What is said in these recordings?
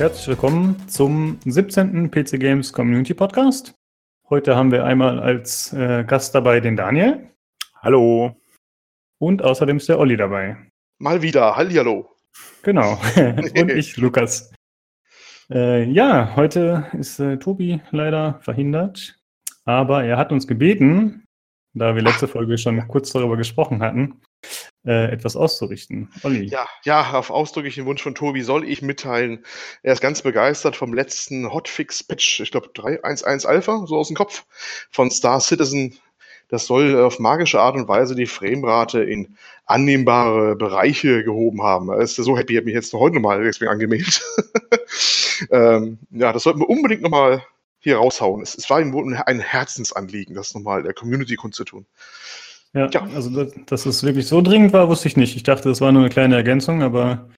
herzlich willkommen zum 17. PC Games Community Podcast. Heute haben wir einmal als äh, Gast dabei den Daniel. Hallo. Und außerdem ist der Olli dabei. Mal wieder, hallihallo. Genau. Und ich, Lukas. Äh, ja, heute ist äh, Tobi leider verhindert, aber er hat uns gebeten, da wir letzte Folge schon kurz darüber gesprochen hatten, äh, etwas auszurichten. Olli. Ja, ja, auf ausdrücklichen Wunsch von Tobi soll ich mitteilen. Er ist ganz begeistert vom letzten Hotfix-Patch, ich glaube 3.1.1 Alpha, so aus dem Kopf, von Star Citizen. Das soll auf magische Art und Weise die Framerate in annehmbare Bereiche gehoben haben. Er ist so happy, hat mich jetzt heute nochmal deswegen angemeldet. ähm, ja, das sollten wir unbedingt nochmal hier raushauen. Es, es war ihm wohl ein Herzensanliegen, das nochmal der Community kundzutun. Ja, ja, also dass, dass es wirklich so dringend war, wusste ich nicht. Ich dachte, das war nur eine kleine Ergänzung, aber.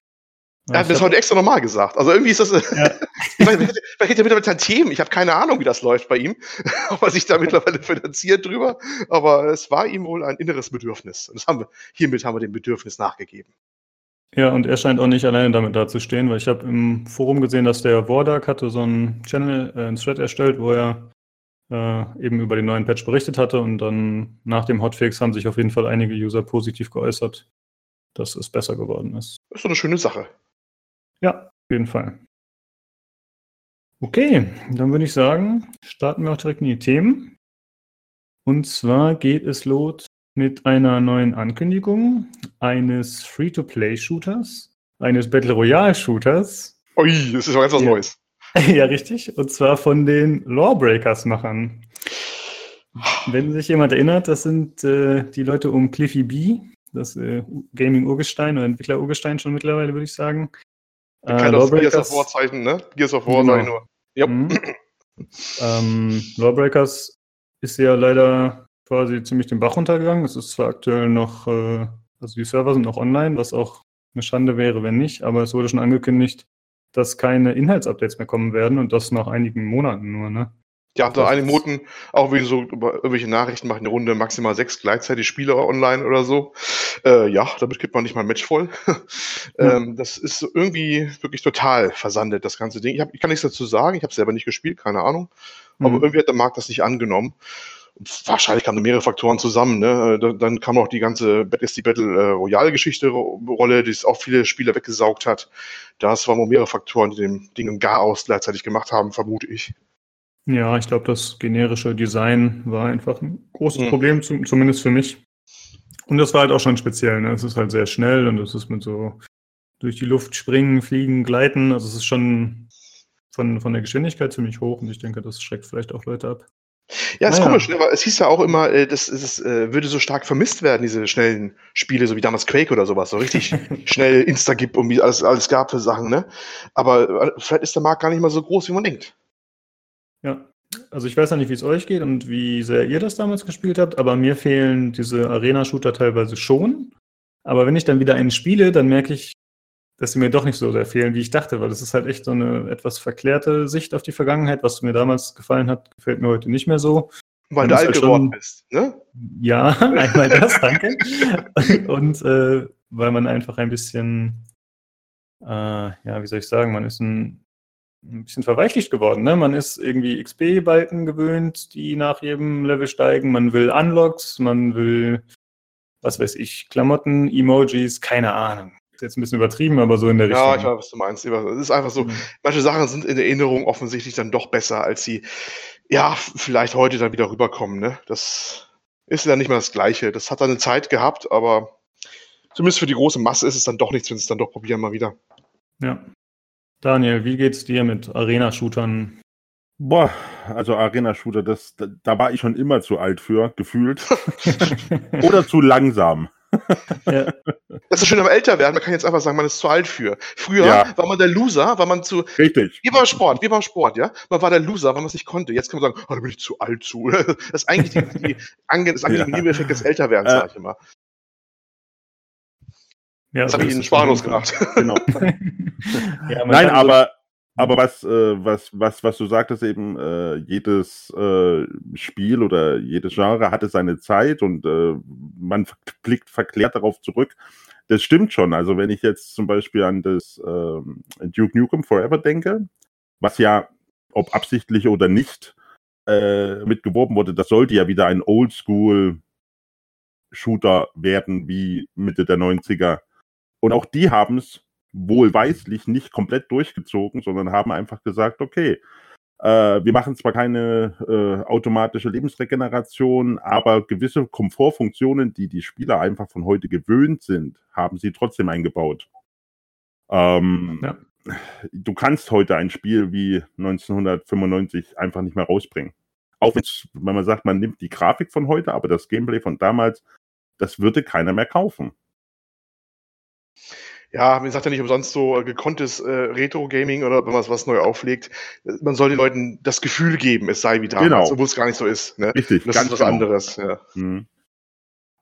Er hat das heute extra nochmal gesagt. Also irgendwie ist das. Ja. vielleicht hätte er mittlerweile Themen. Ich habe keine Ahnung, wie das läuft bei ihm. ob er sich da mittlerweile finanziert drüber. Aber es war ihm wohl ein inneres Bedürfnis. Und das haben wir, hiermit haben wir dem Bedürfnis nachgegeben. Ja, und er scheint auch nicht alleine damit dazustehen, weil ich habe im Forum gesehen, dass der Wardak hatte so einen Channel, äh, einen Thread erstellt, wo er äh, eben über den neuen Patch berichtet hatte und dann nach dem Hotfix haben sich auf jeden Fall einige User positiv geäußert, dass es besser geworden ist. Das ist so eine schöne Sache. Ja, auf jeden Fall. Okay, dann würde ich sagen, starten wir auch direkt in die Themen. Und zwar geht es los mit einer neuen Ankündigung eines Free-to-Play-Shooters, eines Battle Royale-Shooters. Ui, das ist ganz was ja. Neues. ja, richtig. Und zwar von den Lawbreakers-Machern. Wenn sich jemand erinnert, das sind äh, die Leute um Cliffy B, das äh, Gaming-Urgestein oder Entwickler-Urgestein schon mittlerweile, würde ich sagen. Äh, kann das Gears of War Zeichen, ne? Gears of War genau. sag ich nur. Yep. Mhm. ähm, Lawbreakers ist ja leider quasi ziemlich den Bach runtergegangen. Es ist zwar aktuell noch, äh, also die Server sind noch online, was auch eine Schande wäre, wenn nicht, aber es wurde schon angekündigt, dass keine Inhaltsupdates mehr kommen werden und das nach einigen Monaten nur, ne? Ja, da einige Monaten, auch wie so irgendwelche Nachrichten machen, eine Runde maximal sechs gleichzeitig Spieler online oder so. Äh, ja, damit gibt man nicht mal ein Match voll. ähm, das ist irgendwie wirklich total versandet, das ganze Ding. Ich, hab, ich kann nichts dazu sagen, ich habe selber nicht gespielt, keine Ahnung. Aber mhm. irgendwie hat der Markt das nicht angenommen wahrscheinlich kamen mehrere Faktoren zusammen. Ne? Dann kam auch die ganze ist die Battle äh, Royale-Geschichte Rolle, die es auch viele Spieler weggesaugt hat. Das waren wohl mehrere Faktoren, die dem Ding gar aus gleichzeitig gemacht haben, vermute ich. Ja, ich glaube, das generische Design war einfach ein großes mhm. Problem, zumindest für mich. Und das war halt auch schon speziell. Ne? Es ist halt sehr schnell und es ist mit so durch die Luft springen, fliegen, gleiten. Also es ist schon von, von der Geschwindigkeit ziemlich hoch und ich denke, das schreckt vielleicht auch Leute ab. Ja, ist naja. komisch, ne? aber es hieß ja auch immer, äh, das, das äh, würde so stark vermisst werden, diese schnellen Spiele, so wie damals Quake oder sowas, so richtig schnell Insta-Gip und wie alles, alles gab für Sachen, ne? Aber äh, vielleicht ist der Markt gar nicht mal so groß, wie man denkt. Ja, also ich weiß ja nicht, wie es euch geht und wie sehr ihr das damals gespielt habt, aber mir fehlen diese Arena-Shooter teilweise schon. Aber wenn ich dann wieder einen spiele, dann merke ich, dass sie mir doch nicht so sehr fehlen, wie ich dachte, weil es ist halt echt so eine etwas verklärte Sicht auf die Vergangenheit. Was mir damals gefallen hat, gefällt mir heute nicht mehr so. Weil du alt halt geworden bist, ne? Ja, einmal das, danke. Und äh, weil man einfach ein bisschen, äh, ja, wie soll ich sagen, man ist ein, ein bisschen verweichlicht geworden. Ne? Man ist irgendwie XP-Balken gewöhnt, die nach jedem Level steigen. Man will Unlocks, man will, was weiß ich, Klamotten, Emojis, keine Ahnung jetzt ein bisschen übertrieben, aber so in der Richtung. Ja, ich weiß, was du meinst. Es ist einfach so, mhm. manche Sachen sind in Erinnerung offensichtlich dann doch besser, als sie, ja, vielleicht heute dann wieder rüberkommen. Ne? Das ist ja nicht mehr das Gleiche. Das hat eine Zeit gehabt, aber zumindest für die große Masse ist es dann doch nichts, wenn sie es dann doch probieren mal wieder. Ja. Daniel, wie geht's dir mit Arena-Shootern? Boah, also Arena-Shooter, das, da, da, war ich schon immer zu alt für, gefühlt. Oder zu langsam. Ja. Das ist schön am Älterwerden. Man kann jetzt einfach sagen, man ist zu alt für. Früher ja. war man der Loser, war man zu. Richtig. Wie beim Sport, wie beim Sport, ja. Man war der Loser, weil man es nicht konnte. Jetzt kann man sagen, oh, da bin ich zu alt zu. Das ist eigentlich die, die, ange, das angenehme ja. Nebeneffekt des Älterwerdens, äh. sage ich immer. Ja, das habe ich Ihnen sprachlos gemacht. Genau. ja, Nein, aber aber was, äh, was, was, was du sagtest eben, äh, jedes äh, Spiel oder jedes Genre hatte seine Zeit und äh, man blickt verklärt darauf zurück. das stimmt schon. Also wenn ich jetzt zum Beispiel an das ähm, Duke Nukem Forever denke, was ja, ob absichtlich oder nicht, äh, mitgeworben wurde, das sollte ja wieder ein Oldschool Shooter werden wie Mitte der 90er. Und auch die haben es wohlweislich nicht komplett durchgezogen, sondern haben einfach gesagt, okay, äh, wir machen zwar keine äh, automatische Lebensregeneration, aber gewisse Komfortfunktionen, die die Spieler einfach von heute gewöhnt sind, haben sie trotzdem eingebaut. Ähm, ja. Du kannst heute ein Spiel wie 1995 einfach nicht mehr rausbringen. Auch wenn man sagt, man nimmt die Grafik von heute, aber das Gameplay von damals, das würde keiner mehr kaufen ja, man sagt ja nicht umsonst so äh, gekonntes äh, Retro-Gaming oder wenn man was neu auflegt. Man soll den Leuten das Gefühl geben, es sei wie damals, genau. obwohl es gar nicht so ist. Ne? Richtig, das ist was genau. anderes. Ja. Mhm.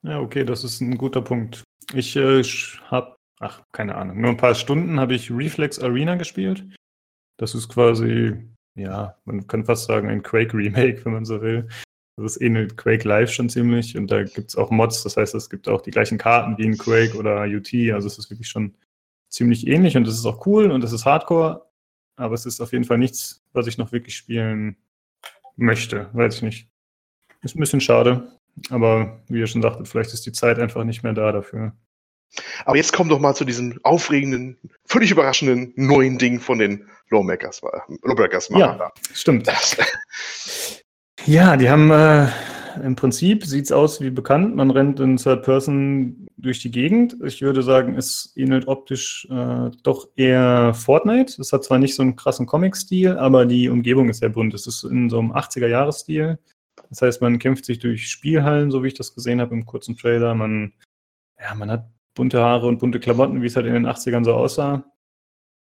ja, okay, das ist ein guter Punkt. Ich äh, habe, ach, keine Ahnung, nur ein paar Stunden habe ich Reflex Arena gespielt. Das ist quasi, ja, man kann fast sagen, ein Quake-Remake, wenn man so will. Das ähnelt Quake Live schon ziemlich und da gibt es auch Mods, das heißt, es gibt auch die gleichen Karten wie in Quake oder UT, also es ist wirklich schon ziemlich ähnlich und es ist auch cool und es ist Hardcore, aber es ist auf jeden Fall nichts, was ich noch wirklich spielen möchte, weiß ich nicht. Ist ein bisschen schade, aber wie ihr schon sagtet, vielleicht ist die Zeit einfach nicht mehr da dafür. Aber jetzt kommen doch mal zu diesem aufregenden, völlig überraschenden neuen Ding von den Lawmakers. Lawmakers ja, stimmt. Das, ja, die haben äh, im Prinzip sieht es aus wie bekannt. Man rennt in Third Person durch die Gegend. Ich würde sagen, es ähnelt optisch äh, doch eher Fortnite. Es hat zwar nicht so einen krassen Comic-Stil, aber die Umgebung ist sehr bunt. Es ist in so einem 80er-Jahres-Stil. Das heißt, man kämpft sich durch Spielhallen, so wie ich das gesehen habe im kurzen Trailer. Man, ja, man hat bunte Haare und bunte Klamotten, wie es halt in den 80ern so aussah.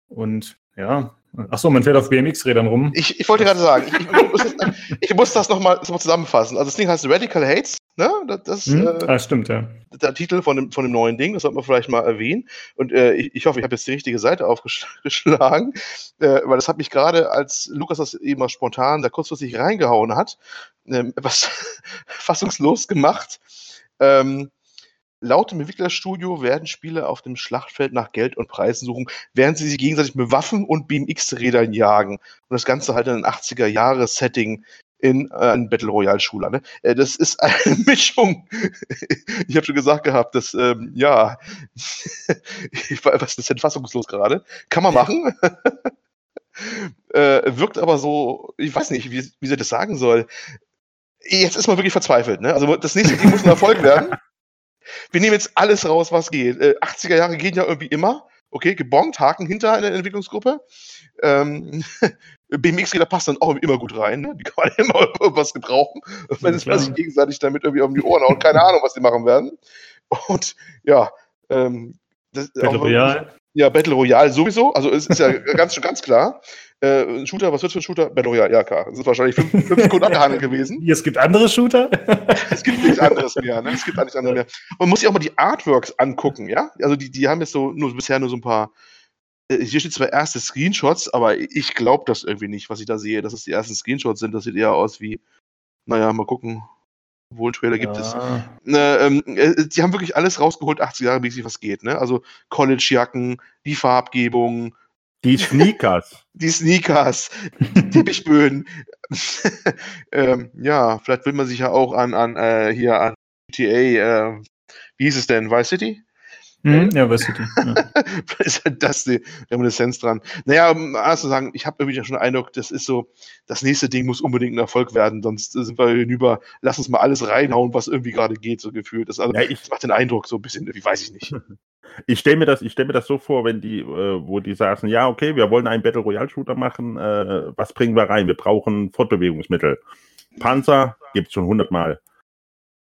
Und ja, Achso, man fährt auf BMX-Rädern rum. Ich, ich wollte gerade sagen, ich, ich, muss, ich, muss, das nochmal noch mal zusammenfassen. Also das Ding heißt Radical Hates, ne? Das, das hm? äh, ah, stimmt, ja. Der Titel von dem, von dem neuen Ding, das sollte man vielleicht mal erwähnen. Und äh, ich, ich hoffe, ich habe jetzt die richtige Seite aufgeschlagen, äh, weil das hat mich gerade, als Lukas das eben mal spontan da kurzfristig reingehauen hat, etwas fassungslos gemacht. Ähm, Laut dem Entwicklerstudio werden Spieler auf dem Schlachtfeld nach Geld und Preisen suchen, während sie sich gegenseitig mit Waffen und BMX-Rädern jagen. Und das Ganze halt in ein 80er-Jahre-Setting in äh, einem Battle Royale Schule. Ne? Äh, das ist eine Mischung. ich habe schon gesagt gehabt, dass ähm, ja, ich war, was ist denn fassungslos gerade? Kann man machen. äh, wirkt aber so, ich weiß nicht, wie, wie sie das sagen soll. Jetzt ist man wirklich verzweifelt. Ne? Also das nächste Ding muss ein Erfolg werden wir nehmen jetzt alles raus, was geht. Äh, 80er Jahre gehen ja irgendwie immer. Okay, gebongt, Haken hinter in der Entwicklungsgruppe. Ähm, BMX-Räder passt dann auch immer gut rein. Ne? Die kann man immer irgendwas gebrauchen. Wenn es sich gegenseitig damit irgendwie um die Ohren hauen, keine Ahnung, was die machen werden. Und ja, ähm, das, Battle Royale. Ja, Battle Royale sowieso. Also es ist ja ganz, ganz klar. Äh, Shooter, was wird für ein Shooter? Battle Royale, ja klar. Das ist wahrscheinlich fünf, fünf Sekunden abgehandelt gewesen. Es gibt andere Shooter? es gibt nichts anderes mehr, ne? Es gibt nichts anderes mehr. Man muss sich auch mal die Artworks angucken, ja? Also die, die haben jetzt so nur bisher nur so ein paar. Äh, hier steht zwar erste Screenshots, aber ich glaube das irgendwie nicht, was ich da sehe, dass es die ersten Screenshots sind. Das sieht eher aus wie, naja, mal gucken. Wohl Trailer gibt es. Ne, ähm, äh, die haben wirklich alles rausgeholt, 80 Jahre mäßig, was geht, ne? Also College-Jacken, die Farbgebung, die Sneakers. Die Sneakers, die Teppichböden. ähm, ja, vielleicht will man sich ja auch an, an äh, hier an GTA, äh, wie hieß es denn, Vice City? Mhm, ja, Vice City. Ja. ist halt das die Reminiszenz dran. Naja, um alles zu sagen, ich habe irgendwie schon den Eindruck, das ist so, das nächste Ding muss unbedingt ein Erfolg werden, sonst sind wir hinüber, lass uns mal alles reinhauen, was irgendwie gerade geht, so gefühlt. Das, also, ja, ich, das macht den Eindruck so ein bisschen, wie weiß ich nicht. Ich stelle mir das, ich stelle mir das so vor, wenn die, äh, wo die saßen, ja, okay, wir wollen einen Battle Royale Shooter machen, äh, was bringen wir rein? Wir brauchen Fortbewegungsmittel. Panzer gibt's schon hundertmal.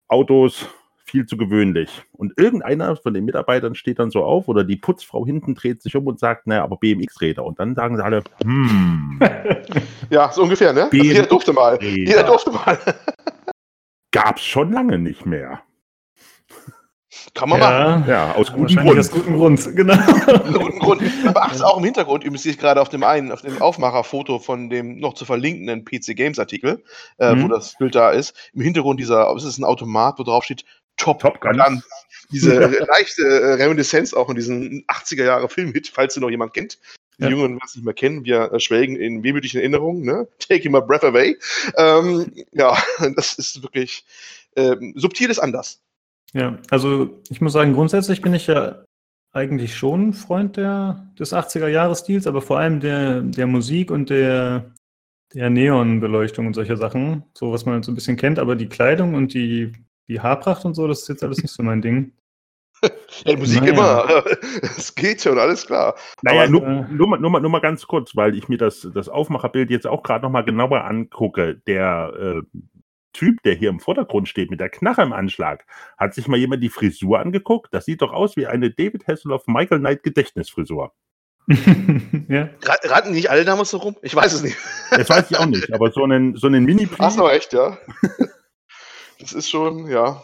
Autos viel zu gewöhnlich. Und irgendeiner von den Mitarbeitern steht dann so auf oder die Putzfrau hinten dreht sich um und sagt, naja, aber BMX-Räder. Und dann sagen sie alle, hm. ja, so ungefähr, ne? Also jeder durfte mal. Jeder durfte mal. Gab's schon lange nicht mehr. Kann man ja, machen. Ja, aus gutem Grund. Aus gutem Grund, genau. guten Grund. Aber ach, auch im Hintergrund, übrigens sehe ich gerade auf dem einen, auf dem Aufmacherfoto von dem noch zu verlinkenden PC Games Artikel, äh, mhm. wo das Bild da ist. Im Hintergrund dieser, es ist ein Automat, wo drauf steht Top, Top Gun. diese leichte äh, Reminiszenz auch in diesen 80er Jahre Filmhit, falls du noch jemand kennt. Die Ja. Jüngeren werden es nicht mehr kennen. Wir äh, schwelgen in wehmütigen Erinnerungen. Ne? Take my breath away. Ähm, ja, das ist wirklich ähm, subtil ist anders. Ja, also ich muss sagen, grundsätzlich bin ich ja eigentlich schon ein Freund der, des 80er-Jahres-Stils, aber vor allem der, der Musik und der, der Neonbeleuchtung und solcher Sachen, so was man so ein bisschen kennt, aber die Kleidung und die, die Haarpracht und so, das ist jetzt alles nicht so mein Ding. Ja, die Musik Naja. immer. Es geht schon, alles klar. Naja, Aber, nur, äh, nur, mal, nur, mal, nur mal ganz kurz, weil ich mir das, das Aufmacherbild jetzt auch gerade nochmal genauer angucke. Der äh, Typ, der hier im Vordergrund steht mit der Knarre im Anschlag, hat sich mal jemand die Frisur angeguckt? Das sieht doch aus wie eine David Hasselhoff Michael Knight Gedächtnisfrisur. ja, Ra- Raten nicht alle damals so rum? Ich weiß es nicht. Das weiß ich auch nicht, aber so einen, so einen mini Ach so, echt, ja. Das ist schon, ja.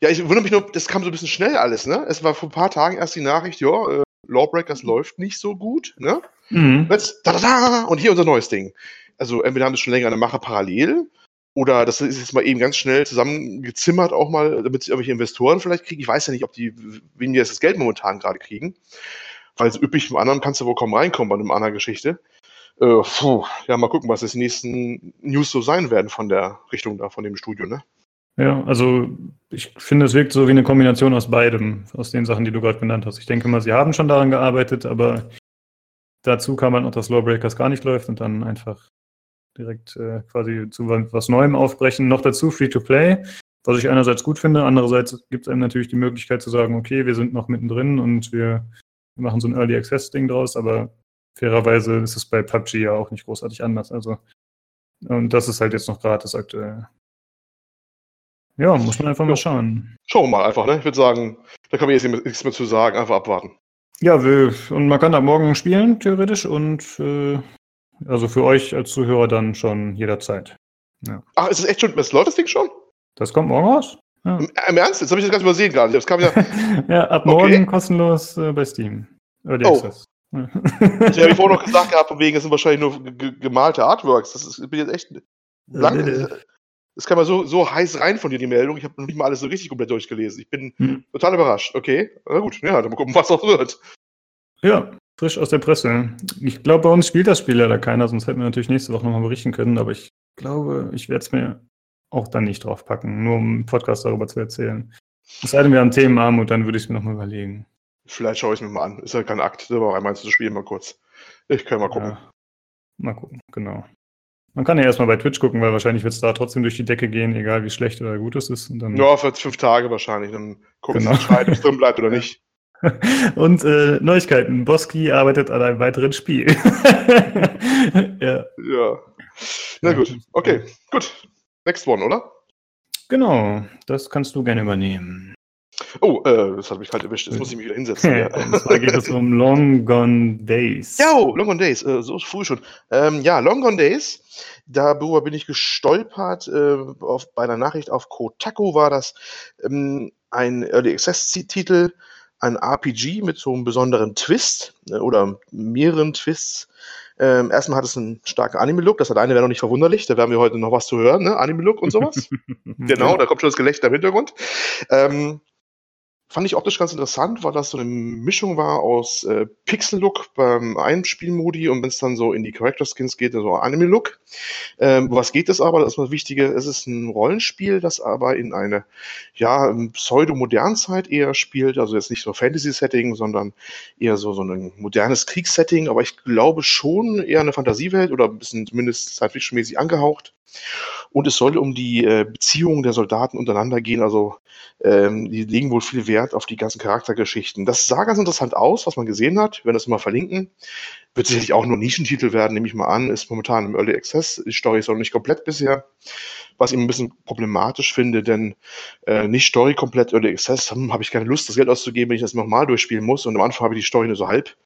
Ja, ich wundere mich nur, das kam so ein bisschen schnell alles, ne? Es war vor ein paar Tagen erst die Nachricht, ja, äh, Lawbreakers läuft nicht so gut, ne? mhm. Jetzt, da, da, da, und hier unser neues Ding. Also entweder haben sie schon länger eine Mache parallel oder das ist jetzt mal eben ganz schnell zusammengezimmert, auch mal, damit sie irgendwelche Investoren vielleicht kriegen. Ich weiß ja nicht, ob die, wen die jetzt das Geld momentan gerade kriegen. Weil so üppig im anderen kannst du wohl kaum reinkommen bei einer anderen Geschichte. Äh, puh, ja, mal gucken, was das nächsten News so sein werden von der Richtung da, von dem Studio, ne? Ja, also ich finde, es wirkt so wie eine Kombination aus beidem, aus den Sachen, die du gerade genannt hast. Ich denke mal, sie haben schon daran gearbeitet, aber dazu kam halt noch, dass Lawbreakers gar nicht läuft und dann einfach direkt äh, quasi zu wa- was Neuem aufbrechen. Noch dazu Free-to-Play, was ich einerseits gut finde, andererseits gibt es einem natürlich die Möglichkeit zu sagen, okay, wir sind noch mittendrin und wir, wir machen so ein Early Access-Ding draus, aber fairerweise ist es bei PUBG ja auch nicht großartig anders. Also, und das ist halt jetzt noch gratis aktuell. Ja, muss man einfach Ja. mal schauen. Schauen wir mal einfach, ne? Ich würde sagen, da kann man jetzt nichts mehr zu sagen, einfach abwarten. Ja, wir, und man kann da morgen spielen, theoretisch, und äh, also für euch als Zuhörer dann schon jederzeit. Ach, ist es echt schon, es läuft das Ding schon? Das kommt morgen raus? Ja, Im, Im Ernst? Jetzt habe ich das ganz übersehen gerade. Das kam ja, ja ab Okay. morgen kostenlos äh, bei Steam. Early Oh. Access. Ja. ich habe vorhin noch gesagt gehabt, von wegen, es sind wahrscheinlich nur ge- ge- gemalte Artworks. Das ist, ich bin jetzt echt lang. Es kam mal so, so heiß rein von dir, die Meldung. Ich habe noch nicht mal alles so richtig komplett durchgelesen. Ich bin Hm. total überrascht. Okay, na gut, ja, dann mal gucken, was auch wird. Ja, frisch aus der Presse. Ich glaube, bei uns spielt das Spiel leider keiner, sonst hätten wir natürlich nächste Woche nochmal berichten können, aber ich glaube, ich werde es mir auch dann nicht draufpacken, nur um einen Podcast darüber zu erzählen. Es sei denn, wir haben Themenarmut, dann würde ich es mir nochmal überlegen. Vielleicht schaue ich es mir mal an. Ist ja kein Akt, selber einmal zu spielen, mal kurz. Ich kann mal gucken. Ja. Mal gucken, genau. Man kann ja erstmal bei Twitch gucken, weil wahrscheinlich wird es da trotzdem durch die Decke gehen, egal wie schlecht oder gut es ist. Ja, für fünf Tage wahrscheinlich. Dann gucken Genau. sie ob es drin bleibt oder nicht. Und äh, Neuigkeiten. Boski arbeitet an einem weiteren Spiel. ja, Ja. Na gut. Okay, gut. Next one, oder? genau. Das kannst du gerne übernehmen. Oh, äh, das hat mich kalt erwischt. Jetzt muss ich mich wieder hinsetzen. Ja. Und zwar geht es um Long Gone Days. Ja, oh, Long Gone Days, äh, so früh schon. Ähm, ja, Long Gone Days, darüber bin ich gestolpert äh, auf, bei einer Nachricht auf Kotaku war das ähm, ein Early Access Titel, ein RPG mit so einem besonderen Twist äh, oder mehreren Twists. Ähm, erstmal hat es einen starken Anime-Look, das alleine wäre noch nicht verwunderlich, da werden wir heute noch was zu hören, ne? Anime-Look und sowas. Genau, da kommt schon das Gelächter im Hintergrund. Ähm, fand ich optisch ganz interessant, weil das so eine Mischung war aus äh, Pixel-Look beim einen Spielmodi und wenn es dann so in die Character-Skins geht, so Anime-Look. Ähm, was geht es aber? Das ist das Wichtige. Es ist ein Rollenspiel, das aber in eine ja, pseudo-modernen Zeit eher spielt. Also jetzt nicht so Fantasy-Setting, sondern eher so, so ein modernes Kriegssetting. Aber ich glaube schon eher eine Fantasiewelt oder ein bisschen zumindest Science-Fiction-mäßig angehaucht. Und es soll um die äh, Beziehungen der Soldaten untereinander gehen. Also ähm, die legen wohl viel Wert auf die ganzen Charaktergeschichten. Das sah ganz interessant aus, was man gesehen hat. Wir werden das mal verlinken. Wird sicherlich auch nur Nischentitel werden, nehme ich mal an. Ist momentan im Early Access. Die Story ist noch nicht komplett bisher. Was ich ein bisschen problematisch finde, denn äh, nicht Story komplett Early Access, hm, habe ich keine Lust, das Geld auszugeben, wenn ich das nochmal durchspielen muss. Und am Anfang habe ich die Story nur so halb.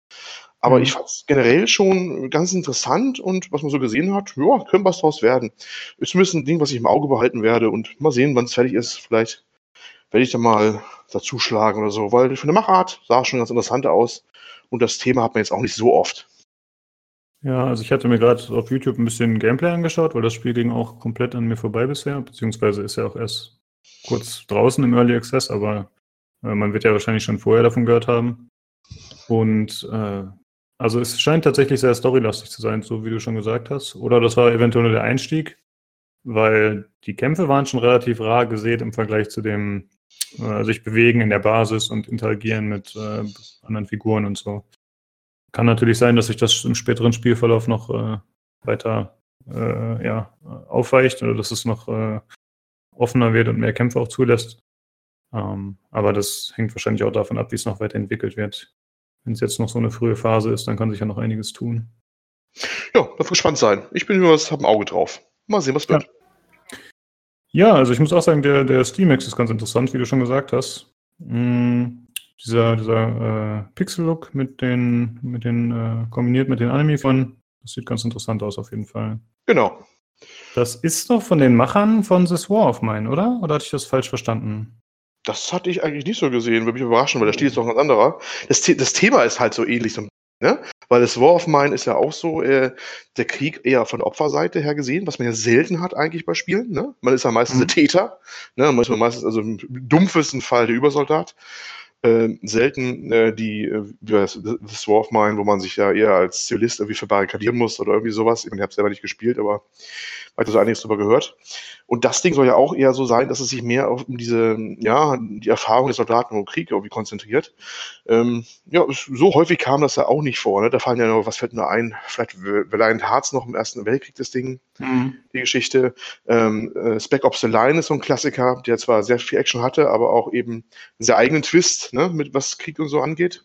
Aber Mhm. ich fand es generell schon ganz interessant und was man so gesehen hat, ja, könnte was draus werden. Ist zumindest ein Ding, was ich im Auge behalten werde und mal sehen, wann es fertig ist. Vielleicht werde ich da mal dazu schlagen oder so, weil für eine Machart sah schon ganz interessant aus und das Thema hat man jetzt auch nicht so oft. Ja, also ich hatte mir gerade auf YouTube ein bisschen Gameplay angeschaut, weil das Spiel ging auch komplett an mir vorbei bisher, beziehungsweise ist ja auch erst kurz draußen im Early Access, aber Äh, man wird ja wahrscheinlich schon vorher davon gehört haben. Und äh, also es scheint tatsächlich sehr storylastig zu sein, so wie du schon gesagt hast. Oder das war eventuell nur der Einstieg, weil die Kämpfe waren schon relativ rar gesät im Vergleich zu dem äh, sich bewegen in der Basis und interagieren mit äh, anderen Figuren und so. Kann natürlich sein, dass sich das im späteren Spielverlauf noch äh, weiter äh, ja, aufweicht oder dass es noch äh, offener wird und mehr Kämpfe auch zulässt. Ähm, aber das hängt wahrscheinlich auch davon ab, wie es noch weiterentwickelt wird. Wenn es jetzt noch so eine frühe Phase ist, dann kann sich ja noch einiges tun. Ja, darf gespannt sein. Ich bin nur, habe ein Auge drauf. Mal sehen, was wird. Ja. Ja, also ich muss auch sagen, der, der Steamax ist ganz interessant, wie du schon gesagt hast. Mm, dieser dieser äh, Pixel-Look mit den, mit den äh, kombiniert mit den anime von, das sieht ganz interessant aus auf jeden Fall. Genau. Das ist doch von den Machern von This War of Mine, oder? Oder hatte ich das falsch verstanden? Das hatte ich eigentlich nicht so gesehen, würde mich überraschen, weil der Stil ist doch ein ganz anderer. Das, das Thema ist halt so ähnlich, so Ne? Weil das War of Mine ist ja auch so, äh, der Krieg eher von Opferseite her gesehen, was man ja selten hat eigentlich bei Spielen. Ne? Man ist ja meistens mhm. der Täter. Ne? Man ist meistens, also im dumpfesten Fall der Übersoldat. Äh, selten äh, die, äh, das, das War Mine, wo man sich ja eher als Zivilist irgendwie verbarrikadieren muss oder irgendwie sowas. Ich, meine, ich habe selber nicht gespielt, aber habe so einiges drüber gehört. Und das Ding soll ja auch eher so sein, dass es sich mehr auf diese, ja, die Erfahrung der Soldaten im Krieg irgendwie konzentriert. Ähm, ja, so häufig kam das ja auch nicht vor. Ne? Da fallen ja noch, was fällt nur ein? Vielleicht Valiant Hearts noch im Ersten Weltkrieg, das Ding, mhm. die Geschichte. Ähm, äh, Spec Ops The Line ist so ein Klassiker, der zwar sehr viel Action hatte, aber auch eben einen sehr eigenen Twist, ne, mit was Krieg und so angeht.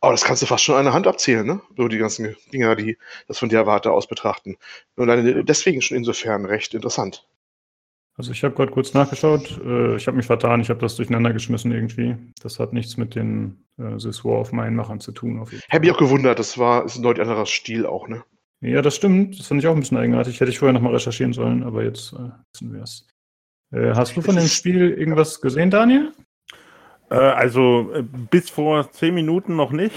Aber das kannst du fast schon an einer Hand abzählen, ne? So die ganzen Dinger, die das von der Warte aus betrachten. Und deswegen schon insofern recht interessant. Also ich habe gerade kurz nachgeschaut. Äh, ich habe mich vertan. Ich habe das durcheinander geschmissen irgendwie. Das hat nichts mit den äh, This War of Mine Machern zu tun. Habe ich auch gewundert. Das war ist ein deutlich anderer Stil auch, ne? Ja, das stimmt. Das fand ich auch ein bisschen eigenartig. Hätte ich vorher nochmal recherchieren sollen, aber jetzt äh, wissen wir es. Äh, hast du von dem Spiel irgendwas gesehen, Daniel? Äh, also äh, bis vor zehn Minuten noch nicht,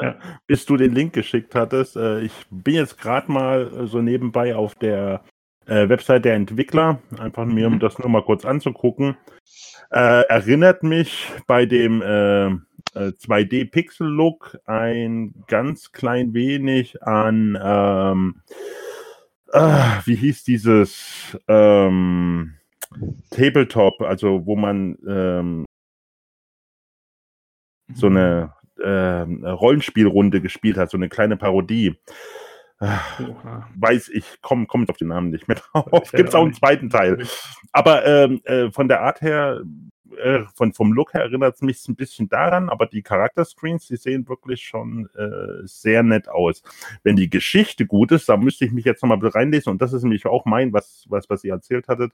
ja. bis du den Link geschickt hattest. Äh, ich bin jetzt gerade mal so nebenbei auf der Website der Entwickler, einfach mir, um mhm. das nur mal kurz anzugucken. erinnert mich bei dem 2D-Pixel-Look ein ganz klein wenig an, ähm, wie hieß dieses ähm, Tabletop, also wo man ähm, so eine äh, Rollenspielrunde gespielt hat, so eine kleine Parodie. Oha. Weiß ich, komm, kommt auf den Namen nicht mehr drauf. Gibt es auch einen zweiten Teil. Aber ähm, äh, von der Art her, äh, von, vom Look her erinnert es mich ein bisschen daran, aber die Charakterscreens, die sehen wirklich schon äh, sehr nett aus. Wenn die Geschichte gut ist, da müsste ich mich jetzt nochmal reinlesen und das ist nämlich auch mein, was, was, was ihr erzählt hattet,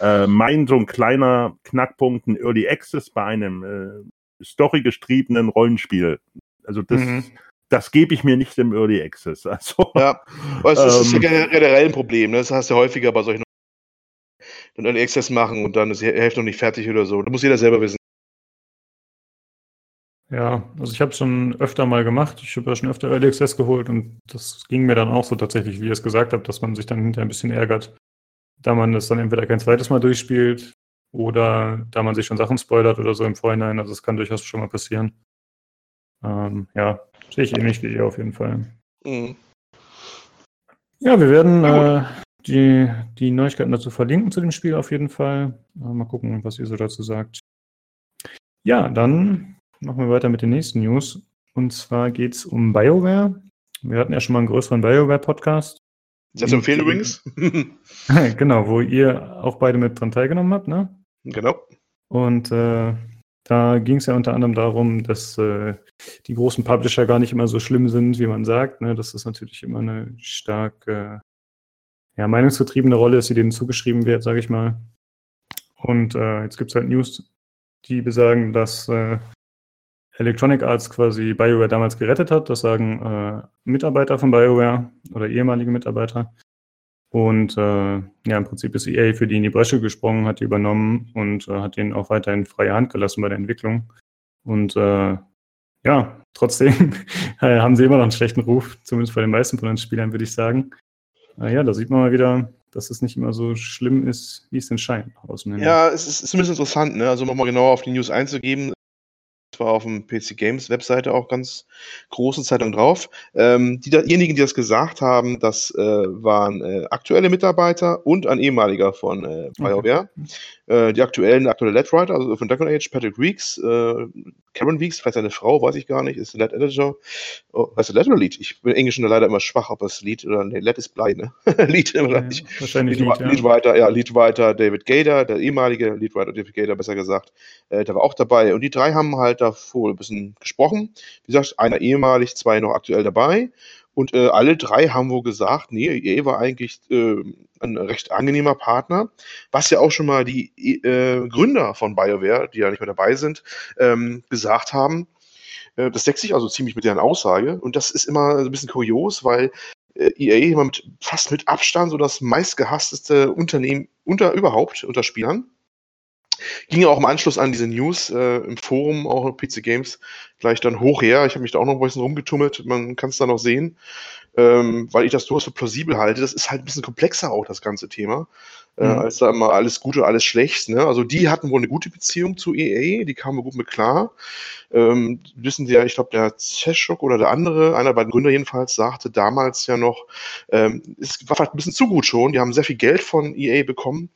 äh, mein so ein kleiner Knackpunkt, ein Early Access bei einem äh, storygestriebenen Rollenspiel. Also das, mhm. das gebe ich mir nicht im Early Access. Also, ja, das ähm, ist ja generell ein Problem. Ne? Das hast du ja häufiger bei solchen dann Early Access machen und dann ist die Hälfte noch nicht fertig oder so. Da muss jeder selber wissen. Ja, also ich habe es schon öfter mal gemacht. Ich habe ja schon öfter Early Access geholt und das ging mir dann auch so tatsächlich, wie ihr es gesagt habt, dass man sich dann hinterher ein bisschen ärgert, da man das dann entweder kein zweites Mal durchspielt oder da man sich schon Sachen spoilert oder so im Vorhinein. Also es kann durchaus schon mal passieren. Ähm, ja, sehe ich ähnlich wie ihr auf jeden Fall. Mhm. Ja, wir werden äh, die, die Neuigkeiten dazu verlinken zu dem Spiel auf jeden Fall. Äh, mal gucken, was ihr so dazu sagt. Ja, dann machen wir weiter mit den nächsten News. Und zwar geht es um BioWare. Wir hatten ja schon mal einen größeren BioWare-Podcast. Zu empfehlen übrigens. genau, wo ihr auch beide mit dran teilgenommen habt, ne? Genau. Und äh, da ging es ja unter anderem darum, dass äh, die großen Publisher gar nicht immer so schlimm sind, wie man sagt. Ne? Das natürlich immer eine stark äh, ja, meinungsgetriebene Rolle ist, die denen zugeschrieben wird, sage ich mal. Und äh, jetzt gibt es halt News, die besagen, dass äh, Electronic Arts quasi BioWare damals gerettet hat. Das sagen äh, Mitarbeiter von BioWare oder ehemalige Mitarbeiter. Und äh, ja, im Prinzip ist EA für die in die Bresche gesprungen, hat die übernommen und äh, hat ihnen auch weiterhin freie Hand gelassen bei der Entwicklung. Und äh, ja, trotzdem haben sie immer noch einen schlechten Ruf, zumindest bei den meisten von den Spielern, würde ich sagen. Äh, ja, da sieht man mal wieder, dass es nicht immer so schlimm ist, wie es denn scheint. Ja, es ist, ist ein bisschen interessant, ne? Also nochmal genau auf die News einzugeben war auf dem PC Games Webseite auch ganz großen Zeitung drauf. Ähm, die, diejenigen, die das gesagt haben, das äh, waren äh, aktuelle Mitarbeiter und ein ehemaliger von äh, BioWare. Okay. Äh, die aktuellen, aktuelle Lead-Writer, also von Dragon Age, Patrick Weeks, äh, Karen Weeks, vielleicht seine Frau, weiß ich gar nicht, ist Lead Editor. Oh, heißt Lead oder Lead? Ich bin im Englischen leider immer schwach, ob es Lead oder nee, Lead ist Blei, ne? Lead ja. Wahrscheinlich Lead, Lead, ja. Writer, ja, Lead Writer David Gader, der ehemalige Lead Writer David Gader, besser gesagt, äh, der war auch dabei. Und die drei haben halt davor ein bisschen gesprochen. Wie gesagt, einer ehemalig, zwei noch aktuell dabei. Und äh, alle drei haben wohl gesagt, nee, EA war eigentlich äh, ein recht angenehmer Partner, was ja auch schon mal die äh, Gründer von BioWare, die ja nicht mehr dabei sind, ähm, gesagt haben. Äh, das deckt sich also ziemlich mit deren Aussage. Und das ist immer ein bisschen kurios, weil äh, EA immer mit, fast mit Abstand so das meistgehassteste Unternehmen unter überhaupt unter Spielern. Ging ja auch im Anschluss an diese News äh, im Forum, auch auf PC Games, gleich dann hoch her. Ich habe mich da auch noch ein bisschen rumgetummelt, man kann es da noch sehen, ähm, weil ich das durchaus für plausibel halte. Das ist halt ein bisschen komplexer auch, das ganze Thema äh, mhm. als da immer alles gut und alles schlecht. Ne? Also die hatten wohl eine gute Beziehung zu EA, die kamen gut mit klar. Ähm, wissen Sie ja, ich glaube, der Zeschuk oder der andere, einer bei den Gründer jedenfalls, sagte damals ja noch, ähm, es war vielleicht ein bisschen zu gut schon, die haben sehr viel Geld von EA bekommen,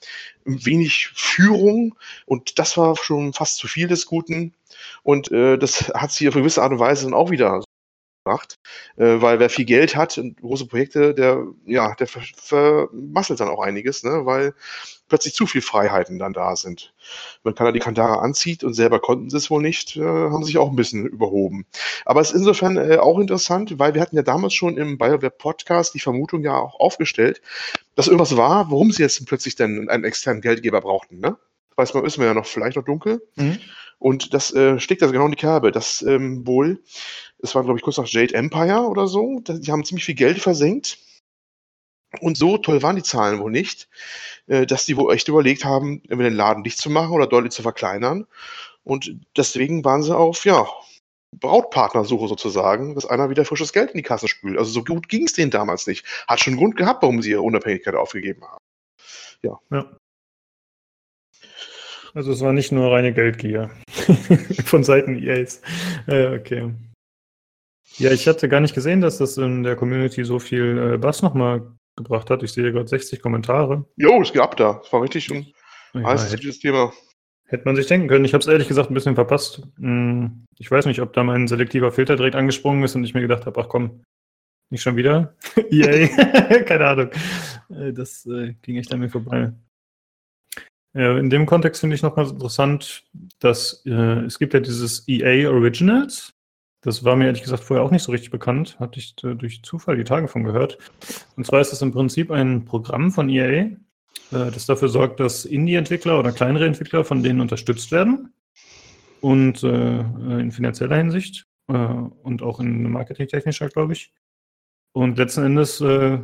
wenig Führung und das war schon fast zu viel des Guten. Und äh, das hat sie auf eine gewisse Art und Weise dann auch wieder macht, äh, weil wer viel Geld hat und große Projekte, der, ja, der vermasselt dann auch einiges, ne, weil plötzlich zu viel Freiheiten dann da sind. Wenn keiner die Kandare anzieht und selber konnten sie es wohl nicht, äh, haben sich auch ein bisschen überhoben. Aber es ist insofern äh, auch interessant, weil wir hatten ja damals schon im BioWare Podcast die Vermutung ja auch aufgestellt, dass irgendwas war, warum sie jetzt plötzlich denn einen externen Geldgeber brauchten, ne? Weiß man, ist mir ja noch vielleicht noch dunkel. Mhm. Und das äh, steckt also genau in die Kerbe, dass ähm, wohl es war, glaube ich, kurz nach Jade Empire oder so. Die haben ziemlich viel Geld versenkt. Und so toll waren die Zahlen wohl nicht, äh, dass die wohl echt überlegt haben, den Laden dicht zu machen oder deutlich zu verkleinern. Und deswegen waren sie auf, ja, Brautpartnersuche sozusagen, dass einer wieder frisches Geld in die Kasse spült. Also so gut ging es denen damals nicht. Hat schon einen Grund gehabt, warum sie ihre Unabhängigkeit aufgegeben haben. Ja. ja. Also es war nicht nur reine Geldgier von Seiten EAs. Äh, okay. Ja, ich hatte gar nicht gesehen, dass das in der Community so viel äh, Bass nochmal gebracht hat. Ich sehe gerade 60 Kommentare. Jo, es gab da. Es war richtig ein ja, heißes Thema. Hätte man sich denken können. Ich habe es ehrlich gesagt ein bisschen verpasst. Hm, ich weiß nicht, ob da mein selektiver Filter direkt angesprungen ist und ich mir gedacht habe, ach komm, nicht schon wieder? Yay. Keine Ahnung. Äh, das äh, ging echt an mir vorbei. in dem Kontext finde ich nochmal interessant, dass äh, es gibt ja dieses EA Originals. Das war mir ehrlich gesagt vorher auch nicht so richtig bekannt. Hatte ich äh, durch Zufall die Tage von gehört. Und zwar ist das im Prinzip ein Programm von EA, äh, das dafür sorgt, dass Indie-Entwickler oder kleinere Entwickler von denen unterstützt werden. Und äh, in finanzieller Hinsicht äh, und auch in marketingtechnischer, glaube ich. Und letzten Endes äh,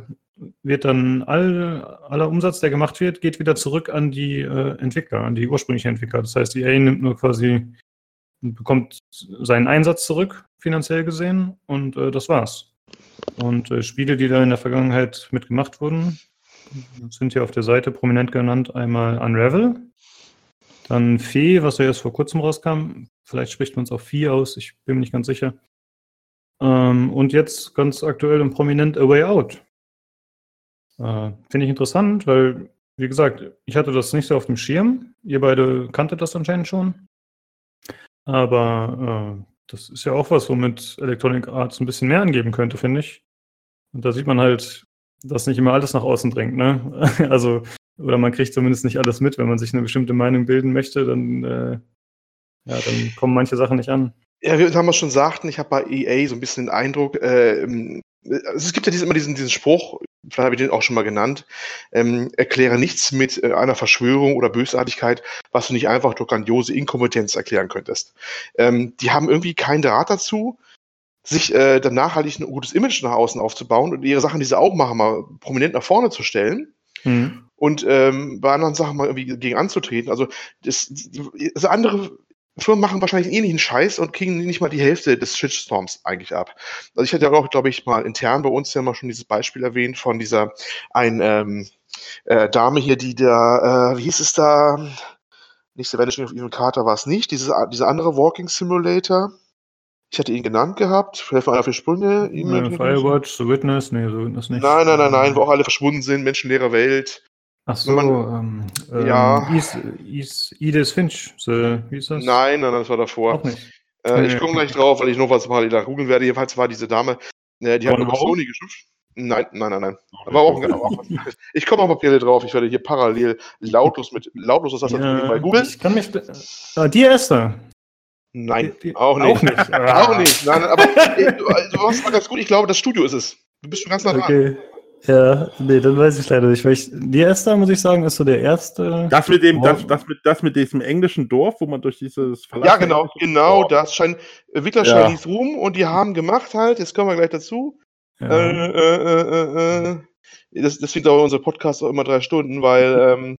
wird dann all, aller Umsatz, der gemacht wird, geht wieder zurück an die äh, Entwickler, an die ursprünglichen Entwickler. Das heißt, EA nimmt nur quasi bekommt seinen Einsatz zurück, finanziell gesehen, und äh, das war's. Und äh, Spiele, die da in der Vergangenheit mitgemacht wurden, sind hier auf der Seite prominent genannt. Einmal Unravel, dann Fee, was ja erst vor kurzem rauskam. Vielleicht spricht man es auch Fee aus, ich bin mir nicht ganz sicher. Ähm, und jetzt ganz aktuell und prominent A Way Out. Äh, Finde ich interessant, weil, wie gesagt, ich hatte das nicht so auf dem Schirm. Ihr beide kanntet das anscheinend schon. Aber äh, das ist ja auch was, womit Electronic Arts ein bisschen mehr angeben könnte, finde ich. Und da sieht man halt, dass nicht immer alles nach außen dringt, ne? also, oder man kriegt zumindest nicht alles mit, wenn man sich eine bestimmte Meinung bilden möchte, dann, äh, ja, dann kommen manche Sachen nicht an. Ja, wie wir damals schon sagten, ich habe bei EA so ein bisschen den Eindruck, äh, es gibt ja immer diesen, diesen Spruch, vielleicht habe ich den auch schon mal genannt, ähm, erkläre nichts mit äh, einer Verschwörung oder Bösartigkeit, was du nicht einfach durch grandiose Inkompetenz erklären könntest. Ähm, die haben irgendwie keinen Draht dazu, sich äh, dann nachhaltig ein gutes Image nach außen aufzubauen und ihre Sachen, die sie auch machen, mal prominent nach vorne zu stellen. Mhm. Und ähm, bei anderen Sachen mal irgendwie gegen anzutreten. Also das, das also andere Firmen machen wahrscheinlich einen ähnlichen Scheiß und kriegen nicht mal die Hälfte des Shitstorms eigentlich ab. Also ich hatte ja auch, glaube ich, mal intern bei uns ja mal schon dieses Beispiel erwähnt von dieser ein ähm, äh, Dame hier, die da, äh, wie hieß es da? Nicht Vanishing of Ethan Carter war es nicht. Dieses, dieser andere Walking Simulator. Ich hatte ihn genannt gehabt. Helfen einer auf die Sprünge. Ja, Firewatch, The Witness, nee, The Witness nicht. Nein, nein, nein, nein, wo auch alle verschwunden sind, menschenleere Welt. Ach so, Man- ähm, Ja. ähm, Is, Is, Finch, the, wie ist das? Nein, nein, das war davor. Auch nicht. Äh, ich Nee. komme gleich drauf, weil ich noch was mal da googeln werde. Jedenfalls war diese Dame, äh, die hat One über? Sony geschimpft. Nein, nein, nein, nein. Aber auch, auch ich komme auch mal parallel drauf. Ich werde hier parallel lautlos mit lautlos das Tastatur bei Google. Ich kann mich. Ah, die Esther. Nein, Die- die- auch nicht. Auch nicht. Auch nicht. Nein, aber äh, du, du machst mal ganz gut. Ich glaube, das Studio ist es. Du bist schon ganz nah dran. Okay. Ja, nee, dann weiß ich leider nicht. Weil ich, die Esther, muss ich sagen, ist so der erste. Das mit dem, das, das mit, das mit diesem englischen Dorf, wo man durch dieses Ja, genau, genau. Das scheint Entwickler Ja. Chinese Room und die haben gemacht halt. Jetzt kommen wir gleich dazu. Ja. Äh, äh, äh, äh. Das, deswegen dauert unser Podcast auch immer drei Stunden, weil ähm,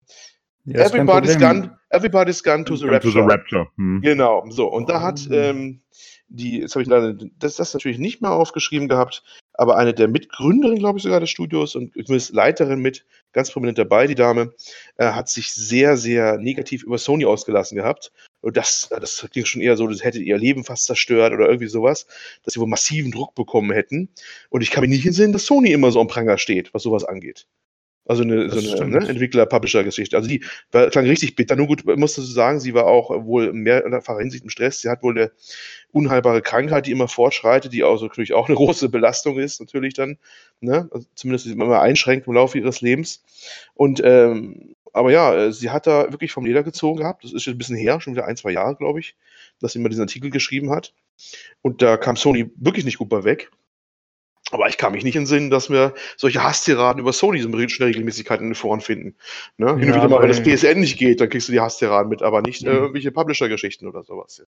Ja, everybody's gone, everybody's gone to the To Rapture. the Rapture. Hm. Genau, so. Und da hat Oh. ähm, die, jetzt habe ich leider das, das natürlich nicht mehr aufgeschrieben gehabt, aber eine der Mitgründerinnen, glaube ich, sogar des Studios und zumindest Leiterin mit, ganz prominent dabei, die Dame, äh, hat sich sehr, sehr negativ über Sony ausgelassen gehabt. Und das, äh, das klingt schon eher so, das hätte ihr Leben fast zerstört oder irgendwie sowas, dass sie wohl massiven Druck bekommen hätten. Und ich kann mich nicht hinsehen, dass Sony immer so am Pranger steht, was sowas angeht. Also eine, Das so eine ne, Entwickler-Publisher-Geschichte. Also die war, klang richtig bitter. Nur gut, musst du sagen, sie war auch wohl in mehrfacher Hinsicht im Stress. Sie hat wohl eine unheilbare Krankheit, die immer fortschreitet, die also natürlich auch eine große Belastung ist, natürlich dann. Ne? Also zumindest immer einschränkt im Laufe ihres Lebens. Und ähm, aber ja, äh, sie hat da wirklich vom Leder gezogen gehabt. Das ist schon ein bisschen her, schon wieder ein, zwei Jahre, glaube ich, dass sie mal diesen Artikel geschrieben hat. Und da kam Sony wirklich nicht gut bei weg. Aber ich kann mich nicht entsinnen, dass wir solche Hasstiraden über Sony so eine schnelle Regelmäßigkeit in den Foren finden. Ne? Hin und Ja, wieder mal, wenn das PSN nicht geht, dann kriegst du die Hasstiraden mit, aber nicht äh, Mhm. irgendwelche Publisher-Geschichten oder sowas.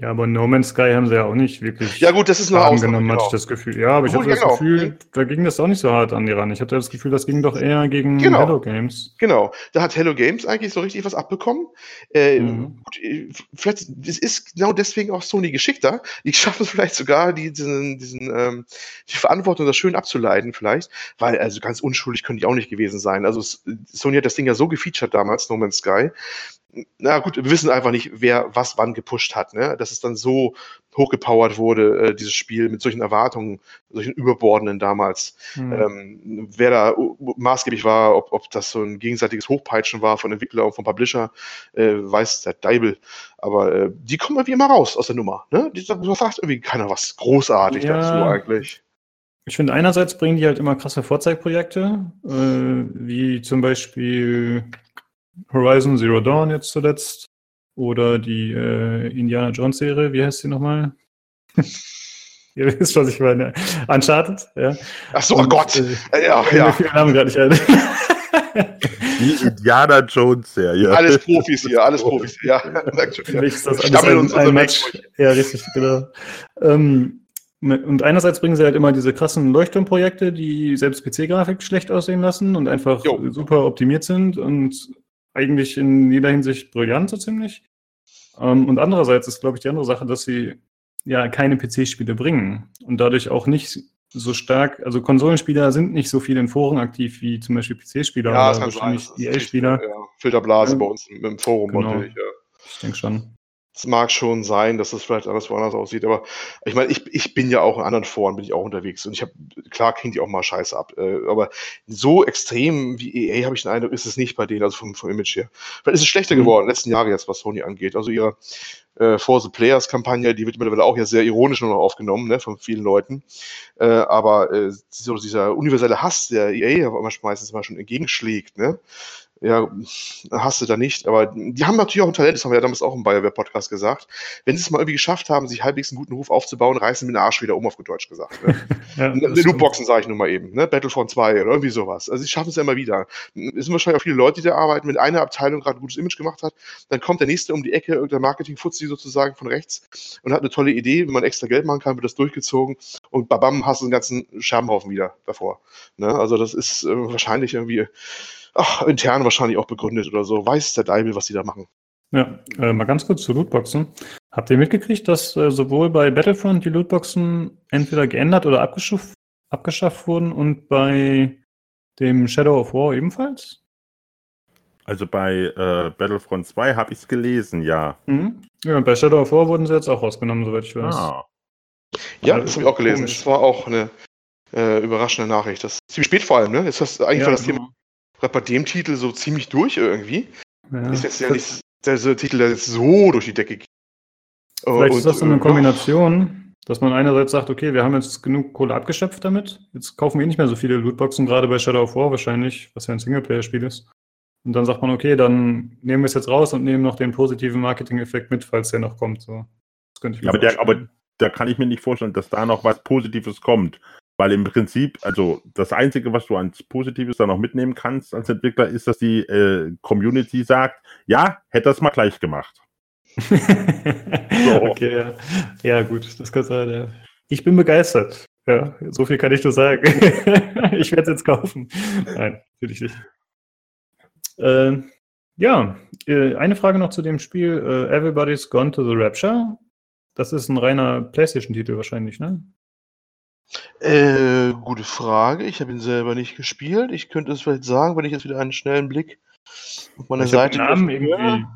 Ja, aber No Man's Sky haben sie ja auch nicht wirklich Ja gut, das ist eine Ausnahme. genommen, hatte ich Genau. das Gefühl. Ja, aber ich Obwohl, hatte das genau. Gefühl, da ging das auch nicht so hart an die ran. Ich hatte das Gefühl, das ging doch eher gegen Genau. Hello Games. genau, da hat Hello Games eigentlich so richtig was abbekommen. Äh, Mhm. gut, äh, vielleicht das ist genau deswegen auch Sony geschickter. Die schaffen es vielleicht sogar, die, diesen, diesen, ähm, die Verantwortung das schön abzuleiten, vielleicht, weil also ganz unschuldig können die auch nicht gewesen sein. Also Sony hat das Ding ja so gefeatured damals, No Man's Sky. Na gut, wir wissen einfach nicht, wer was wann gepusht hat, ne? Dass es dann so hochgepowert wurde, äh, dieses Spiel mit solchen Erwartungen, solchen Überbordenden damals. Mhm. Ähm, wer da maßgeblich war, ob, ob das so ein gegenseitiges Hochpeitschen war von Entwickler und von Publisher, äh, weiß der Deibel. Aber äh, die kommen irgendwie immer raus aus der Nummer. Ne? Die, da sagt irgendwie keiner was großartig Ja. dazu eigentlich. Ich finde, einerseits bringen die halt immer krasse Vorzeigprojekte, äh, wie zum Beispiel Horizon Zero Dawn jetzt zuletzt oder die äh, Indiana Jones Serie, wie heißt die nochmal? Ihr wisst, was ich meine. Uncharted, ja. Ach so, oh Und, Gott. Äh, ja, ja. ja. Mir fiel der Name gerade nicht ein. Die Indiana Jones Serie. Alles Profis hier, alles Profis. Ja, ist das Stammeln ein, uns ein Match. Ja, richtig, genau. Ähm, und einerseits bringen sie halt immer diese krassen Leuchtturmprojekte, die selbst PC-Grafik schlecht aussehen lassen und einfach Jo. super optimiert sind und eigentlich in jeder Hinsicht brillant so ziemlich. Ähm, und andererseits ist, glaube ich, die andere Sache, dass sie ja keine PC-Spiele bringen und dadurch auch nicht so stark, also Konsolenspieler sind nicht so viel in Foren aktiv wie zum Beispiel PC-Spieler Ja, oder wahrscheinlich EA-Spieler. Ja, Filterblase Ja. bei uns im, im Forum Genau. natürlich. Ja. Ich denke schon. Es mag schon sein, dass das vielleicht alles woanders aussieht, aber ich meine, ich, ich bin ja auch in anderen Foren, bin ich auch unterwegs und ich habe, klar kriegen die auch mal Scheiße ab, äh, aber so extrem wie EA habe ich den Eindruck, ist es nicht bei denen, also vom, vom Image her. Vielleicht ist es schlechter Mhm. geworden, letzten Jahre jetzt, was Sony angeht. Also ihre äh, For the Players-Kampagne, die wird mittlerweile auch ja sehr ironisch nur noch aufgenommen, ne, von vielen Leuten. Äh, aber äh, so dieser universelle Hass, der EA einmal meistens mal schon entgegenschlägt, ne? Ja, hast du da nicht. Aber die haben natürlich auch ein Talent, das haben wir ja damals auch im BioWare-Podcast gesagt. Wenn sie es mal irgendwie geschafft haben, sich halbwegs einen guten Ruf aufzubauen, reißen sie mit den Arsch wieder um, auf gut Deutsch gesagt. Ne? Ja, Ne. Lootboxen sage ich nur mal eben, ne? Battlefront 2 oder irgendwie sowas. Also sie schaffen es ja immer wieder. Es sind wahrscheinlich auch viele Leute, die da arbeiten. Wenn eine Abteilung gerade ein gutes Image gemacht hat, dann kommt der nächste um die Ecke, irgendein Marketing-Fuzzi sozusagen von rechts und hat eine tolle Idee, wenn man extra Geld machen kann, wird das durchgezogen und babam, hast du einen ganzen Scherbenhaufen wieder davor. Ne? Also das ist äh, wahrscheinlich irgendwie ach, intern wahrscheinlich auch begründet oder so. Weiß der Deibel, was die da machen. Ja, äh, mal ganz kurz zu Lootboxen. Habt ihr mitgekriegt, dass äh, sowohl bei Battlefront die Lootboxen entweder geändert oder abgeschafft, abgeschafft wurden und bei dem Shadow of War ebenfalls? Also bei äh, Battlefront 2 habe ich es gelesen, ja. Mhm. Ja, bei Shadow of War wurden sie jetzt auch rausgenommen, soweit ich weiß. Ah. Ja, Ja, das habe ich auch gelesen. komisch. Das war auch eine äh, überraschende Nachricht. Das ist ziemlich spät vor allem, ne? Jetzt hast du eigentlich Ja, das Thema gerade bei dem Titel so ziemlich durch irgendwie. ja. Ist jetzt ja nicht der Titel, der jetzt so durch die Decke geht. Äh, Vielleicht und, ist das so eine äh, Kombination, dass man einerseits sagt, okay, wir haben jetzt genug Kohle abgeschöpft damit, jetzt kaufen wir nicht mehr so viele Lootboxen, gerade bei Shadow of War wahrscheinlich, was ja ein Singleplayer-Spiel ist. Und dann sagt man, okay, dann nehmen wir es jetzt raus und nehmen noch den positiven Marketing-Effekt mit, falls der noch kommt. So. Das könnte ich Ja, aber der- aber- Da kann ich mir nicht vorstellen, dass da noch was Positives kommt. Weil im Prinzip, also das Einzige, was du als Positives da noch mitnehmen kannst als Entwickler, ist, dass die äh, Community sagt, ja, hätte das mal gleich gemacht. Okay, ja. ja, gut, das kann sein. Ja. Ich bin begeistert. Ja, so viel kann ich nur sagen. ich werde es jetzt kaufen. Nein, natürlich nicht. Äh, ja, eine Frage noch zu dem Spiel. Äh, Everybody's Gone to the Rapture. Das ist ein reiner PlayStation-Titel wahrscheinlich, ne? Äh, gute Frage. Ich habe ihn selber nicht gespielt. Ich könnte es vielleicht sagen, wenn ich jetzt wieder einen schnellen Blick auf meine ich habe Seite den Namen irgendwie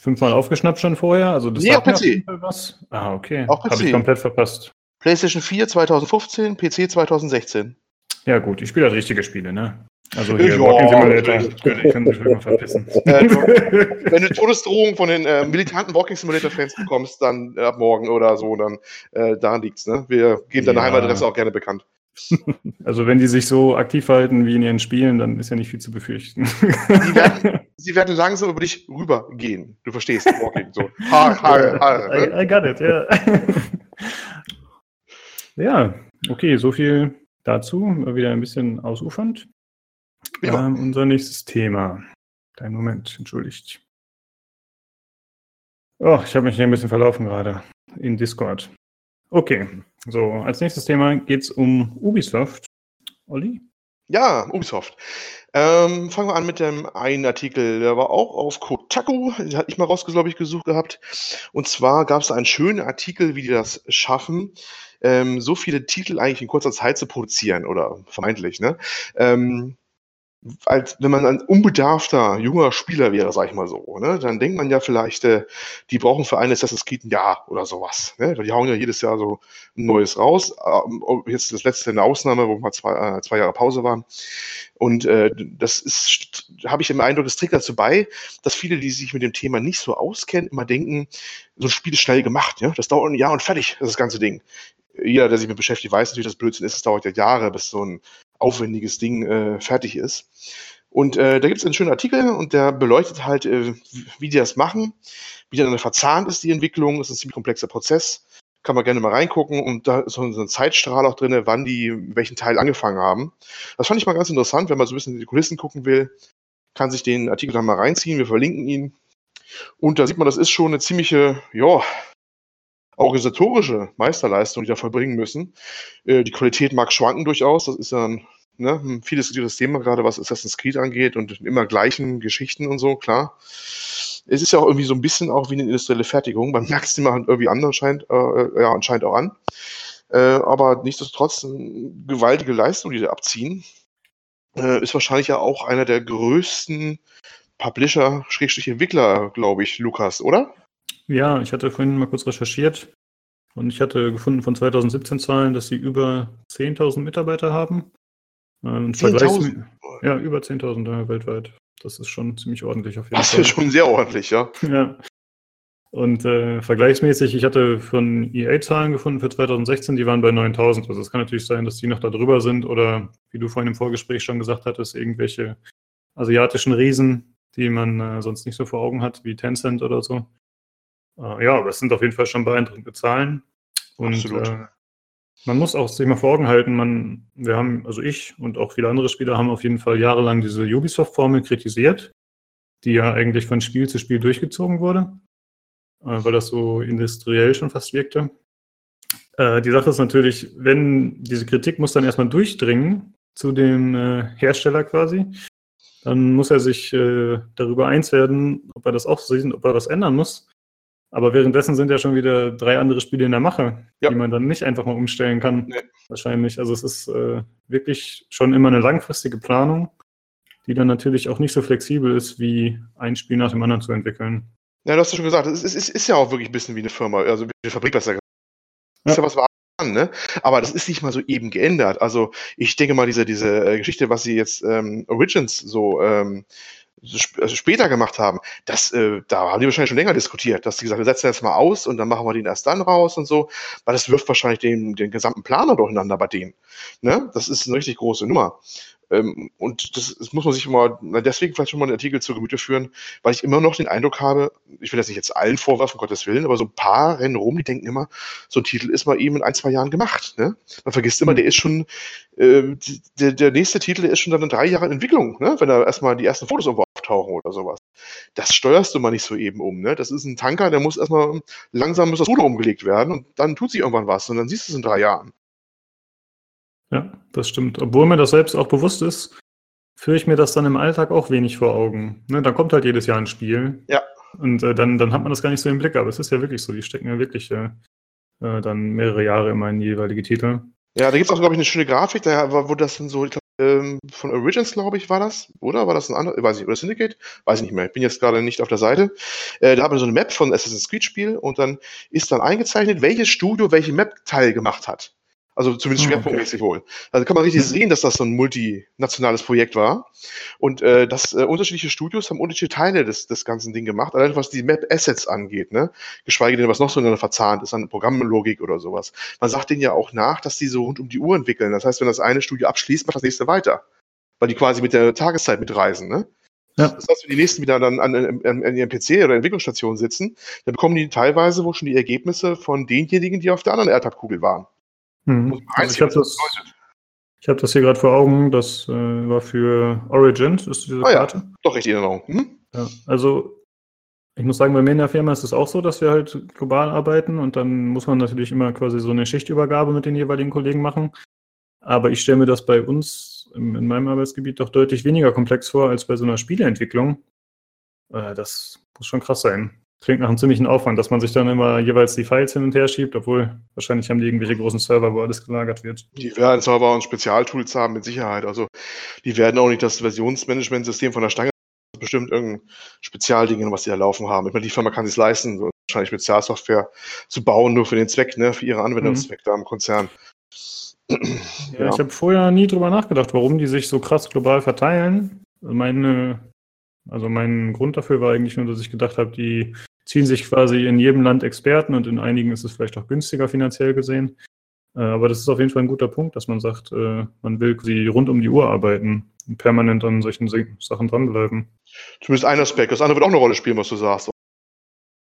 fünfmal aufgeschnappt schon vorher. Also das Nee, sagt auf PC. Fall was. Ah, okay. Auf Habe ich komplett verpasst. PlayStation 4 2015, PC 2016. Ja, gut, ich spiele halt richtige Spiele, ne? Also Ja, hier Walking Simulator. Können, können sich mal verpissen. Äh, wenn du Todesdrohungen von den äh, militanten Walking Simulator-Fans bekommst, dann äh, ab morgen oder so, dann äh, daran liegt's. Ne? Wir geben deine Ja. Heimadresse auch gerne bekannt. Also wenn die sich so aktiv verhalten wie in ihren Spielen, dann ist ja nicht viel zu befürchten. Die werden, sie werden langsam über dich rübergehen. Du verstehst, Walking. So. Ha, ha, ha, ne? I, I got it, ja. ja, okay, so viel dazu. Mal Wieder ein bisschen ausufernd. Ja. Ähm, unser nächstes Thema. Kleinen Moment, entschuldigt. Oh, ich habe mich hier ein bisschen verlaufen gerade in Discord. Okay, so, als nächstes Thema geht es um Ubisoft. Olli? Ja, Ubisoft. Ähm, fangen wir an mit dem einen Artikel, der war auch auf Kotaku, den hatte ich mal rausgesucht, glaube ich, gesucht gehabt. Und zwar gab es einen schönen Artikel, wie die das schaffen, ähm, so viele Titel eigentlich in kurzer Zeit zu produzieren, oder vermeintlich, ne? Ähm, als wenn man ein unbedarfter junger Spieler wäre, sag ich mal so, ne, dann denkt man ja vielleicht, äh, die brauchen für ein Assassin's Creed ein Jahr oder sowas, ne, die hauen ja jedes Jahr so ein neues raus. Ob jetzt das letzte eine Ausnahme, wo mal zwei, äh, zwei Jahre Pause waren. Und äh, das ist, habe ich im Eindruck, das trägt dazu bei, dass viele, die sich mit dem Thema nicht so auskennen, immer denken, so ein Spiel ist schnell gemacht, ja, das dauert ein Jahr und fertig, das, das ganze Ding. Jeder, der sich mit beschäftigt, weiß natürlich, dass Blödsinn ist, es dauert ja Jahre, bis so ein aufwendiges Ding äh, fertig ist. Und äh, da gibt es einen schönen Artikel und der beleuchtet halt, äh, wie die das machen, wie dann verzahnt ist die Entwicklung. Das ist ein ziemlich komplexer Prozess. Kann man gerne mal reingucken und da ist so ein Zeitstrahl auch drin, wann die welchen Teil angefangen haben. Das fand ich mal ganz interessant, wenn man so ein bisschen in die Kulissen gucken will, kann sich den Artikel dann mal reinziehen. Wir verlinken ihn. Und da sieht man, das ist schon eine ziemliche, ja, organisatorische Meisterleistung, die da vollbringen müssen. Äh, die Qualität mag schwanken durchaus. Das ist ja ein, ne, ein viel diskutiertes Thema, gerade was Assassin's Creed angeht und immer gleichen Geschichten und so, klar. Es ist ja auch irgendwie so ein bisschen auch wie eine industrielle Fertigung. Man merkt es immer irgendwie an, anscheinend, äh, ja, anscheinend auch an. Äh, aber nichtsdestotrotz eine gewaltige Leistung, die da abziehen. Äh, ist wahrscheinlich ja auch einer der größten Publisher, Schrägstrich Entwickler, glaube ich, Lukas, oder? Ja, ich hatte vorhin mal kurz recherchiert und ich hatte gefunden von 2017 Zahlen, dass sie über 10.000 Mitarbeiter haben. Äh, Und 10.000? Vergleichs- Ja, über 10.000 ja, weltweit. Das ist schon ziemlich ordentlich auf jeden Das Fall. ist schon sehr ordentlich, ja. Ja. Und äh, vergleichsmäßig, ich hatte von EA-Zahlen gefunden für 2016, die waren bei 9000. Also es kann natürlich sein, dass die noch da drüber sind oder, wie du vorhin im Vorgespräch schon gesagt hattest, irgendwelche asiatischen Riesen, die man äh, sonst nicht so vor Augen hat, wie Tencent oder so. Äh, ja, aber es sind auf jeden Fall schon beeindruckende Zahlen. Und Absolut. Äh, man muss auch sich mal vor Augen halten, man, wir haben, also ich und auch viele andere Spieler haben auf jeden Fall jahrelang diese Ubisoft-Formel kritisiert, die ja eigentlich von Spiel zu Spiel durchgezogen wurde, äh, weil das so industriell schon fast wirkte. Äh, die Sache ist natürlich, wenn diese Kritik muss dann erstmal durchdringen zu dem äh, Hersteller quasi, dann muss er sich äh, darüber eins werden, ob er das auch sieht und ob er was ändern muss. Aber währenddessen sind ja schon wieder drei andere Spiele in der Mache, Ja. die man dann nicht einfach mal umstellen kann. Nee. Wahrscheinlich. Also es ist äh, wirklich schon immer eine langfristige Planung, die dann natürlich auch nicht so flexibel ist, wie ein Spiel nach dem anderen zu entwickeln. Ja, du hast ja schon gesagt, es ist, ist, ist, ja auch wirklich ein bisschen wie eine Firma, also wie eine Fabrik besser gesagt. Ja. Ist ja was war ne? Aber das ist nicht mal so eben geändert. Also ich denke mal, diese, diese äh, Geschichte, was sie jetzt ähm, Origins so ähm, später gemacht haben, das, äh, da haben die wahrscheinlich schon länger diskutiert, dass die gesagt haben, wir setzen jetzt mal aus und dann machen wir den erst dann raus und so, weil das wirft wahrscheinlich den, den gesamten Planer durcheinander bei denen. Ne? Das ist eine richtig große Nummer. Ähm, und das, das, muss man sich immer, deswegen vielleicht schon mal einen Artikel zu Gemüte führen, weil ich immer noch den Eindruck habe, ich will das nicht jetzt allen vorwerfen, Gottes Willen, aber so ein paar rennen rum, die denken immer, so ein Titel ist mal eben in ein, zwei Jahren gemacht. Ne? Man vergisst immer, mhm. der ist schon, äh, der, der nächste Titel der ist schon dann in drei Jahren Entwicklung, ne? wenn da erstmal die ersten Fotos irgendwo auftauchen oder sowas. Das steuerst du mal nicht so eben um. Ne? Das ist ein Tanker, der muss erstmal langsam muss das Ruder umgelegt werden und dann tut sich irgendwann was und dann siehst du es in drei Jahren. Ja, das stimmt. Obwohl mir das selbst auch bewusst ist, führe ich mir das dann im Alltag auch wenig vor Augen. Ne, dann kommt halt jedes Jahr ein Spiel. Ja. Und äh, dann, dann hat man das gar nicht so im Blick, aber es ist ja wirklich so, die stecken ja wirklich äh, äh dann mehrere Jahre immer in jeweilige Titel. Ja, da gibt es auch, glaube ich, eine schöne Grafik, da wo das dann so, ich glaub, ähm, von Origins, glaube ich, war das, oder? War das ein anderer, weiß ich, oder Syndicate? Weiß ich nicht mehr. Ich bin jetzt gerade nicht auf der Seite. Äh, da haben wir so eine Map von Assassin's Creed Spiel und dann ist dann eingezeichnet, welches Studio welche Map-Teil gemacht hat. Also zumindest ah, schwerpunktmäßig okay. wohl. Also kann man richtig mhm. sehen, dass das so ein multinationales Projekt war. Und äh, dass äh, unterschiedliche Studios haben unterschiedliche Teile des, des ganzen Ding gemacht, allein was die Map-Assets angeht, ne? Geschweige denn, was noch so ineinander verzahnt ist an Programmlogik oder sowas. Man sagt denen ja auch nach, dass die so rund um die Uhr entwickeln. Das heißt, wenn das eine Studio abschließt, macht das nächste weiter. Weil die quasi mit der Tageszeit mitreisen, ne? Ja. Das heißt, wenn die nächsten wieder dann an, an, an ihrem PC oder Entwicklungsstation sitzen, dann bekommen die teilweise wohl schon die Ergebnisse von denjenigen, die auf der anderen Erdhalbkugel waren. Hm. Also ich habe das, hab das hier gerade vor Augen. Das äh, war für Origins, ist diese oh, Karte. Ja. Doch, richtig in Erinnerung. Hm? Ja, also ich muss sagen, bei mir in der Firma ist es auch so, dass wir halt global arbeiten und dann muss man natürlich immer quasi so eine Schichtübergabe mit den jeweiligen Kollegen machen. Aber ich stelle mir das bei uns in meinem Arbeitsgebiet doch deutlich weniger komplex vor als bei so einer Spieleentwicklung. Äh, das muss schon krass sein. Klingt nach einem ziemlichen Aufwand, dass man sich dann immer jeweils die Files hin und her schiebt, obwohl wahrscheinlich haben die irgendwelche großen Server, wo alles gelagert wird. Die werden Server und Spezialtools haben, mit Sicherheit. Also die werden auch nicht das Versionsmanagementsystem von der Stange bestimmt irgendein Spezialding, was sie da laufen haben. Ich meine, die Firma kann sich leisten, so wahrscheinlich Spezialsoftware zu bauen, nur für den Zweck, ne, für ihre Anwendungszweck mhm. da im Konzern. Ja, ja. Ich habe vorher nie drüber nachgedacht, warum die sich so krass global verteilen. Meine, also mein Grund dafür war eigentlich nur, dass ich gedacht habe, die ziehen sich quasi in jedem Land Experten und in einigen ist es vielleicht auch günstiger finanziell gesehen. Äh, aber das ist auf jeden Fall ein guter Punkt, dass man sagt, äh, man will quasi rund um die Uhr arbeiten und permanent an solchen Sachen dranbleiben. Zumindest ein Aspekt. Das andere wird auch eine Rolle spielen, was du sagst.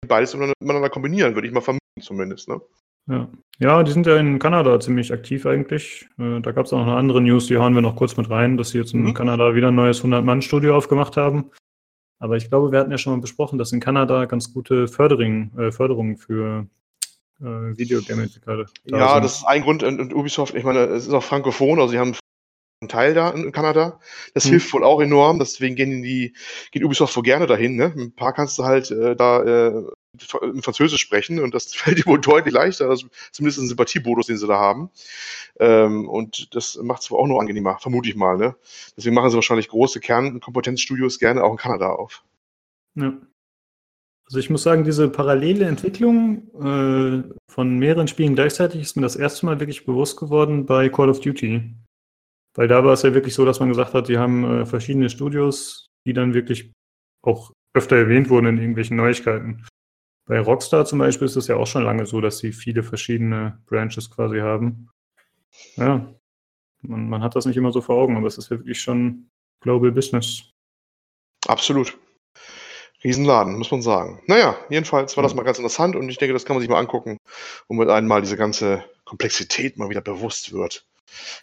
Beides miteinander kombinieren, würde ich mal vermuten, zumindest. Ne? Ja. ja, die sind ja in Kanada ziemlich aktiv eigentlich. Äh, da gab es auch noch eine andere News, die hauen wir noch kurz mit rein, dass sie jetzt in mhm. Kanada wieder ein neues 100-Mann-Studio aufgemacht haben. Aber ich glaube, wir hatten ja schon mal besprochen, dass in Kanada ganz gute Förderung, äh, Förderungen für äh, Videogame-Entwickler da Ja, sind. das ist ein Grund. Und, Ubisoft, ich meine, es ist auch frankophon, also sie haben Teil da in Kanada. Das hm. hilft wohl auch enorm. Deswegen gehen die, geht Ubisoft wohl gerne dahin. Ne? Ein paar kannst du halt äh, da äh, in Französisch sprechen und das fällt ihm wohl deutlich leichter, also zumindest ein Sympathiebonus, den sie da haben. Ähm, und das macht es wohl auch nur angenehmer, vermute ich mal. Ne? Deswegen machen sie wahrscheinlich große Kernkompetenzstudios gerne auch in Kanada auf. Ja. Also ich muss sagen, diese parallele Entwicklung äh, von mehreren Spielen gleichzeitig ist mir das erste Mal wirklich bewusst geworden bei Call of Duty. Weil da war es ja wirklich so, dass man gesagt hat, die haben äh, verschiedene Studios, die dann wirklich auch öfter erwähnt wurden in irgendwelchen Neuigkeiten. Bei Rockstar zum Beispiel ist es ja auch schon lange so, dass sie viele verschiedene Branches quasi haben. Ja, man, man hat das nicht immer so vor Augen, aber es ist wirklich schon Global Business. Absolut. Riesenladen, muss man sagen. Naja, jedenfalls war das mal ganz interessant und ich denke, das kann man sich mal angucken, wo mit einmal diese ganze Komplexität mal wieder bewusst wird.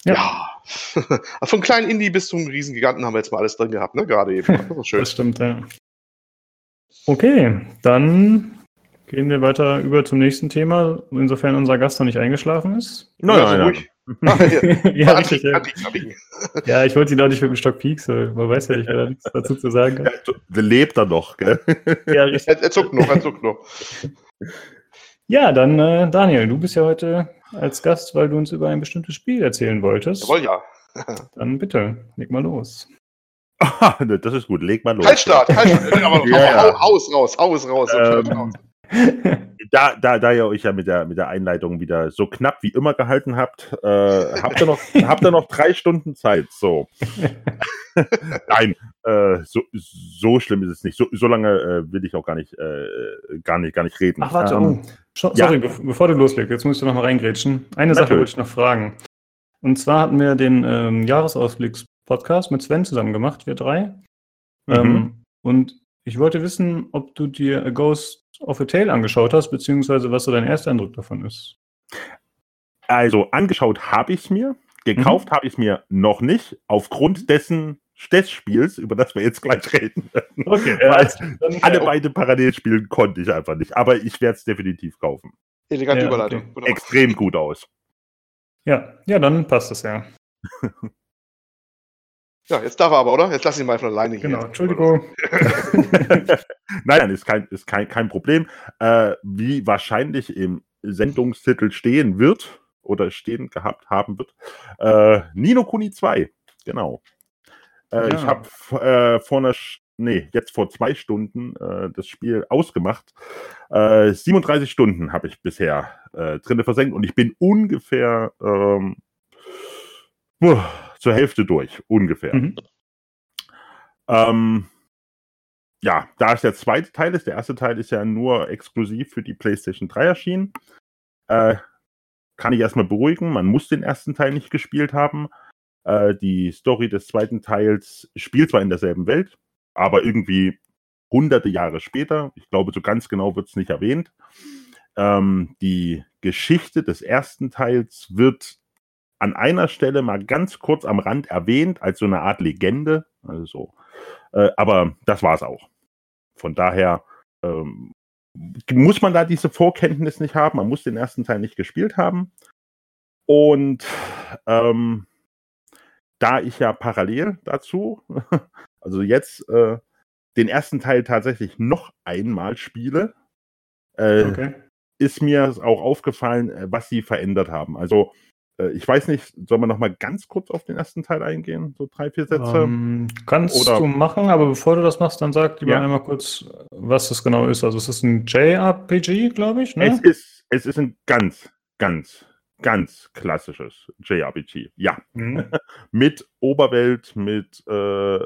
Ja. ja. Von kleinen Indie bis zum Riesengiganten haben wir jetzt mal alles drin gehabt, ne? Gerade eben. Das, schön. das stimmt, ja. Okay, dann Gehen wir weiter über zum nächsten Thema, insofern unser Gast noch nicht eingeschlafen ist. Nein, nein, nein. Ruhig. ja, richtig, ja. ja, ich wollte ihn auch nicht mit dem Stock pieksen. Man weiß ja nicht, wer da nichts dazu zu sagen kann. Der lebt da noch, gell? Ja, richtig. Er, er zuckt noch, er zuckt noch. Ja, dann äh, Daniel, du bist ja heute als Gast, weil du uns über ein bestimmtes Spiel erzählen wolltest. Jawohl, ja. dann bitte, leg mal los. Ah, ne, das ist gut, leg mal los. Kaltstart, Kaltstart. Aber Ja, ja. Haus raus, Haus raus. Ähm, da, da, da ihr euch ja mit der, mit der Einleitung wieder so knapp wie immer gehalten habt, äh, habt, ihr noch, habt ihr noch drei Stunden Zeit. So. Nein, äh, so, so schlimm ist es nicht. So, so lange äh, will ich auch gar nicht, äh, gar nicht, gar nicht reden. Ach, warte, Ähm, oh. Ja. Sorry, bev- bevor du loslegst, jetzt muss ich noch mal reingrätschen. Eine Sache Natürlich. wollte ich noch fragen. Und zwar hatten wir den ähm, Jahresausblicks-Podcast mit Sven zusammen gemacht, wir drei. Mhm. Ähm, und ich wollte wissen, ob du dir A Ghost of a Tale angeschaut hast, beziehungsweise was so dein erster Eindruck davon ist. Also angeschaut habe ich es mir, gekauft habe ich es mir noch nicht, aufgrund dessen des Spiels, über das wir jetzt gleich reden werden. Okay, Weil dann, alle beide parallel spielen konnte ich einfach nicht, aber ich werde es definitiv kaufen. Elegante Ja, Überleitung. okay. Extrem gut aus. ja, ja, dann passt das ja. Ja, jetzt darf er aber, oder? Jetzt lass ihn mal von alleine hier. Genau, Entschuldigung. nein, nein, ist kein, ist kein, kein Problem. Äh, wie wahrscheinlich im Sendungstitel stehen wird oder stehen gehabt haben wird, äh, Nino Kuni 2. Genau. Äh, Ja. Ich habe äh, vor einer, nee, jetzt vor zwei Stunden äh, das Spiel ausgemacht. Äh, 37 Stunden habe ich bisher äh, drinne versenkt und ich bin ungefähr ähm, zur Hälfte durch, ungefähr. Mhm. Ähm, ja, da es der zweite Teil ist, der erste Teil ist ja nur exklusiv für die PlayStation 3 erschienen, äh, kann ich erstmal beruhigen. Man muss den ersten Teil nicht gespielt haben. Äh, die Story des zweiten Teils spielt zwar in derselben Welt, aber irgendwie hunderte Jahre später. Ich glaube, so ganz genau wird es nicht erwähnt. Ähm, die Geschichte des ersten Teils wird an einer Stelle mal ganz kurz am Rand erwähnt, als so eine Art Legende. Also so. Äh, aber das war es auch. Von daher ähm, muss man da diese Vorkenntnis nicht haben. Man muss den ersten Teil nicht gespielt haben. Und ähm, da ich ja parallel dazu, also jetzt äh, den ersten Teil tatsächlich noch einmal spiele, äh, Okay. ist mir auch aufgefallen, äh, was sie verändert haben. Also ich weiß nicht, soll man noch mal ganz kurz auf den ersten Teil eingehen? So drei, vier Sätze? Ähm, kannst Oder- du machen, aber bevor du das machst, dann sag lieber Ja. einmal kurz, was das genau ist. Also es ist ein JRPG, glaube ich, ne? Es, ist, es ist ein ganz, ganz, ganz klassisches JRPG. Ja, Mhm. mit Oberwelt, mit äh,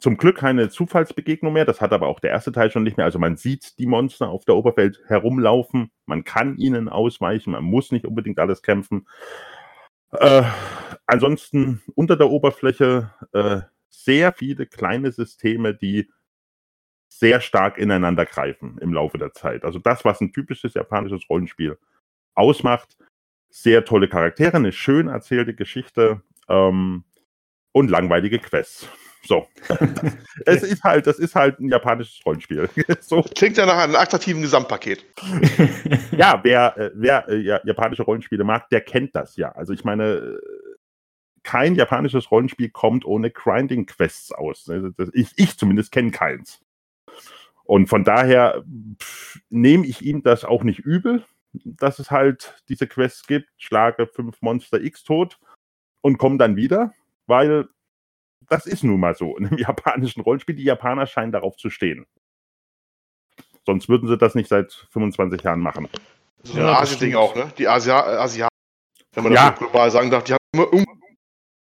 zum Glück keine Zufallsbegegnung mehr. Das hat aber auch der erste Teil schon nicht mehr. Also man sieht die Monster auf der Oberwelt herumlaufen. Man kann ihnen ausweichen. Man muss nicht unbedingt alles kämpfen. Äh, ansonsten unter der Oberfläche äh, sehr viele kleine Systeme, die sehr stark ineinander greifen im Laufe der Zeit. Also das, was ein typisches japanisches Rollenspiel ausmacht. Sehr tolle Charaktere, eine schön erzählte Geschichte ähm, und langweilige Quests. So. es ist halt, das ist halt ein japanisches Rollenspiel. so. Klingt ja nach einem attraktiven Gesamtpaket. Ja, wer, äh, wer äh, ja, japanische Rollenspiele mag, der kennt das ja. Also ich meine, kein japanisches Rollenspiel kommt ohne Grinding-Quests aus. Also ich, ich zumindest kenne keins. Und von daher nehme ich ihm das auch nicht übel, dass es halt diese Quests gibt, schlage fünf Monster X tot und komme dann wieder, weil das ist nun mal so in einem japanischen Rollenspiel. Die Japaner scheinen darauf zu stehen. Sonst würden sie das nicht seit 25 Jahren machen. So Ja, ein das Asien-Ding auch, ne? Die Asia Asiaten, wenn man das Ja. so global sagen darf, die haben immer irgendwie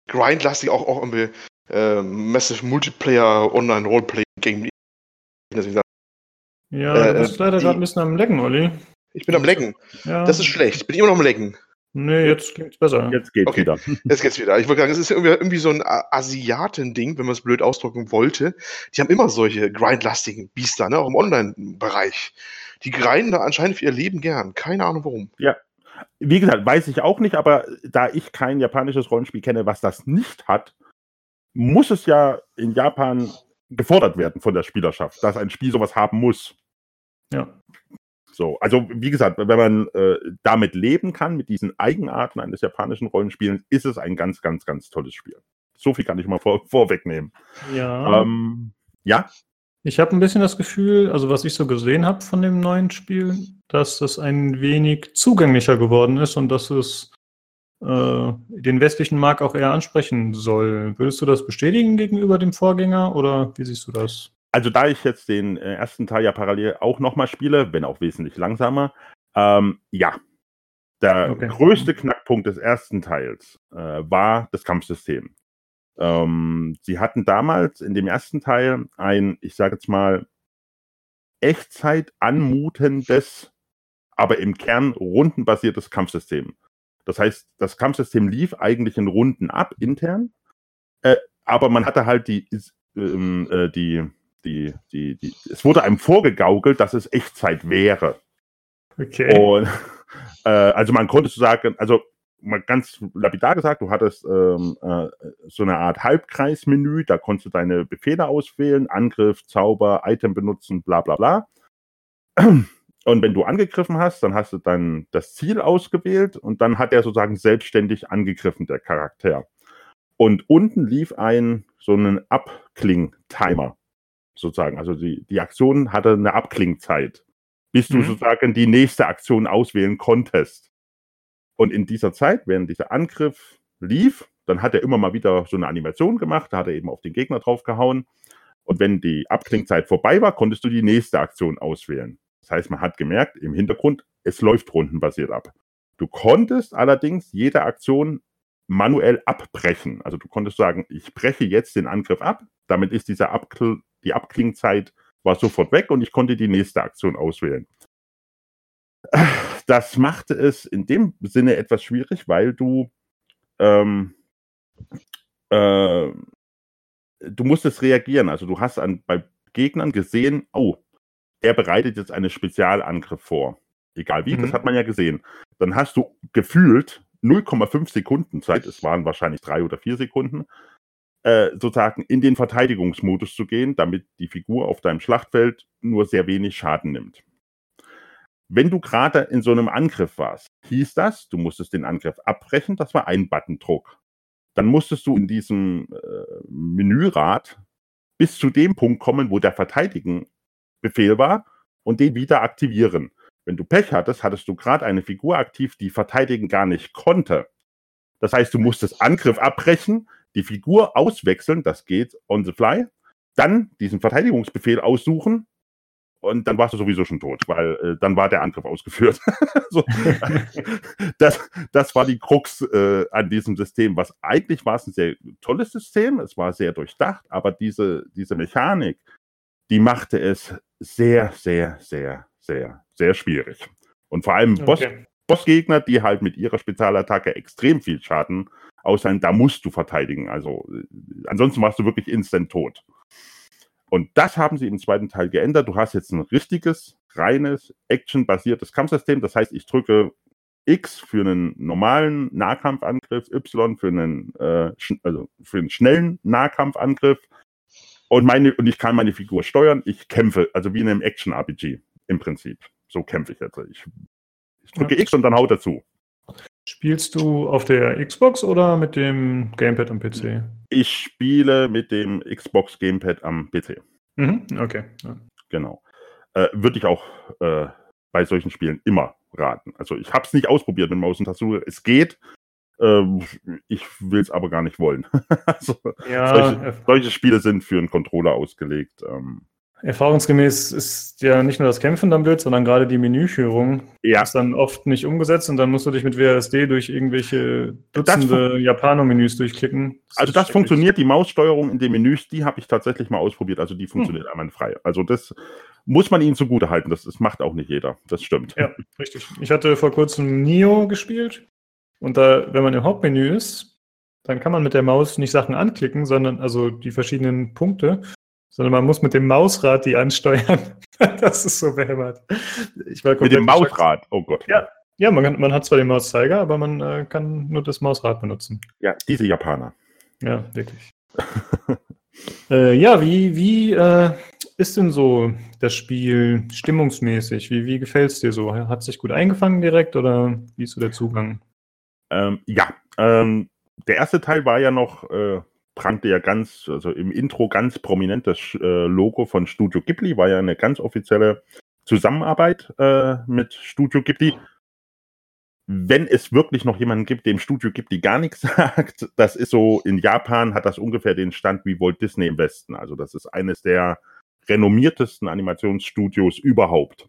grindlastig auch, auch irgendwie äh, Massive Multiplayer Online Roleplay Game. ja, Äh, du bist leider die- gerade ein bisschen am Lecken, Olli. Ich bin am Lecken. Ja. Das ist schlecht. Bin immer noch am Lecken. Nee, jetzt klingt's besser. Jetzt geht's Okay. wieder. Jetzt geht's wieder. Ich wollte sagen, es ist irgendwie, irgendwie so ein Asiaten-Ding, wenn man es blöd ausdrücken wollte. Die haben immer solche grindlastigen Biester, ne? auch im Online-Bereich. Die grinden da anscheinend für ihr Leben gern. Keine Ahnung warum. Wie gesagt, weiß ich auch nicht, aber da ich kein japanisches Rollenspiel kenne, was das nicht hat, muss es ja in Japan gefordert werden von der Spielerschaft, dass ein Spiel sowas haben muss. Ja. So, also wie gesagt, wenn man äh, damit leben kann, mit diesen Eigenarten eines japanischen Rollenspiels, ist es ein ganz, ganz, ganz tolles Spiel. So viel kann ich mal vor, vorwegnehmen. Ja. Ähm, ja, Ich habe ein bisschen das Gefühl, also was ich so gesehen habe von dem neuen Spiel, dass es ein wenig zugänglicher geworden ist und dass es äh, den westlichen Markt auch eher ansprechen soll. Würdest du das bestätigen gegenüber dem Vorgänger oder wie siehst du das? Also da ich jetzt den äh, ersten Teil ja parallel auch nochmal spiele, wenn auch wesentlich langsamer, ähm, ja. Der Okay. größte Knackpunkt des ersten Teils äh, war das Kampfsystem. Ähm, sie hatten damals in dem ersten Teil ein, ich sage jetzt mal, Echtzeit anmutendes, aber im Kern rundenbasiertes Kampfsystem. Das heißt, das Kampfsystem lief eigentlich in Runden ab, intern, äh, aber man hatte halt die, ähm, äh, die, die, die, die, es wurde einem vorgegaukelt, dass es Echtzeit wäre. Okay. Und äh, also man konnte so sagen, also mal ganz lapidar gesagt, du hattest ähm, äh, so eine Art Halbkreismenü, da konntest du deine Befehle auswählen, Angriff, Zauber, Item benutzen, bla bla bla. Und wenn du angegriffen hast, dann hast du dann das Ziel ausgewählt und dann hat er sozusagen selbstständig angegriffen, der Charakter. Und unten lief ein so einen Abkling-Timer, sozusagen. Also die, die Aktion hatte eine Abklingzeit, bis du Mhm. sozusagen die nächste Aktion auswählen konntest. Und in dieser Zeit, während dieser Angriff lief, dann hat er immer mal wieder so eine Animation gemacht, da hat er eben auf den Gegner draufgehauen. Und wenn die Abklingzeit vorbei war, konntest du die nächste Aktion auswählen. Das heißt, man hat gemerkt, im Hintergrund, es läuft rundenbasiert ab. Du konntest allerdings jede Aktion manuell abbrechen. Also du konntest sagen, ich breche jetzt den Angriff ab. Damit ist diese Abkl die Abklingzeit war sofort weg und ich konnte die nächste Aktion auswählen. Das machte es in dem Sinne etwas schwierig, weil du ähm, äh, du musstest reagieren. Also du hast an, bei Gegnern gesehen, oh, er bereitet jetzt einen Spezialangriff vor. Egal wie, das Mhm. hat man ja gesehen. Dann hast du gefühlt 0,5 Sekunden Zeit, es waren wahrscheinlich drei oder vier Sekunden, äh, sozusagen in den Verteidigungsmodus zu gehen, damit die Figur auf deinem Schlachtfeld nur sehr wenig Schaden nimmt. Wenn du gerade in so einem Angriff warst, hieß das, du musstest den Angriff abbrechen, das war ein Buttondruck. Dann musstest du in diesem äh, Menürad bis zu dem Punkt kommen, wo der Verteidigen-Befehl war und den wieder aktivieren. Wenn du Pech hattest, hattest du gerade eine Figur aktiv, die verteidigen gar nicht konnte. Das heißt, du musstest Angriff abbrechen, die Figur auswechseln, das geht on the fly, dann diesen Verteidigungsbefehl aussuchen und dann warst du sowieso schon tot, weil äh, dann war der Angriff ausgeführt. so, das, das war die Krux äh, an diesem System. Was eigentlich war es ein sehr tolles System, es war sehr durchdacht, aber diese, diese Mechanik, die machte es sehr, sehr, sehr, sehr, sehr schwierig. Und vor allem Boss, Okay. Bossgegner, die halt mit ihrer Spezialattacke extrem viel Schaden aushalten, da musst du verteidigen. Also äh, ansonsten warst du wirklich instant tot. Und das haben sie im zweiten Teil geändert. Du hast jetzt ein richtiges, reines, actionbasiertes Kampfsystem. Das heißt, ich drücke X für einen normalen Nahkampfangriff, Y für einen, äh, also für einen schnellen Nahkampfangriff. Und, meine, und ich kann meine Figur steuern. Ich kämpfe, also wie in einem Action-RPG im Prinzip. So kämpfe ich jetzt. Ich, ich drücke Ja. X und dann haut dazu. Spielst du auf der Xbox oder mit dem Gamepad am PC? Ich spiele mit dem Xbox Gamepad am PC. Mhm. Okay. Ja. Genau. Äh, Würde ich auch äh, bei solchen Spielen immer raten. Also ich habe es nicht ausprobiert mit Maus und Tastatur. Es geht. Ähm, ich will es aber gar nicht wollen. also, Ja, solche, solche Spiele sind für einen Controller ausgelegt. Ähm, erfahrungsgemäß ist ja nicht nur das Kämpfen dann blöd, sondern gerade die Menüführung ja, ist dann oft nicht umgesetzt und dann musst du dich mit WASD durch irgendwelche Das Dutzende Japano-Menüs durchklicken. also ist das funktioniert, die Maussteuerung in den Menüs, die habe ich tatsächlich mal ausprobiert. Also die Hm. funktioniert einwandfrei. Also das muss man ihnen zugute halten. Das, das macht auch nicht jeder. Das stimmt. Ja, richtig. Ich hatte vor kurzem Nio gespielt und da, wenn man im Hauptmenü ist, dann kann man mit der Maus nicht Sachen anklicken, sondern also die verschiedenen Punkte, sondern man muss mit dem Mausrad die ansteuern. das ist so behämmert. Ich war Mit dem. Mausrad. Oh Gott. Ja. Ja, man, kann, man hat zwar den Mauszeiger, aber man äh, kann nur das Mausrad benutzen. ja diese Japaner. Ja, wirklich. äh, ja, wie, wie äh, ist denn so das Spiel stimmungsmäßig? Wie, wie gefällt es dir so? Hat sich gut eingefangen direkt oder wie ist so der Zugang? Ähm, ja, ähm, der erste Teil war ja noch, äh, prangte ja ganz, also im Intro ganz prominent das äh, Logo von Studio Ghibli, war ja eine ganz offizielle Zusammenarbeit äh, mit Studio Ghibli. wenn es wirklich noch jemanden gibt, der im Studio die gar nichts sagt, das ist so, in Japan hat das ungefähr den Stand wie Walt Disney im Westen. Also das ist eines der renommiertesten Animationsstudios überhaupt.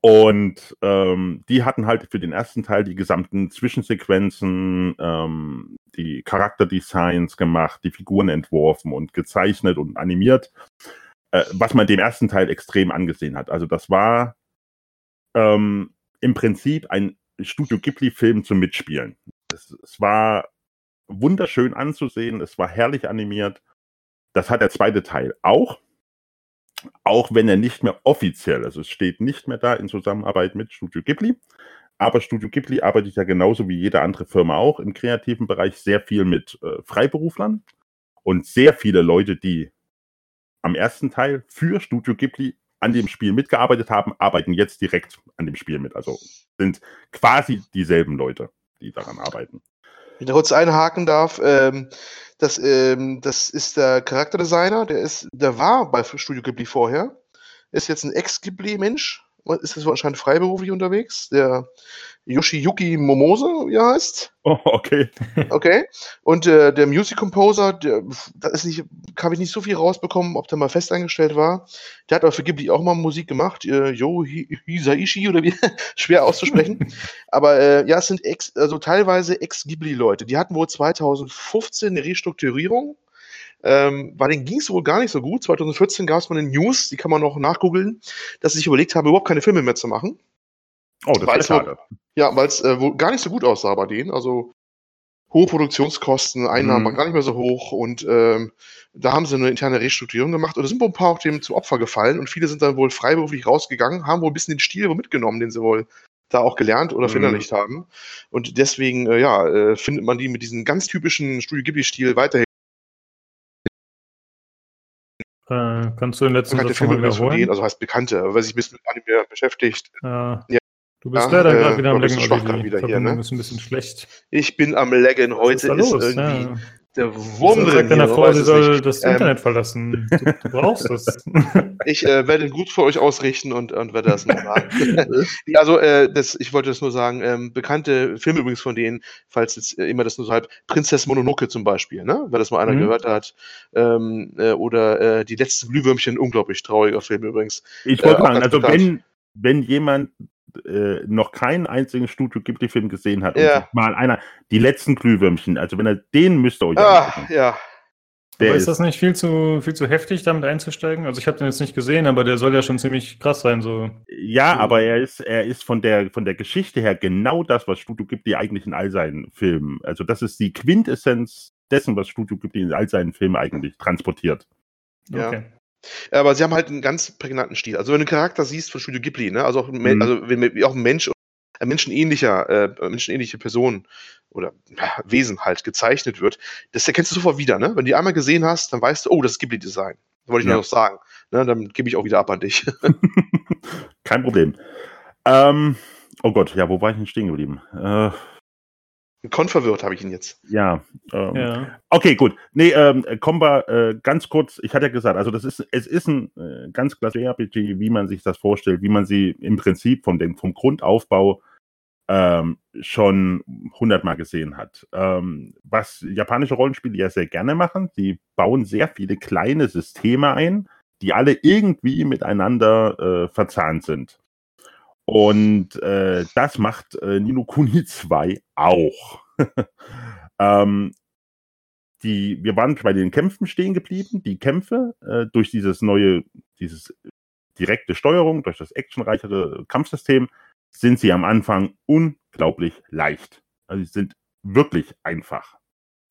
Und ähm, die hatten halt für den ersten Teil die gesamten Zwischensequenzen, ähm, die Charakterdesigns gemacht, die Figuren entworfen und gezeichnet und animiert, äh, was man dem ersten Teil extrem angesehen hat. Also das war ähm, im Prinzip ein Studio Ghibli-Film zum Mitspielen. Es, es war wunderschön anzusehen, es war herrlich animiert. Das hat der zweite Teil auch auch wenn er nicht mehr offiziell, also es steht nicht mehr da in Zusammenarbeit mit Studio Ghibli, aber Studio Ghibli arbeitet ja genauso wie jede andere Firma auch im kreativen Bereich sehr viel mit äh, Freiberuflern und sehr viele Leute, die am ersten Teil für Studio Ghibli an dem Spiel mitgearbeitet haben, arbeiten jetzt direkt an dem Spiel mit. Also sind quasi dieselben Leute, die daran arbeiten. Wenn ich kurz einhaken darf, ähm, das, ähm, das ist der Charakterdesigner, der ist, der war bei Studio Ghibli vorher, ist jetzt ein Ex-Ghibli-Mensch, ist jetzt wahrscheinlich freiberuflich unterwegs, der Yoshiyuki Momose, wie er heißt. Oh, okay. Okay. Und äh, der Music Composer, der, da ist nicht, habe ich nicht so viel rausbekommen, ob der mal fest eingestellt war. Der hat aber für Ghibli auch mal Musik gemacht. Äh, Yo Hisaishi oder wie, schwer auszusprechen. aber äh, ja, es sind ex, also teilweise Ex-Ghibli-Leute. Die hatten wohl 2015 eine Restrukturierung. Ähm, bei denen ging es wohl gar nicht so gut. 2014 gab es mal eine News, die kann man noch nachgoogeln, dass sie sich überlegt haben, überhaupt keine Filme mehr zu machen. Oh, das Weil ist schade. Ja, weil es äh, wohl gar nicht so gut aussah bei denen. Also hohe Produktionskosten, Einnahmen Mhm. waren gar nicht mehr so hoch und ähm, da haben sie eine interne Restrukturierung gemacht und da sind wohl ein paar auch dem zum Opfer gefallen und viele sind dann wohl freiberuflich rausgegangen, haben wohl ein bisschen den Stil mitgenommen, den sie wohl da auch gelernt oder Mhm. verinnerlicht haben. Und deswegen, äh, ja, äh, findet man die mit diesem ganz typischen Studio Ghibli-Stil weiterhin Äh, kannst du den letzten bekannte Satz Filme wiederholen? also heißt bekannte, wer sich ein bisschen mit Anime beschäftigt. Ja. Ja. Du bist Ja, leider äh, gerade wieder am ist Verbindung ne? ist ein bisschen schlecht. Ich bin am Laggen, heute ist, da los? irgendwie Ja. Der Wurm drin deiner Frau, sie soll nicht. das Ähm, Internet verlassen. Du, du brauchst das. Ich äh, werde gut für euch ausrichten und, und werde das mal sagen. Also, äh, das, ich wollte das nur sagen, ähm, bekannte Filme übrigens von denen, falls jetzt äh, immer das nur so halb, Prinzessin Mononoke zum Beispiel, ne? Wer das mal einer Mhm. gehört hat. Ähm, äh, oder äh, Die letzten Glühwürmchen, unglaublich trauriger Film übrigens. Ich Äh, wollte sagen, also wenn, wenn jemand äh, noch keinen einzigen Studio Ghibli-Film gesehen hat Ja. mal einer, die letzten Glühwürmchen, also wenn er den müsst ihr euch Ah, ja. Der aber ist ist, das nicht viel zu, viel zu heftig, damit einzusteigen? Also ich habe den jetzt nicht gesehen, aber der soll ja schon ziemlich krass sein. So. ja, aber er ist, er ist von der, von der Geschichte her genau das, was Studio Ghibli eigentlich in all seinen Filmen, also das ist die Quintessenz dessen, was Studio Ghibli in all seinen Filmen eigentlich transportiert. Ja. Okay. Aber sie haben halt einen ganz prägnanten Stil. Also wenn du einen Charakter siehst von Studio Ghibli, ne, also auch Mhm. also wenn, wie auch ein Mensch, ein menschenähnlicher, äh, menschenähnliche Person oder ja, Wesen halt gezeichnet wird, das erkennst du sofort wieder, ne? Wenn du die einmal gesehen hast, dann weißt du, oh, das ist Ghibli-Design. Das wollte ich Ja. nur noch sagen. Ne, dann gebe ich auch wieder ab an dich. Kein Problem. Ähm, oh Gott, ja, wo war ich denn stehen geblieben? Äh, Konverwirrt habe ich ihn jetzt. ja, ähm, Ja. Okay, gut. Nee, ähm, kommen wir äh, ganz kurz. Ich hatte ja gesagt, also das ist, es ist ein äh, ganz klassisches RPG, wie man sich das vorstellt, wie man sie im Prinzip vom, den, vom Grundaufbau ähm, schon hundertmal gesehen hat. Ähm, was japanische Rollenspiele ja sehr gerne machen, sie bauen sehr viele kleine Systeme ein, die alle irgendwie miteinander äh, verzahnt sind. Und äh, das macht äh, Nino Kuni 2 auch. ähm, die, wir waren bei den Kämpfen stehen geblieben. Die Kämpfe äh, durch dieses neue, dieses direkte Steuerung, durch das actionreichere Kampfsystem, sind sie am Anfang unglaublich leicht. Also sie sind wirklich einfach.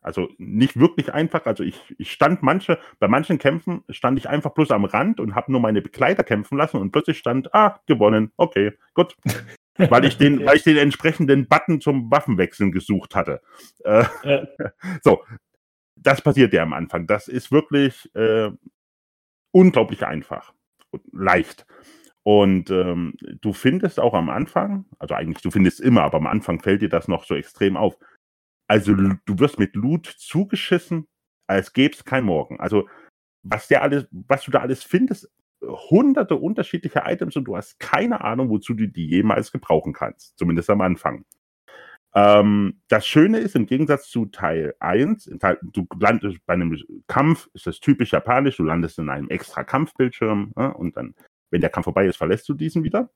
Also nicht wirklich einfach. Also ich, ich stand manche, bei manchen Kämpfen stand ich einfach bloß am Rand und habe nur meine Begleiter kämpfen lassen und plötzlich stand, ah, gewonnen, okay, gut. Weil ich den, weil ich den entsprechenden Button zum Waffenwechseln gesucht hatte. Äh, Ja. so, das passiert ja am Anfang. Das ist wirklich äh, unglaublich einfach und leicht. Und ähm, du findest auch am Anfang, also eigentlich du findest immer, aber am Anfang fällt dir das noch so extrem auf. Also du wirst mit Loot zugeschissen, als gäbe es kein Morgen. Also was der alles, was du da alles findest, hunderte unterschiedliche Items und du hast keine Ahnung, wozu du die jemals gebrauchen kannst. Zumindest am Anfang. Ähm, das Schöne ist, im Gegensatz zu Teil 1, Teil, du landest bei einem Kampf, ist das typisch japanisch, du landest in einem extra Kampfbildschirm ja, und dann, wenn der Kampf vorbei ist, verlässt du diesen wieder.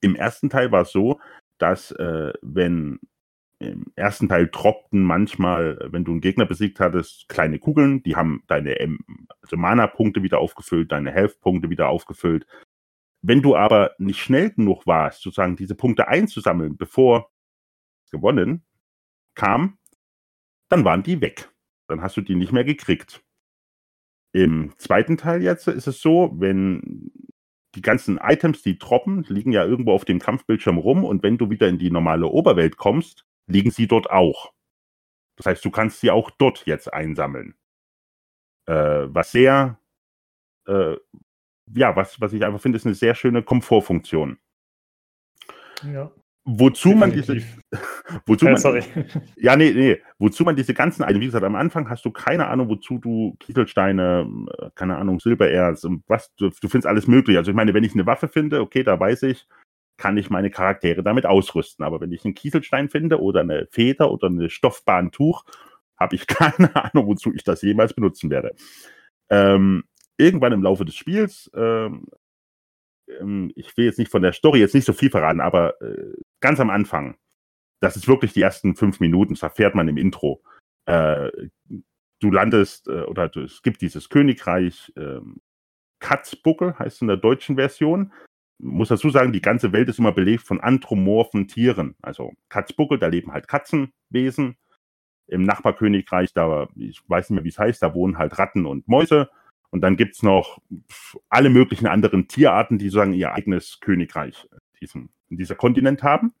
Im ersten Teil war es so, dass äh, wenn im ersten Teil droppten manchmal, wenn du einen Gegner besiegt hattest, kleine Kugeln, die haben deine also Mana-Punkte wieder aufgefüllt, deine Health-Punkte wieder aufgefüllt. Wenn du aber nicht schnell genug warst, sozusagen diese Punkte einzusammeln, bevor gewonnen kam, dann waren die weg. Dann hast du die nicht mehr gekriegt. Im zweiten Teil jetzt ist es so, wenn die ganzen Items, die droppen, liegen ja irgendwo auf dem Kampfbildschirm rum und wenn du wieder in die normale Oberwelt kommst, liegen sie dort auch. Das heißt, du kannst sie auch dort jetzt einsammeln. Äh, was sehr, äh, ja, was, was ich einfach finde, ist eine sehr schöne Komfortfunktion. Ja. Wozu man diese, wozu Ja, man, sorry. ja, nee, nee, wozu man diese ganzen Items, wie gesagt, am Anfang hast du keine Ahnung, wozu du Kieselsteine, äh, keine Ahnung, Silbererz und was, du, du findest alles möglich. Also ich meine, wenn ich eine Waffe finde, okay, da weiß ich, kann ich meine Charaktere damit ausrüsten. Aber wenn ich einen Kieselstein finde oder eine Feder oder eine Stoffbahntuch, habe ich keine Ahnung, wozu ich das jemals benutzen werde. Ähm, irgendwann im Laufe des Spiels, ähm, ähm, ich will jetzt nicht von der Story jetzt nicht so viel verraten, aber äh, ganz am Anfang, das ist wirklich die ersten fünf Minuten, das erfährt man im Intro. Äh, du landest, äh, oder du, es gibt dieses Königreich ähm, Katzbuckel, heißt in der deutschen Version muss dazu sagen, die ganze Welt ist immer belegt von anthropomorphen Tieren. Also Katzbuckel, da leben halt Katzenwesen. Im Nachbarkönigreich, da, ich weiß nicht mehr, wie es heißt, da wohnen halt Ratten und Mäuse. Und dann gibt's noch alle möglichen anderen Tierarten, die sozusagen ihr eigenes Königreich diesen, in dieser Kontinent haben.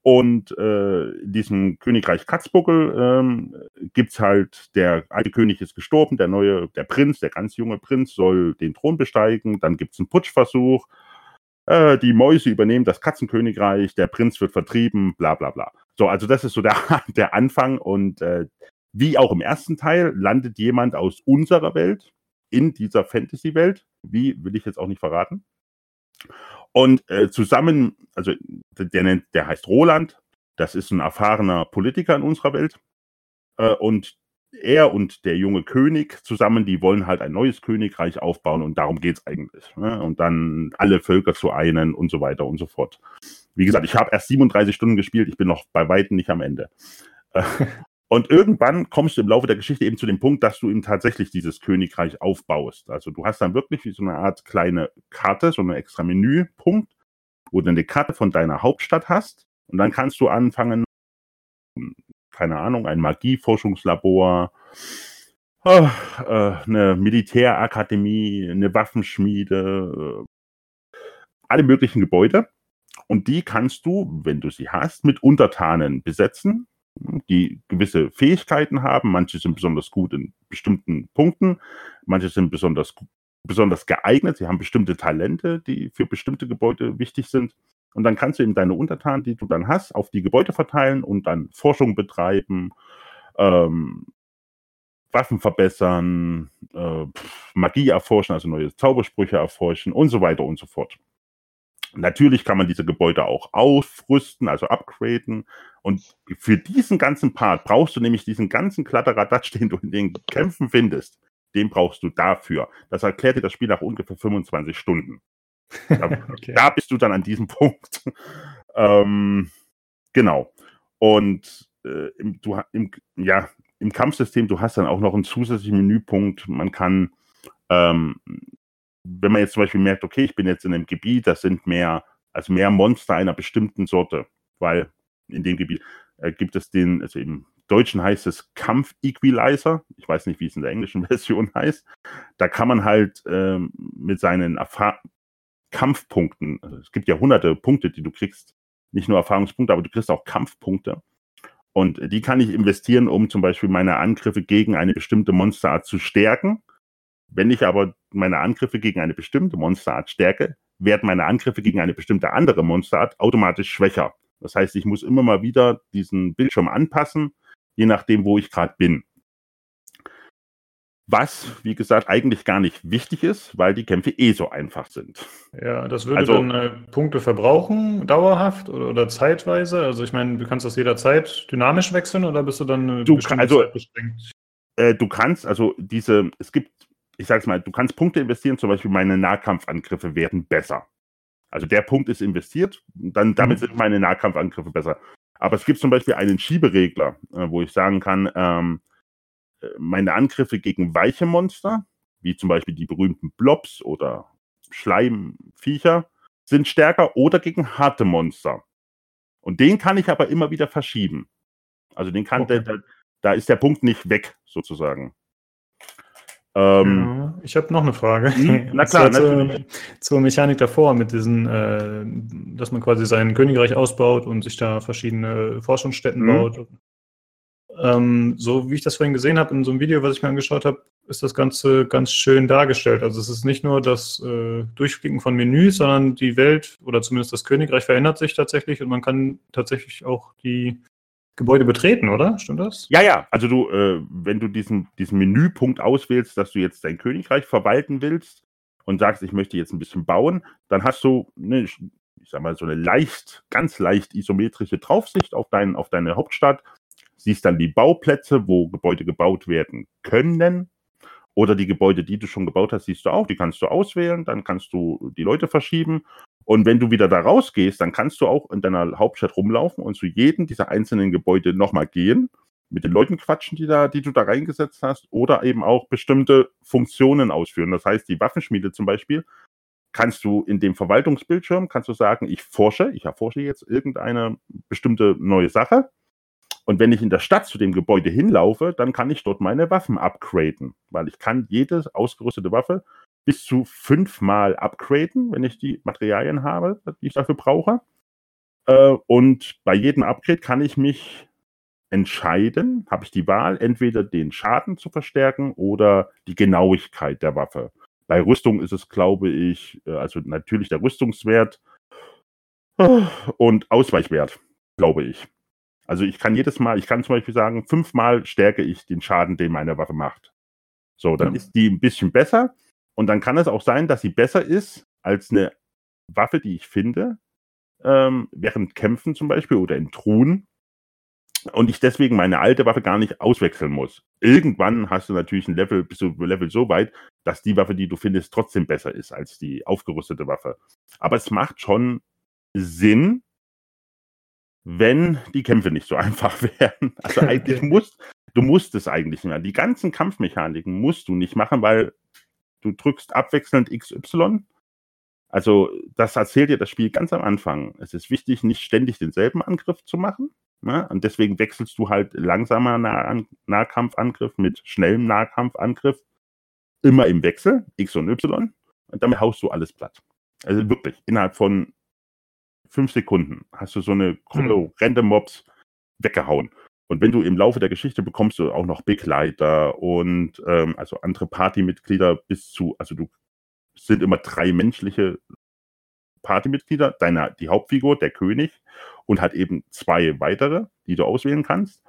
Und äh, in diesem Königreich Katzbuckel ähm, gibt's halt, der alte König ist gestorben, der neue, der Prinz, der ganz junge Prinz soll den Thron besteigen, dann gibt's einen Putschversuch, äh, die Mäuse übernehmen das Katzenkönigreich, der Prinz wird vertrieben, bla bla bla. So, also das ist so der, der Anfang und äh, wie auch im ersten Teil landet jemand aus unserer Welt in dieser Fantasy-Welt. Wie will ich jetzt auch nicht verraten. Und äh, zusammen, also der, nennt, der heißt Roland, das ist ein erfahrener Politiker in unserer Welt. Äh, und er und der junge König zusammen, die wollen halt ein neues Königreich aufbauen und darum geht's eigentlich. Ne? Und dann alle Völker zu einen und so weiter und so fort. Wie gesagt, ich habe erst 37 Stunden gespielt, ich bin noch bei weitem nicht am Ende. Und irgendwann kommst du im Laufe der Geschichte eben zu dem Punkt, dass du eben tatsächlich dieses Königreich aufbaust. Also du hast dann wirklich wie so eine Art kleine Karte, so eine extra Menüpunkt, wo du eine Karte von deiner Hauptstadt hast. Und dann kannst du anfangen, keine Ahnung, ein Magieforschungslabor, äh, eine Militärakademie, eine Waffenschmiede, äh, alle möglichen Gebäude. Und die kannst du, wenn du sie hast, mit Untertanen besetzen, die gewisse Fähigkeiten haben. Manche sind besonders gut in bestimmten Punkten, manche sind besonders, besonders geeignet, sie haben bestimmte Talente, die für bestimmte Gebäude wichtig sind. Und dann kannst du eben deine Untertanen, die du dann hast, auf die Gebäude verteilen und dann Forschung betreiben, ähm, Waffen verbessern, äh, Magie erforschen, also neue Zaubersprüche erforschen und so weiter und so fort. Natürlich kann man diese Gebäude auch aufrüsten, also upgraden. Und für diesen ganzen Part brauchst du nämlich diesen ganzen Kladderadatsch, den du in den Kämpfen findest. Den brauchst du dafür. Das erklärt dir das Spiel nach ungefähr 25 Stunden. Da, okay. da bist du dann an diesem Punkt. ähm, genau. Und äh, im, du, im, ja, im Kampfsystem, du hast dann auch noch einen zusätzlichen Menüpunkt. Man kann, ähm, wenn man jetzt zum Beispiel merkt, okay, ich bin jetzt in einem Gebiet, das sind mehr, also mehr Monster einer bestimmten Sorte, weil in dem Gebiet äh, gibt es den, also im Deutschen heißt es Kampf-Equalizer. Ich weiß nicht, wie es in der englischen Version heißt. Da kann man halt ähm, mit seinen Erfahr Kampfpunkten. Also es gibt ja hunderte Punkte, die du kriegst. Nicht nur Erfahrungspunkte, aber du kriegst auch Kampfpunkte. Und die kann ich investieren, um zum Beispiel meine Angriffe gegen eine bestimmte Monsterart zu stärken. Wenn ich aber meine Angriffe gegen eine bestimmte Monsterart stärke, werden meine Angriffe gegen eine bestimmte andere Monsterart automatisch schwächer. Das heißt, ich muss immer mal wieder diesen Bildschirm anpassen, je nachdem, wo ich gerade bin. Was, wie gesagt, eigentlich gar nicht wichtig ist, weil die Kämpfe eh so einfach sind. Ja, das würde Also- dann äh, Punkte verbrauchen, dauerhaft oder, oder zeitweise? Also ich meine, du kannst das jederzeit dynamisch wechseln oder bist du dann eine Du kann- also- Zeit beschränkt? Äh, du kannst, also diese, es gibt, ich sag's mal, du kannst Punkte investieren, zum Beispiel meine Nahkampfangriffe werden besser. Also der Punkt ist investiert, dann damit Mhm. sind meine Nahkampfangriffe besser. Aber es gibt zum Beispiel einen Schieberegler, äh, wo ich sagen kann, ähm, äh, meine Angriffe gegen weiche Monster, wie zum Beispiel die berühmten Blobs oder Schleimviecher, sind stärker oder gegen harte Monster. Und den kann ich aber immer wieder verschieben. Also den kann, Okay. der, da ist der Punkt nicht weg, sozusagen. Ähm, Ja, ich habe noch eine Frage. Mhm, na klar, zur, zur Mechanik davor, mit diesen, äh, dass man quasi sein Königreich ausbaut und sich da verschiedene Forschungsstätten Mhm. baut. Ähm, so wie ich das vorhin gesehen habe in so einem Video, was ich mir angeschaut habe, ist das Ganze ganz schön dargestellt. Also es ist nicht nur das äh, Durchklicken von Menüs, sondern die Welt oder zumindest das Königreich verändert sich tatsächlich und man kann tatsächlich auch die Gebäude betreten, oder? Stimmt das? Ja, ja, also du, äh, wenn du diesen, diesen Menüpunkt auswählst, dass du jetzt dein Königreich verwalten willst und sagst, ich möchte jetzt ein bisschen bauen, dann hast du, ne, ich, ich sag mal, so eine leicht, ganz leicht isometrische Draufsicht auf, dein, auf deine Hauptstadt, siehst dann die Bauplätze, wo Gebäude gebaut werden können. Oder die Gebäude, die du schon gebaut hast, siehst du auch, die kannst du auswählen, dann kannst du die Leute verschieben. Und wenn du wieder da rausgehst, dann kannst du auch in deiner Hauptstadt rumlaufen und zu jedem dieser einzelnen Gebäude nochmal gehen, mit den Leuten quatschen, die, da, die du da reingesetzt hast, oder eben auch bestimmte Funktionen ausführen. Das heißt, die Waffenschmiede zum Beispiel, kannst du in dem Verwaltungsbildschirm, kannst du sagen, ich forsche, ich erforsche jetzt irgendeine bestimmte neue Sache. Und wenn ich in der Stadt zu dem Gebäude hinlaufe, dann kann ich dort meine Waffen upgraden, weil ich kann jede ausgerüstete Waffe bis zu fünfmal upgraden, wenn ich die Materialien habe, die ich dafür brauche. Äh, und bei jedem Upgrade kann ich mich entscheiden, habe ich die Wahl, entweder den Schaden zu verstärken oder die Genauigkeit der Waffe. Bei Rüstung ist es, glaube ich, äh, also natürlich der Rüstungswert und Ausweichwert, glaube ich. Also ich kann jedes Mal, ich kann zum Beispiel sagen, fünfmal stärke ich den Schaden, den meine Waffe macht. So, dann Ja. ist die ein bisschen besser. Und dann kann es auch sein, dass sie besser ist als eine Waffe, die ich finde, ähm, während Kämpfen zum Beispiel oder in Truhen. Und ich deswegen meine alte Waffe gar nicht auswechseln muss. Irgendwann hast du natürlich ein Level, bist du Level so weit, dass die Waffe, die du findest, trotzdem besser ist als die aufgerüstete Waffe. Aber es macht schon Sinn, wenn die Kämpfe nicht so einfach wären. Also eigentlich musst, du musst es eigentlich nicht mehr. Die ganzen Kampfmechaniken musst du nicht machen, weil du drückst abwechselnd XY. Also das erzählt dir das Spiel ganz am Anfang. Es ist wichtig, nicht ständig denselben Angriff zu machen. Ne? Und deswegen wechselst du halt langsamer nah Nahkampfangriff mit schnellem Nahkampfangriff immer im Wechsel, X und Y. Und damit haust du alles platt. Also wirklich, innerhalb von fünf Sekunden hast du so eine Gruppe random Mobs weggehauen. Und wenn du im Laufe der Geschichte bekommst du auch noch Begleiter und ähm, also andere Partymitglieder bis zu, also du sind immer drei menschliche Partymitglieder, deiner, die Hauptfigur, der König, und hat eben zwei weitere, die du auswählen kannst.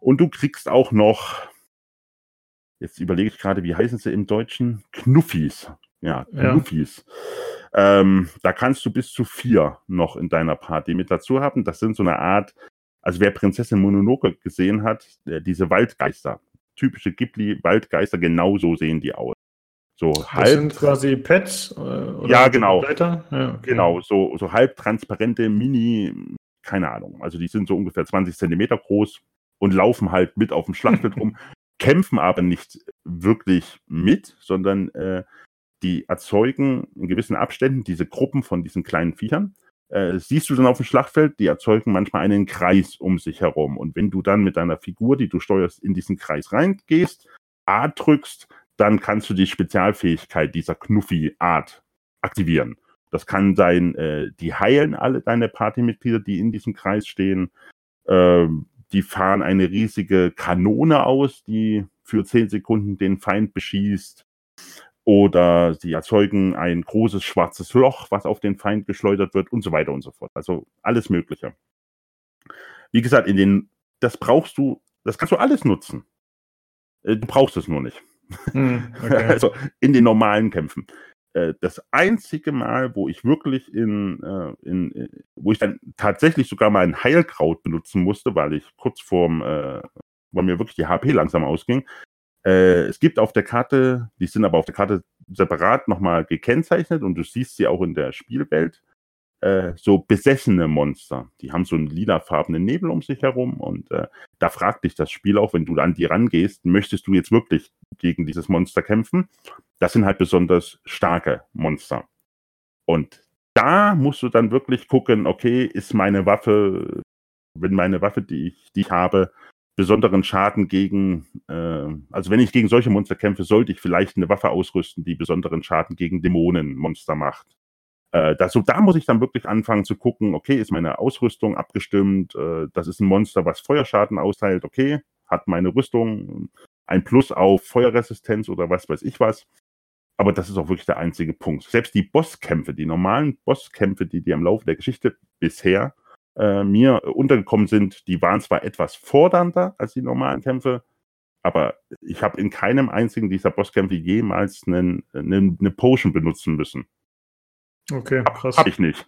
Und du kriegst auch noch, jetzt überlege ich gerade, wie heißen sie im Deutschen? Knuffis. Ja, Ja. Knuffis. Ähm, da kannst du bis zu vier noch in deiner Party mit dazu haben. Das sind so eine Art, also wer Prinzessin Mononoke gesehen hat, äh, diese Waldgeister, typische Ghibli-Waldgeister, genau so sehen die aus. So Das halb, sind quasi Pets äh, oder Ja, genau. Ja, okay. genau, so, so halb transparente Mini, keine Ahnung, also die sind so ungefähr 20 Zentimeter groß und laufen halt mit auf dem Schlachtfeld rum, kämpfen aber nicht wirklich mit, sondern äh, die erzeugen in gewissen Abständen diese Gruppen von diesen kleinen Viechern. Äh, siehst du dann auf dem Schlachtfeld, die erzeugen manchmal einen Kreis um sich herum. Und wenn du dann mit deiner Figur, die du steuerst, in diesen Kreis reingehst, A drückst, dann kannst du die Spezialfähigkeit dieser Knuffi-Art aktivieren. Das kann sein, äh, die heilen alle deine Partymitglieder, die in diesem Kreis stehen. Ähm, die fahren eine riesige Kanone aus, die für 10 Sekunden den Feind beschießt. Oder sie erzeugen ein großes schwarzes Loch, was auf den Feind geschleudert wird und so weiter und so fort. Also alles Mögliche. Wie gesagt, in den, das brauchst du, das kannst du alles nutzen. Äh, Du brauchst es nur nicht. Hm, okay. Also in den normalen Kämpfen. Äh, das einzige Mal, wo ich wirklich in, äh, in, wo ich dann tatsächlich sogar mal ein Heilkraut benutzen musste, weil ich kurz vorm, weil mir wirklich die HP langsam ausging. Es gibt auf der Karte, die sind aber auf der Karte separat nochmal gekennzeichnet und du siehst sie auch in der Spielwelt äh, so besessene Monster. Die haben so einen lilafarbenen Nebel um sich herum und äh, da fragt dich das Spiel auch, wenn du an die rangehst, möchtest du jetzt wirklich gegen dieses Monster kämpfen? Das sind halt besonders starke Monster. Und da musst du dann wirklich gucken, okay, ist meine Waffe, wenn meine Waffe, die ich, die ich habe, besonderen Schaden gegen, äh, also wenn ich gegen solche Monster kämpfe, sollte ich vielleicht eine Waffe ausrüsten, die besonderen Schaden gegen Dämonenmonster macht. Äh, das, so, da muss ich dann wirklich anfangen zu gucken, okay, ist meine Ausrüstung abgestimmt? Äh, das ist ein Monster, was Feuerschaden austeilt, okay, hat meine Rüstung ein Plus auf Feuerresistenz oder was weiß ich was. Aber das ist auch wirklich der einzige Punkt. Selbst die Bosskämpfe, die normalen Bosskämpfe, die, die im Laufe der Geschichte bisher äh, mir untergekommen sind, die waren zwar etwas fordernder als die normalen Kämpfe, aber ich habe in keinem einzigen dieser Bosskämpfe jemals einen, einen, eine Potion benutzen müssen. Okay, krass. Hab ich nicht.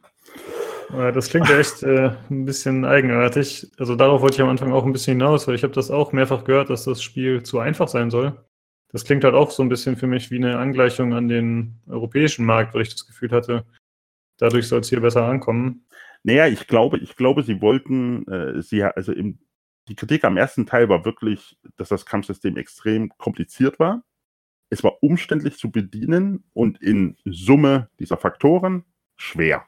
Das klingt ja echt äh, ein bisschen eigenartig. Also darauf wollte ich am Anfang auch ein bisschen hinaus, weil ich habe das auch mehrfach gehört, dass das Spiel zu einfach sein soll. Das klingt halt auch so ein bisschen für mich wie eine Angleichung an den europäischen Markt, weil ich das Gefühl hatte, dadurch soll es hier besser ankommen. Naja, ich glaube, ich glaube, sie wollten, äh, sie, also im, die Kritik am ersten Teil war wirklich, dass das Kampfsystem extrem kompliziert war es war umständlich zu bedienen und in Summe dieser Faktoren schwer.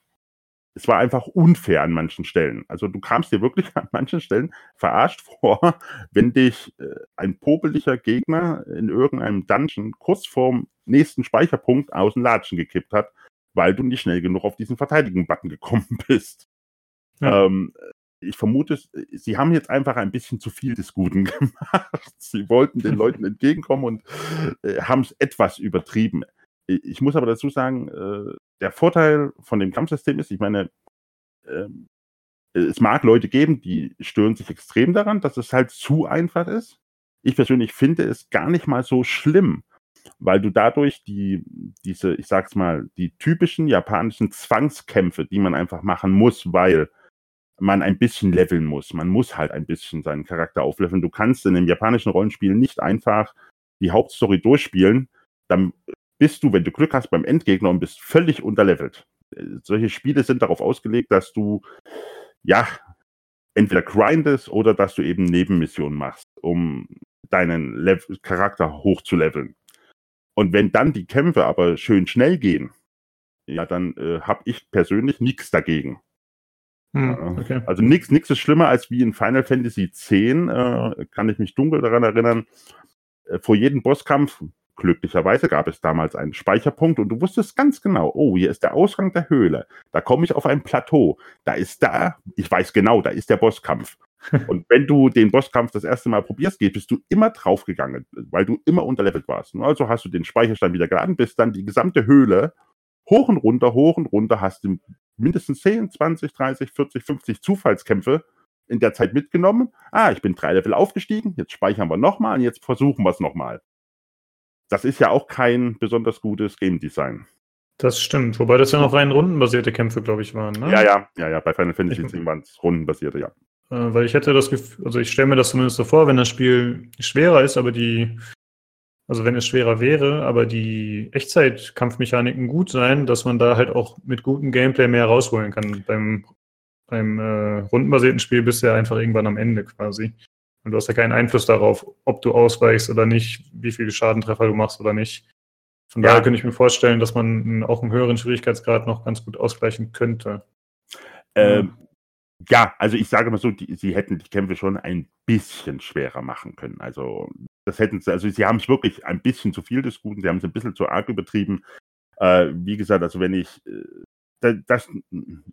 Es war einfach unfair an manchen Stellen. Also du kamst dir wirklich an manchen Stellen verarscht vor, wenn dich äh, ein popeliger Gegner in irgendeinem Dungeon kurz vorm nächsten Speicherpunkt aus dem Latschen gekippt hat, weil du nicht schnell genug auf diesen Verteidigen-Button gekommen bist. Ja. Ähm, ich vermute, sie haben jetzt einfach ein bisschen zu viel des Guten gemacht. Sie wollten den Leuten entgegenkommen und äh, haben es etwas übertrieben. Ich muss aber dazu sagen, äh, der Vorteil von dem Kampfsystem ist, ich meine, äh, es mag Leute geben, die stören sich extrem daran, dass es halt zu einfach ist. Ich persönlich finde es gar nicht mal so schlimm, weil du dadurch die, diese, ich sag's mal, die typischen japanischen Zwangskämpfe, die man einfach machen muss, weil man ein bisschen leveln muss. Man muss halt ein bisschen seinen Charakter aufleveln. Du kannst in einem japanischen Rollenspiel nicht einfach die Hauptstory durchspielen. Dann bist du, wenn du Glück hast, beim Endgegner und bist völlig unterlevelt. Solche Spiele sind darauf ausgelegt, dass du ja entweder grindest oder dass du eben Nebenmissionen machst, um deinen Level Charakter hochzuleveln. Und wenn dann die Kämpfe aber schön schnell gehen, ja, dann äh, habe ich persönlich nichts dagegen. Hm, okay. Also nichts nix ist schlimmer als wie in Final Fantasy X, äh, kann ich mich dunkel daran erinnern, äh, vor jedem Bosskampf, glücklicherweise gab es damals einen Speicherpunkt und du wusstest ganz genau, oh, hier ist der Ausgang der Höhle, da komme ich auf ein Plateau, da ist da, ich weiß genau, da ist der Bosskampf. und wenn du den Bosskampf das erste Mal probierst, bist du immer draufgegangen, weil du immer unterlevelt warst. Und also hast du den Speicherstand wieder geladen, bis dann die gesamte Höhle hoch und runter, hoch und runter, hast du mindestens 10, 20, 30, 40, 50 Zufallskämpfe in der Zeit mitgenommen. Ah, ich bin drei Level aufgestiegen, jetzt speichern wir nochmal und jetzt versuchen wir es nochmal. Das ist ja auch kein besonders gutes Game Design. Das stimmt, wobei das ja noch rein rundenbasierte Kämpfe, glaube ich, waren. Ne? Ja, ja, ja, ja, bei Final Fantasy X waren es rundenbasierte, ja. Äh, weil ich hätte das Gefühl, also ich stelle mir das zumindest so vor, wenn das Spiel schwerer ist, aber die also wenn es schwerer wäre, aber die Echtzeit-Kampfmechaniken gut sein, dass man da halt auch mit gutem Gameplay mehr rausholen kann. Beim, beim äh, rundenbasierten Spiel bist du ja einfach irgendwann am Ende quasi. Und du hast ja keinen Einfluss darauf, ob du ausweichst oder nicht, wie viele Schadentreffer du machst oder nicht. Von ja. daher könnte ich mir vorstellen, dass man auch einen höheren Schwierigkeitsgrad noch ganz gut ausgleichen könnte. Ähm, ja, also ich sage mal so, die, sie hätten die Kämpfe schon ein bisschen schwerer machen können. Also das hätten sie, also sie haben es wirklich ein bisschen zu viel des Guten, sie haben es ein bisschen zu arg übertrieben. Äh, wie gesagt, also wenn ich äh, das,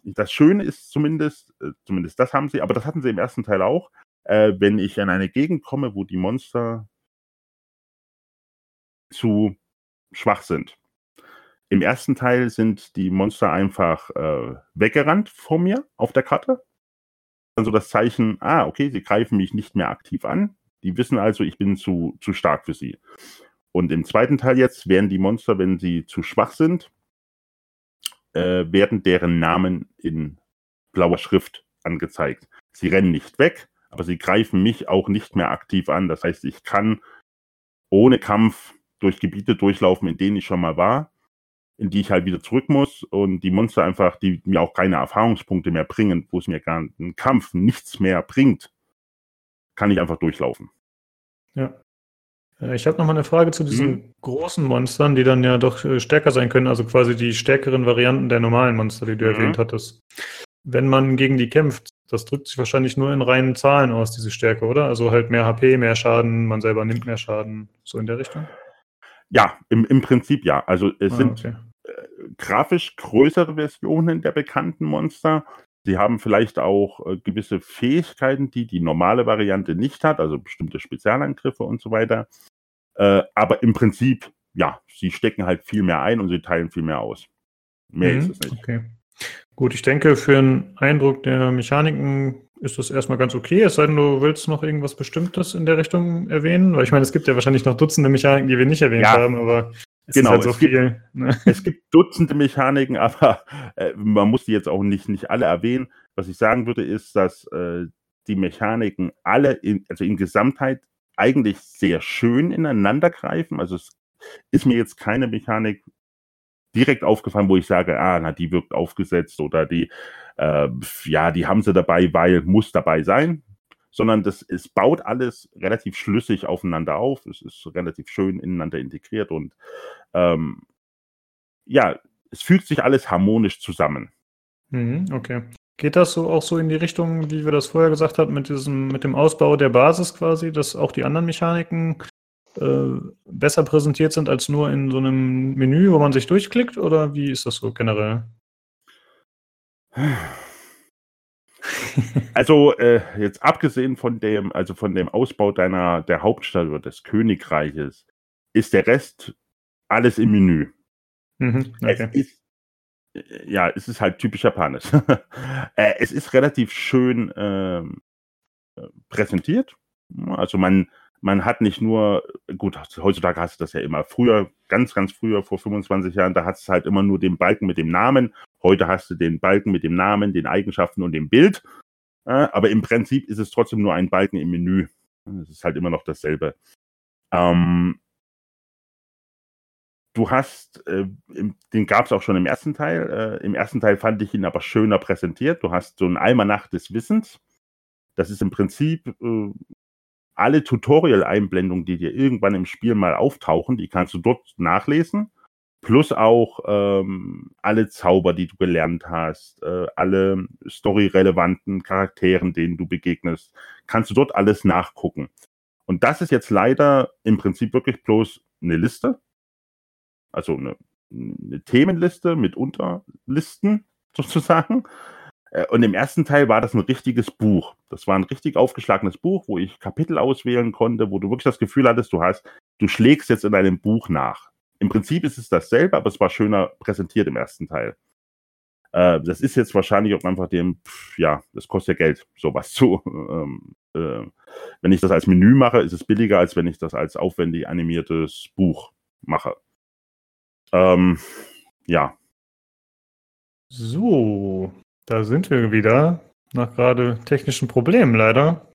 das Schöne ist zumindest, äh, zumindest das haben sie, aber das hatten sie im ersten Teil auch, äh, wenn ich an eine Gegend komme, wo die Monster zu schwach sind. Im ersten Teil sind die Monster einfach äh, weggerannt vor mir auf der Karte dann so das Zeichen, ah, okay, sie greifen mich nicht mehr aktiv an. Die wissen also, ich bin zu, zu stark für sie. Und im zweiten Teil jetzt werden die Monster, wenn sie zu schwach sind, äh, werden deren Namen in blauer Schrift angezeigt. Sie rennen nicht weg, aber sie greifen mich auch nicht mehr aktiv an. Das heißt, ich kann ohne Kampf durch Gebiete durchlaufen, in denen ich schon mal war, in die ich halt wieder zurück muss und die Monster einfach, die mir auch keine Erfahrungspunkte mehr bringen, wo es mir gar einen Kampf nichts mehr bringt, kann ich einfach durchlaufen. Ja. Äh, ich habe noch mal eine Frage zu diesen mhm. großen Monstern, die dann ja doch äh, stärker sein können, also quasi die stärkeren Varianten der normalen Monster, die du mhm. erwähnt hattest. Wenn man gegen die kämpft, das drückt sich wahrscheinlich nur in reinen Zahlen aus, diese Stärke, oder? Also halt mehr HP, mehr Schaden, man selber nimmt mehr Schaden, so in der Richtung? Ja, im, im Prinzip ja. Also es ah, sind okay. äh, grafisch größere Versionen der bekannten Monster. Sie haben vielleicht auch äh, gewisse Fähigkeiten, die die normale Variante nicht hat, also bestimmte Spezialangriffe und so weiter. Äh, aber im Prinzip, ja, sie stecken halt viel mehr ein und sie teilen viel mehr aus. Mehr mhm, ist es nicht. Okay. Gut, ich denke, für einen Eindruck der Mechaniken ist das erstmal ganz okay, es sei denn, du willst noch irgendwas Bestimmtes in der Richtung erwähnen, weil ich meine, es gibt ja wahrscheinlich noch Dutzende Mechaniken, die wir nicht erwähnt ja. haben, aber es genau, halt so es viel. Gibt, ne? Es gibt Dutzende Mechaniken, aber äh, man muss die jetzt auch nicht, nicht alle erwähnen. Was ich sagen würde, ist, dass äh, die Mechaniken alle, in, also in Gesamtheit, eigentlich sehr schön ineinander greifen. Also es ist mir jetzt keine Mechanik direkt aufgefallen, wo ich sage, ah, na, die wirkt aufgesetzt oder die, äh, ja, die haben sie dabei, weil muss dabei sein, sondern das, es baut alles relativ schlüssig aufeinander auf. Es ist relativ schön ineinander integriert und ähm, ja, es fügt sich alles harmonisch zusammen. Mhm, okay. Geht das so auch so in die Richtung, wie wir das vorher gesagt haben, mit diesem, mit dem Ausbau der Basis quasi, dass auch die anderen Mechaniken äh, besser präsentiert sind als nur in so einem Menü, wo man sich durchklickt? Oder wie ist das so generell? Also äh, jetzt abgesehen von dem, also von dem Ausbau deiner der Hauptstadt oder des Königreiches, ist der Rest alles im Menü. Mhm, okay. es ist, äh, ja, es ist halt typisch japanisch. äh, es ist relativ schön ähm, äh, präsentiert. Also man, man hat nicht nur, gut, heutzutage hast du das ja immer. Früher, ganz, ganz früher, vor 25 Jahren, da hast du halt immer nur den Balken mit dem Namen. Heute hast du den Balken mit dem Namen, den Eigenschaften und dem Bild. aber im Prinzip ist es trotzdem nur ein Balken im Menü. Es ist halt immer noch dasselbe. Ähm, du hast, äh, den gab es auch schon im ersten Teil. Äh, Im ersten Teil fand ich ihn aber schöner präsentiert. Du hast so ein Almanach des Wissens. Das ist im Prinzip äh, alle Tutorial-Einblendungen, die dir irgendwann im Spiel mal auftauchen, die kannst du dort nachlesen. Plus auch ähm, alle Zauber, die du gelernt hast, äh, alle storyrelevanten Charakteren, denen du begegnest, kannst du dort alles nachgucken. Und das ist jetzt leider im Prinzip wirklich bloß eine Liste. Also eine, eine Themenliste mit Unterlisten sozusagen. Äh, und im ersten Teil war das ein richtiges Buch. Das war ein richtig aufgeschlagenes Buch, wo ich Kapitel auswählen konnte, wo du wirklich das Gefühl hattest, du hast, du schlägst jetzt in einem Buch nach. Im Prinzip ist es dasselbe, aber es war schöner präsentiert im ersten Teil. Äh, das ist jetzt wahrscheinlich auch einfach dem, pff, ja, das kostet ja Geld, sowas zu. Ähm, äh, wenn ich das als Menü mache, ist es billiger, als wenn ich das als aufwendig animiertes Buch mache. Ähm, ja. So, da sind wir wieder, nach gerade technischen Problemen leider.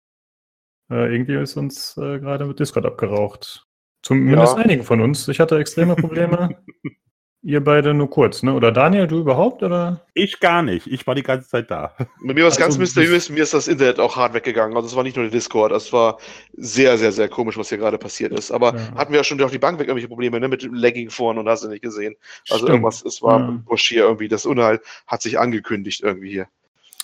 Äh, irgendwie ist uns äh, gerade mit Discord abgeraucht. Zumindest ja. einigen von uns. Ich hatte extreme Probleme. Ihr beide nur kurz, ne? Oder Daniel, du überhaupt? Oder? Ich gar nicht. Ich war die ganze Zeit da. Bei mir war es also, ganz mysteriös. Mir ist das Internet auch hart weggegangen. Also es war nicht nur der Discord. Es war sehr, sehr, sehr komisch, was hier gerade passiert ist. Aber ja. hatten wir ja schon durch die Bank weg irgendwelche Probleme, ne? Mit Lagging vorn und hast du nicht gesehen. Also Stimmt. irgendwas, es war ja. Busch hier irgendwie. Das Unheil hat sich angekündigt irgendwie hier.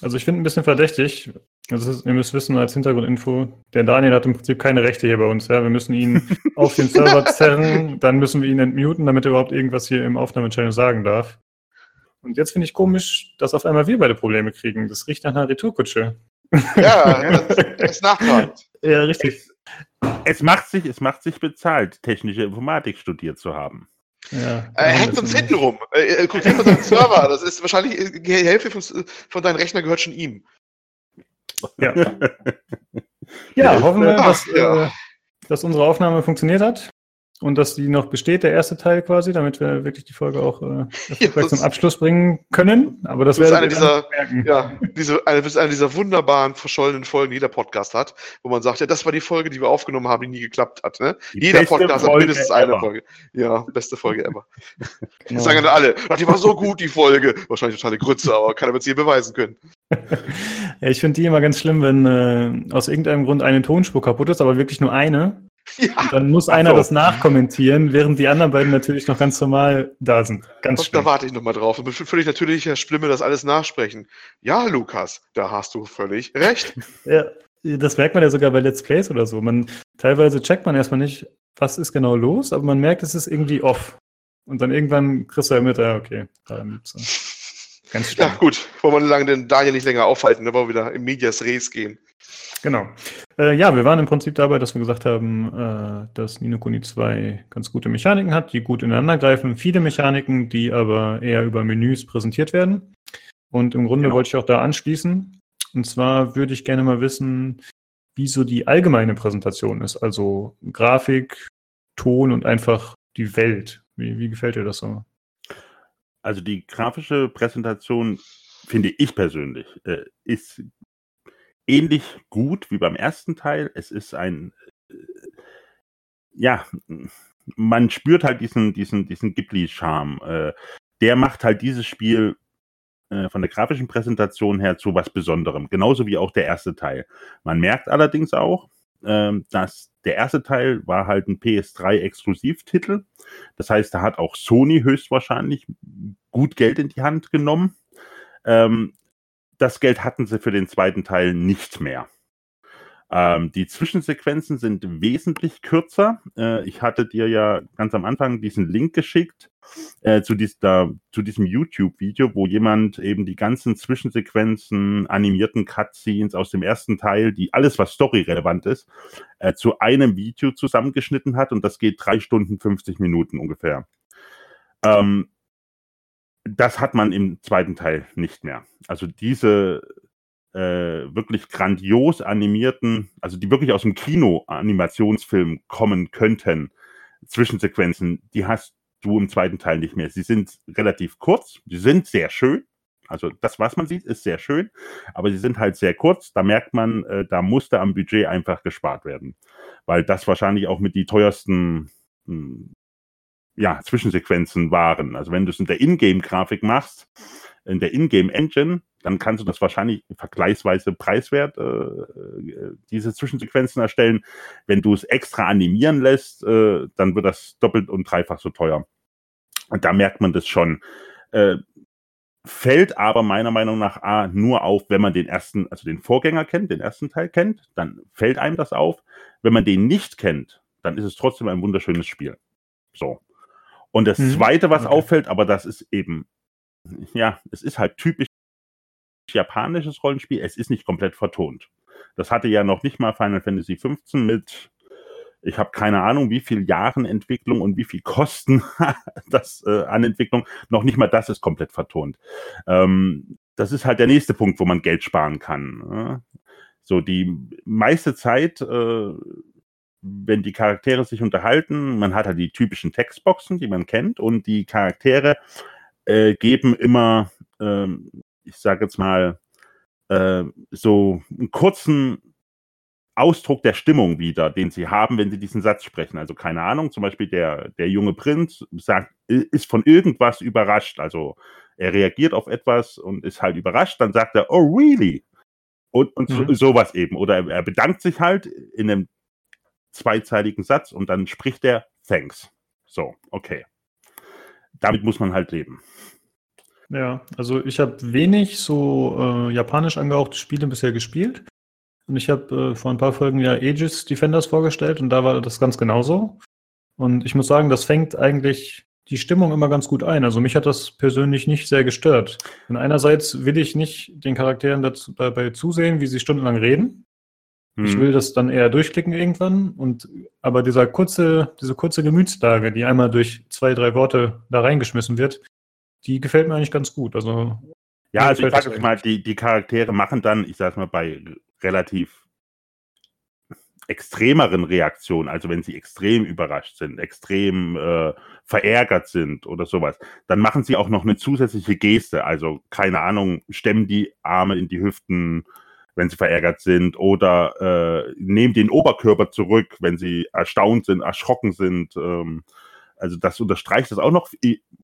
Also ich finde ein bisschen verdächtig. Also ist, ihr müsst wissen als Hintergrundinfo, der Daniel hat im Prinzip keine Rechte hier bei uns. Ja? Wir müssen ihn auf den Server zerren, dann müssen wir ihn entmuten, damit er überhaupt irgendwas hier im Aufnahmechannel sagen darf. Und jetzt finde ich komisch, dass auf einmal wir beide Probleme kriegen. Das riecht nach einer Retourkutsche. Ja, das ist nachtragend. Ja, richtig. Es, es, macht sich, es macht sich bezahlt, technische Informatik studiert zu haben. Ja, äh, hängt uns hinten rum. Äh, guckt hinten deinen Server. Das ist wahrscheinlich, äh, die Hälfte von, von deinem Rechner gehört schon ihm. Ja. ja, hoffen wir, dass, ja. Äh, dass unsere Aufnahme funktioniert hat. Und dass die noch besteht, der erste Teil quasi, damit wir wirklich die Folge auch äh, Ja, zum Abschluss bringen können. Aber das wäre eine dieser, ja, diese, eine, bist eine dieser wunderbaren, verschollenen Folgen, die jeder Podcast hat, wo man sagt, ja, das war die Folge, die wir aufgenommen haben, die nie geklappt hat. Ne? Jeder Podcast hat Folge mindestens eine ever. Folge. Ja, beste Folge ever. Genau. Das sagen dann alle, ach, die war so gut, die Folge. Wahrscheinlich totale Grütze, aber keiner wird es je beweisen können. Ja, ich finde die immer ganz schlimm, wenn äh, aus irgendeinem Grund eine Tonspur kaputt ist, aber wirklich nur eine. Ja, Dann muss einer so. das nachkommentieren, während die anderen beiden natürlich noch ganz normal da sind. Ganz und da warte ich nochmal drauf. Und völlig natürlich, Herr Splimme, das alles nachsprechen. Ja, Lukas, da hast du völlig recht. Ja, das merkt man ja sogar bei Let's Plays oder so. Man, teilweise checkt man erstmal nicht, was ist genau los, aber man merkt, es ist irgendwie off. Und dann irgendwann kriegst du ja mit, ja, okay, liegt's. Ganz schlimm. Ja, gut. Wollen wir den Daniel nicht länger aufhalten, da wollen wir wieder im Medias Res gehen. Genau. Äh, ja, wir waren im Prinzip dabei, dass wir gesagt haben, äh, dass Nino Kuni 2 ganz gute Mechaniken hat, die gut ineinander greifen. Viele Mechaniken, die aber eher über Menüs präsentiert werden. Und im Grunde Genau. wollte ich auch da anschließen. Und zwar würde ich gerne mal wissen, wie so die allgemeine Präsentation ist. Also Grafik, Ton und einfach die Welt. Wie, wie gefällt dir das so? Also die grafische Präsentation, finde ich persönlich, äh, ist ähnlich gut wie beim ersten Teil. Es ist ein, äh, ja, man spürt halt diesen, diesen, diesen Ghibli-Charme. Äh, der macht halt dieses Spiel äh, von der grafischen Präsentation her zu was Besonderem. Genauso wie auch der erste Teil. Man merkt allerdings auch, ähm, dass der erste Teil war halt ein PS3-Exklusivtitel. Das heißt, da hat auch Sony höchstwahrscheinlich gut Geld in die Hand genommen. Ähm, das Geld hatten sie für den zweiten Teil nicht mehr. Ähm, die Zwischensequenzen sind wesentlich kürzer. Äh, ich hatte dir ja ganz am Anfang diesen Link geschickt äh, zu, dies, da, zu diesem YouTube-Video, wo jemand eben die ganzen Zwischensequenzen, animierten Cutscenes aus dem ersten Teil, die alles, was storyrelevant ist, äh, zu einem Video zusammengeschnitten hat und das geht drei Stunden 50 Minuten ungefähr. Ähm, das hat man im zweiten Teil nicht mehr. Also diese äh, wirklich grandios animierten, also die wirklich aus dem Kino-Animationsfilm kommen könnten, Zwischensequenzen, die hast du im zweiten Teil nicht mehr. Sie sind relativ kurz, sie sind sehr schön. Also das, was man sieht, ist sehr schön, aber sie sind halt sehr kurz. Da merkt man, äh, da musste am Budget einfach gespart werden, weil das wahrscheinlich auch mit die teuersten hm, ja, Zwischensequenzen waren. Also wenn du es in der Ingame-Grafik machst, in der Ingame-Engine, dann kannst du das wahrscheinlich vergleichsweise preiswert, äh, äh, diese Zwischensequenzen erstellen. Wenn du es extra animieren lässt, äh, dann wird das doppelt und dreifach so teuer. Und da merkt man das schon. Äh, fällt aber meiner Meinung nach A, nur auf, wenn man den ersten, also den Vorgänger kennt, den ersten Teil kennt, dann fällt einem das auf. Wenn man den nicht kennt, dann ist es trotzdem ein wunderschönes Spiel. So. Und das Mhm. zweite, was Okay. auffällt, aber das ist eben, ja, es ist halt typisch japanisches Rollenspiel. Es ist nicht komplett vertont. Das hatte ja noch nicht mal Final Fantasy 15 mit, ich habe keine Ahnung, wie viel Jahren Entwicklung und wie viel Kosten das äh, an Entwicklung. Noch nicht mal das ist komplett vertont. Ähm, das ist halt der nächste Punkt, wo man Geld sparen kann. ne? So die meiste Zeit, äh, wenn die Charaktere sich unterhalten, man hat halt die typischen Textboxen, die man kennt, und die Charaktere äh, geben immer, ähm, ich sage jetzt mal, äh, so einen kurzen Ausdruck der Stimmung wieder, den sie haben, wenn sie diesen Satz sprechen. Also keine Ahnung, zum Beispiel der, der junge Prinz sagt, ist von irgendwas überrascht. Also er reagiert auf etwas und ist halt überrascht, dann sagt er, oh really? Und, und so, Mhm. sowas eben. Oder er, er bedankt sich halt in einem zweizeiligen Satz und dann spricht er Thanks. So, okay. Damit muss man halt leben. Ja, also ich habe wenig so äh, japanisch angehauchte Spiele bisher gespielt. Und ich habe äh, vor ein paar Folgen ja Aegis Defenders vorgestellt und da war das ganz genauso. Und ich muss sagen, das fängt eigentlich die Stimmung immer ganz gut ein. Also mich hat das persönlich nicht sehr gestört. Und einerseits will ich nicht den Charakteren dazu, dabei zusehen, wie sie stundenlang reden. Ich Hm. will das dann eher durchklicken irgendwann. Und aber dieser kurze, diese kurze Gemütslage, die einmal durch zwei, drei Worte da reingeschmissen wird, die gefällt mir eigentlich ganz gut. Also Ja, also ich sage jetzt mal, die, die Charaktere machen dann, ich sage mal, bei relativ extremeren Reaktionen, also wenn sie extrem überrascht sind, extrem äh, verärgert sind oder sowas, dann machen sie auch noch eine zusätzliche Geste. Also keine Ahnung, stemmen die Arme in die Hüften, wenn sie verärgert sind, oder äh, nehmen den Oberkörper zurück, wenn sie erstaunt sind, erschrocken sind. Ähm, also das unterstreicht das auch noch.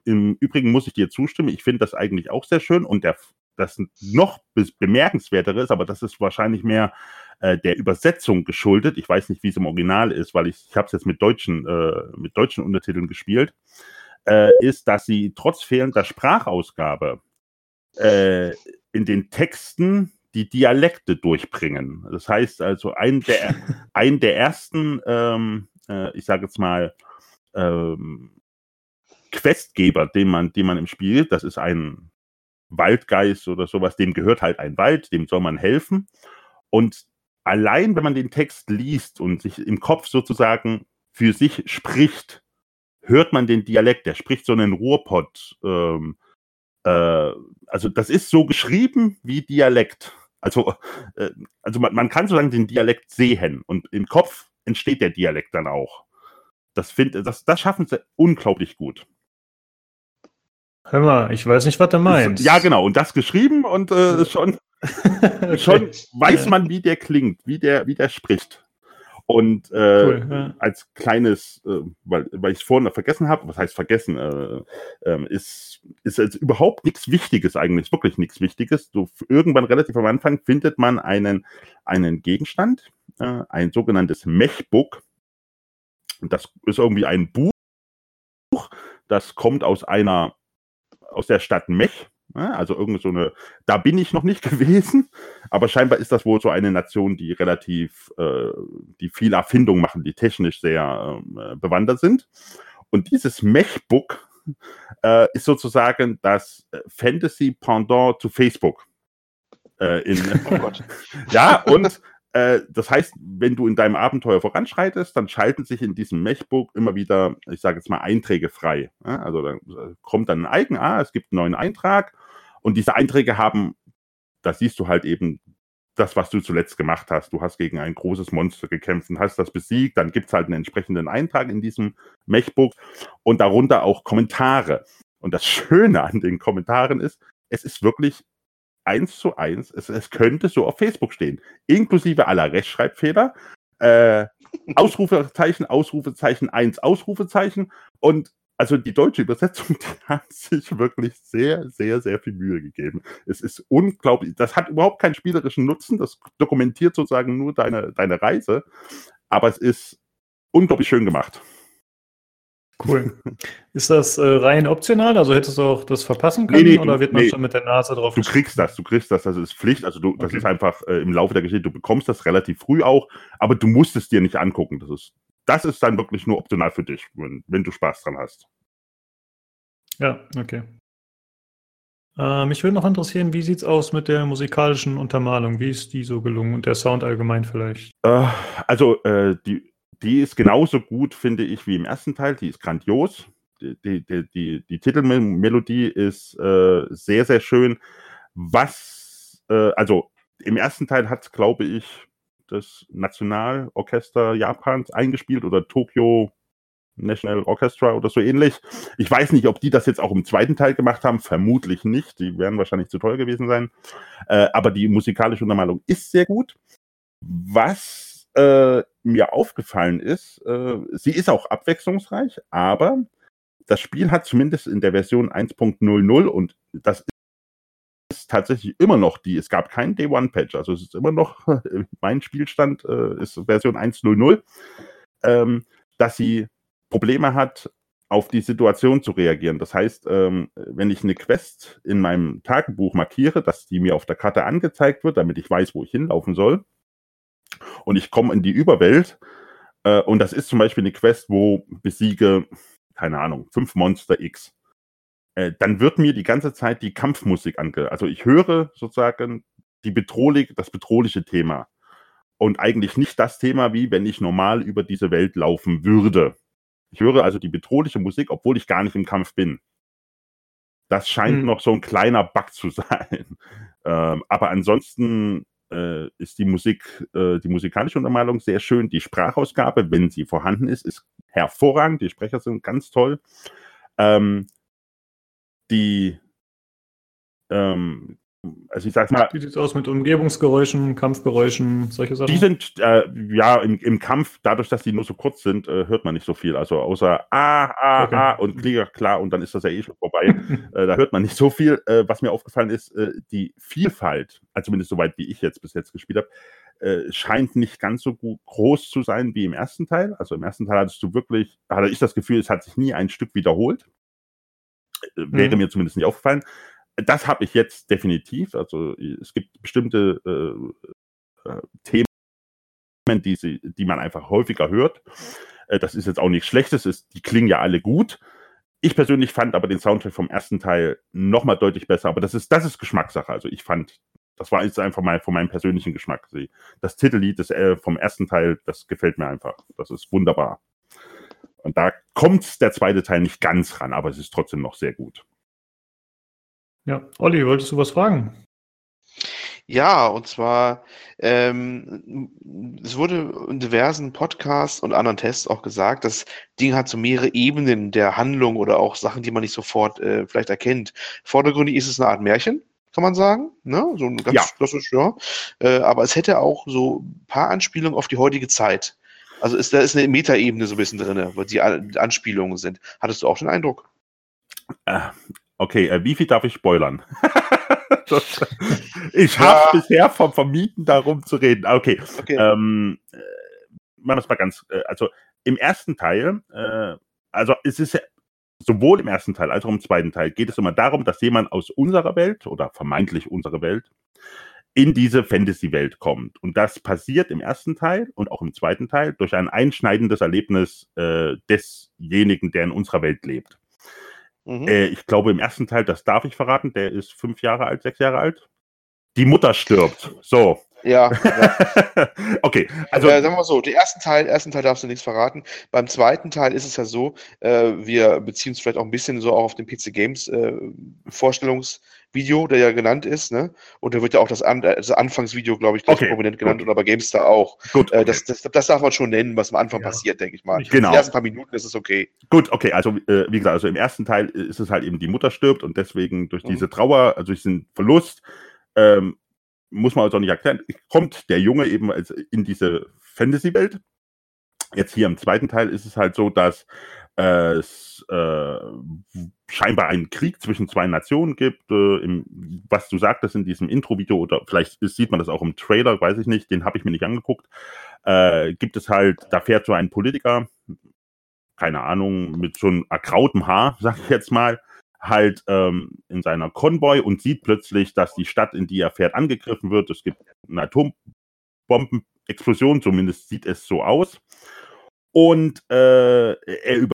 Im Übrigen muss ich dir zustimmen. Ich finde das eigentlich auch sehr schön und der, das noch bemerkenswertere ist, aber das ist wahrscheinlich mehr äh, der Übersetzung geschuldet. Ich weiß nicht, wie es im Original ist, weil ich, ich habe es jetzt mit deutschen, äh, mit deutschen Untertiteln gespielt. Äh, ist, dass sie trotz fehlender Sprachausgabe äh, in den Texten die Dialekte durchbringen. Das heißt also, ein der, ein der ersten, ähm, äh, ich sage jetzt mal, ähm, Questgeber, den man, den man im Spiel, das ist ein Waldgeist oder sowas, dem gehört halt ein Wald, dem soll man helfen. Und allein, wenn man den Text liest und sich im Kopf sozusagen für sich spricht, hört man den Dialekt. Der spricht so einen Ruhrpott. Ähm, äh, also das ist so geschrieben wie Dialekt. Also, äh, also man, man kann sozusagen den Dialekt sehen und im Kopf entsteht der Dialekt dann auch. Das, find, das, das schaffen sie unglaublich gut. Hör mal, ich weiß nicht, was du meinst. Ja, genau. Und das geschrieben und äh, schon, okay. schon weiß man, wie der klingt, wie der, wie der spricht. Und äh, cool, ja. als kleines, äh, weil, weil ich es vorhin vergessen habe, was heißt vergessen, äh, ähm, ist, ist jetzt überhaupt nichts Wichtiges eigentlich, wirklich nichts Wichtiges. So, irgendwann relativ am Anfang findet man einen, einen Gegenstand, äh, ein sogenanntes Mechbook. Und das ist irgendwie ein Buch, das kommt aus einer, aus der Stadt Mech. Also irgend so eine, da bin ich noch nicht gewesen, aber scheinbar ist das wohl so eine Nation, die relativ, äh, die viel Erfindung machen, die technisch sehr äh, bewandert sind. Und dieses Mechbook äh, ist sozusagen das Fantasy-Pendant zu Facebook. Äh, in, oh Gott. ja, und äh, das heißt, wenn du in deinem Abenteuer voranschreitest, dann schalten sich in diesem Mechbook immer wieder, ich sage jetzt mal, Einträge frei. Also dann äh, kommt dann ein Eigen, ah, es gibt einen neuen Eintrag und diese Einträge haben, da siehst du halt eben das, was du zuletzt gemacht hast. Du hast gegen ein großes Monster gekämpft und hast das besiegt. Dann gibt es halt einen entsprechenden Eintrag in diesem Mechbook und darunter auch Kommentare. Und das Schöne an den Kommentaren ist, es ist wirklich eins zu eins, es, es könnte so auf Facebook stehen, inklusive aller Rechtschreibfehler, äh, Ausrufezeichen, Ausrufezeichen, eins, Ausrufezeichen und also die deutsche Übersetzung, die hat sich wirklich sehr, sehr, sehr viel Mühe gegeben. Es ist unglaublich. Das hat überhaupt keinen spielerischen Nutzen. Das dokumentiert sozusagen nur deine, deine Reise. Aber es ist unglaublich schön gemacht. Cool. Ist das äh, rein optional? Also hättest du auch das verpassen können nee, nee, oder wird man nee. schon mit der Nase drauf? Du kriegst das, du kriegst das, das ist Pflicht. Also du, das okay. ist einfach äh, im Laufe der Geschichte, du bekommst das relativ früh auch, aber du musst es dir nicht angucken. Das ist, das ist dann wirklich nur optional für dich, wenn, wenn du Spaß dran hast. Ja, okay. Äh, mich würde noch interessieren, wie sieht es aus mit der musikalischen Untermalung? Wie ist die so gelungen und der Sound allgemein vielleicht? Äh, also äh, die die ist genauso gut, finde ich, wie im ersten Teil. Die ist grandios. Die, die, die, die Titelmelodie ist äh, sehr, sehr schön. Was, äh, also im ersten Teil hat, glaube ich, das Nationalorchester Japans eingespielt oder Tokyo National Orchestra oder so ähnlich. Ich weiß nicht, ob die das jetzt auch im zweiten Teil gemacht haben. Vermutlich nicht. Die werden wahrscheinlich zu teuer gewesen sein. Äh, aber die musikalische Untermalung ist sehr gut. Was äh, mir aufgefallen ist, äh, sie ist auch abwechslungsreich, aber das Spiel hat zumindest in der Version 1.00 und das ist tatsächlich immer noch die, es gab keinen Day One Patch, also es ist immer noch, mein Spielstand äh, ist Version 1.00, ähm, dass sie Probleme hat, auf die Situation zu reagieren. Das heißt, ähm, wenn ich eine Quest in meinem Tagebuch markiere, dass die mir auf der Karte angezeigt wird, damit ich weiß, wo ich hinlaufen soll, und ich komme in die Überwelt äh, und das ist zum Beispiel eine Quest, wo besiege, keine Ahnung, fünf Monster X. Äh, dann wird mir die ganze Zeit die Kampfmusik ange... Also ich höre sozusagen die bedrohlich, das bedrohliche Thema. Und eigentlich nicht das Thema, wie wenn ich normal über diese Welt laufen würde. Ich höre also die bedrohliche Musik, obwohl ich gar nicht im Kampf bin. Das scheint hm. noch so ein kleiner Bug zu sein. Ähm, aber ansonsten äh, ist die Musik, äh, die musikalische Untermalung sehr schön. Die Sprachausgabe, wenn sie vorhanden ist, ist hervorragend. Die Sprecher sind ganz toll. Ähm, die ähm, also ich sag mal. Wie sieht es aus mit Umgebungsgeräuschen, Kampfgeräuschen, solche Sachen? Die sind, äh, ja, im, im, Kampf, dadurch, dass die nur so kurz sind, äh, hört man nicht so viel. Also außer ah, ah, okay. ah und Krieger, klar, und dann ist das ja eh schon vorbei. äh, da hört man nicht so viel. Äh, was mir aufgefallen ist, äh, die Vielfalt, also zumindest soweit wie ich jetzt bis jetzt gespielt habe, äh, scheint nicht ganz so gut, groß zu sein wie im ersten Teil. Also im ersten Teil hattest du wirklich, hatte ich das Gefühl, es hat sich nie ein Stück wiederholt. Wäre mhm. mir zumindest nicht aufgefallen das habe ich jetzt definitiv. Also es gibt bestimmte äh, äh, Themen, die, sie, die man einfach häufiger hört. Äh, das ist jetzt auch nichts Schlechtes, ist, die klingen ja alle gut. Ich persönlich fand aber den Soundtrack vom ersten Teil nochmal deutlich besser, aber das ist, das ist Geschmackssache. Also ich fand, das war jetzt einfach mal von meinem persönlichen Geschmack. Das Titellied des, äh, vom ersten Teil, das gefällt mir einfach. Das ist wunderbar. Und da kommt der zweite Teil nicht ganz ran, aber es ist trotzdem noch sehr gut. Ja, Olli, wolltest du was fragen? Ja, und zwar, ähm, es wurde in diversen Podcasts und anderen Tests auch gesagt, das Ding hat so mehrere Ebenen der Handlung oder auch Sachen, die man nicht sofort äh, vielleicht erkennt. Vordergründig ist es eine Art Märchen, kann man sagen. Ne? So ein ganz ja. klassisch, ja. Äh, aber es hätte auch so ein paar Anspielungen auf die heutige Zeit. Also ist, da ist eine Metaebene so ein bisschen drin, wo die Anspielungen sind. Hattest du auch den Eindruck? Okay, äh, wie viel darf ich spoilern? ich habe ja. bisher vom Vermieten darum zu reden. Okay. okay. Ähm, äh, machen wir es mal ganz. Äh, also im ersten Teil, äh, also es ist ja sowohl im ersten Teil als auch im zweiten Teil geht es immer darum, dass jemand aus unserer Welt oder vermeintlich unserer Welt in diese Fantasy-Welt kommt. Und das passiert im ersten Teil und auch im zweiten Teil durch ein einschneidendes Erlebnis äh, desjenigen, der in unserer Welt lebt. Mhm. Äh, ich glaube, im ersten Teil, das darf ich verraten, der ist fünf Jahre alt, sechs Jahre alt. Die Mutter stirbt. So. Ja. ja. okay. Also, äh, sagen wir mal so, den ersten Teil, ersten Teil darfst du nichts verraten. Beim zweiten Teil ist es ja so, äh, wir beziehen uns vielleicht auch ein bisschen so auch auf den PC Games äh, Vorstellungs- Video, der ja genannt ist, ne? Und da wird ja auch das, An das Anfangsvideo, glaube ich, okay, prominent genannt gut. oder bei GameStar auch. Gut. Äh, okay. das, das, das, darf man schon nennen, was am Anfang ja. passiert, denke ich mal. Genau. Die ersten paar Minuten ist es okay. Gut, okay. Also, äh, wie gesagt, also im ersten Teil ist es halt eben, die Mutter stirbt und deswegen durch mhm. diese Trauer, also durch diesen Verlust, ähm, muss man also nicht erklären, kommt der Junge eben in diese Fantasy-Welt. Jetzt hier im zweiten Teil ist es halt so, dass äh, es äh, scheinbar einen Krieg zwischen zwei Nationen gibt. Äh, im, was du sagtest in diesem Intro-Video oder vielleicht sieht man das auch im Trailer, weiß ich nicht, den habe ich mir nicht angeguckt. Äh, gibt es halt, da fährt so ein Politiker, keine Ahnung, mit so einem erkrautem Haar, sag ich jetzt mal, halt ähm, in seiner Konvoi und sieht plötzlich, dass die Stadt, in die er fährt, angegriffen wird. Es gibt eine Atombombenexplosion, zumindest sieht es so aus. Und äh, er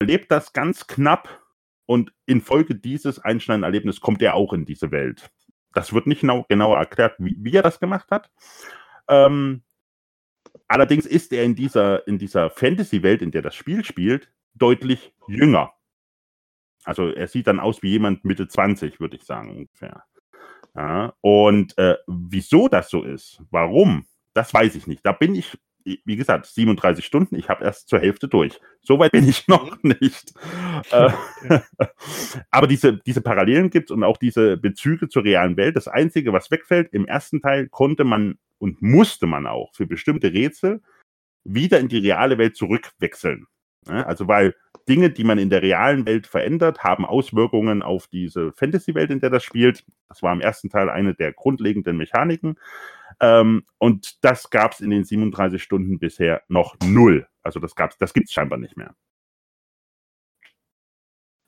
überlebt das ganz knapp und infolge dieses einschneidenden Erlebnisses kommt er auch in diese Welt. Das wird nicht genau, genauer erklärt, wie, wie, er das gemacht hat. Ähm, allerdings ist er in dieser, in dieser Fantasy-Welt, in der das Spiel spielt, deutlich jünger. Also er sieht dann aus wie jemand Mitte 20, würde ich sagen ungefähr. Ja, und äh, wieso das so ist, warum, das weiß ich nicht. Da bin ich wie gesagt, 37 Stunden, ich habe erst zur Hälfte durch. Soweit bin ich noch mhm. nicht. Äh, aber diese, diese Parallelen gibt es und auch diese Bezüge zur realen Welt. Das Einzige, was wegfällt, im ersten Teil konnte man und musste man auch für bestimmte Rätsel wieder in die reale Welt zurückwechseln. Also weil Dinge, die man in der realen Welt verändert, haben Auswirkungen auf diese Fantasy-Welt, in der das spielt. Das war im ersten Teil eine der grundlegenden Mechaniken. Ähm, und das gab es in den 37 Stunden bisher noch null. Also das gab's, das gibt es scheinbar nicht mehr.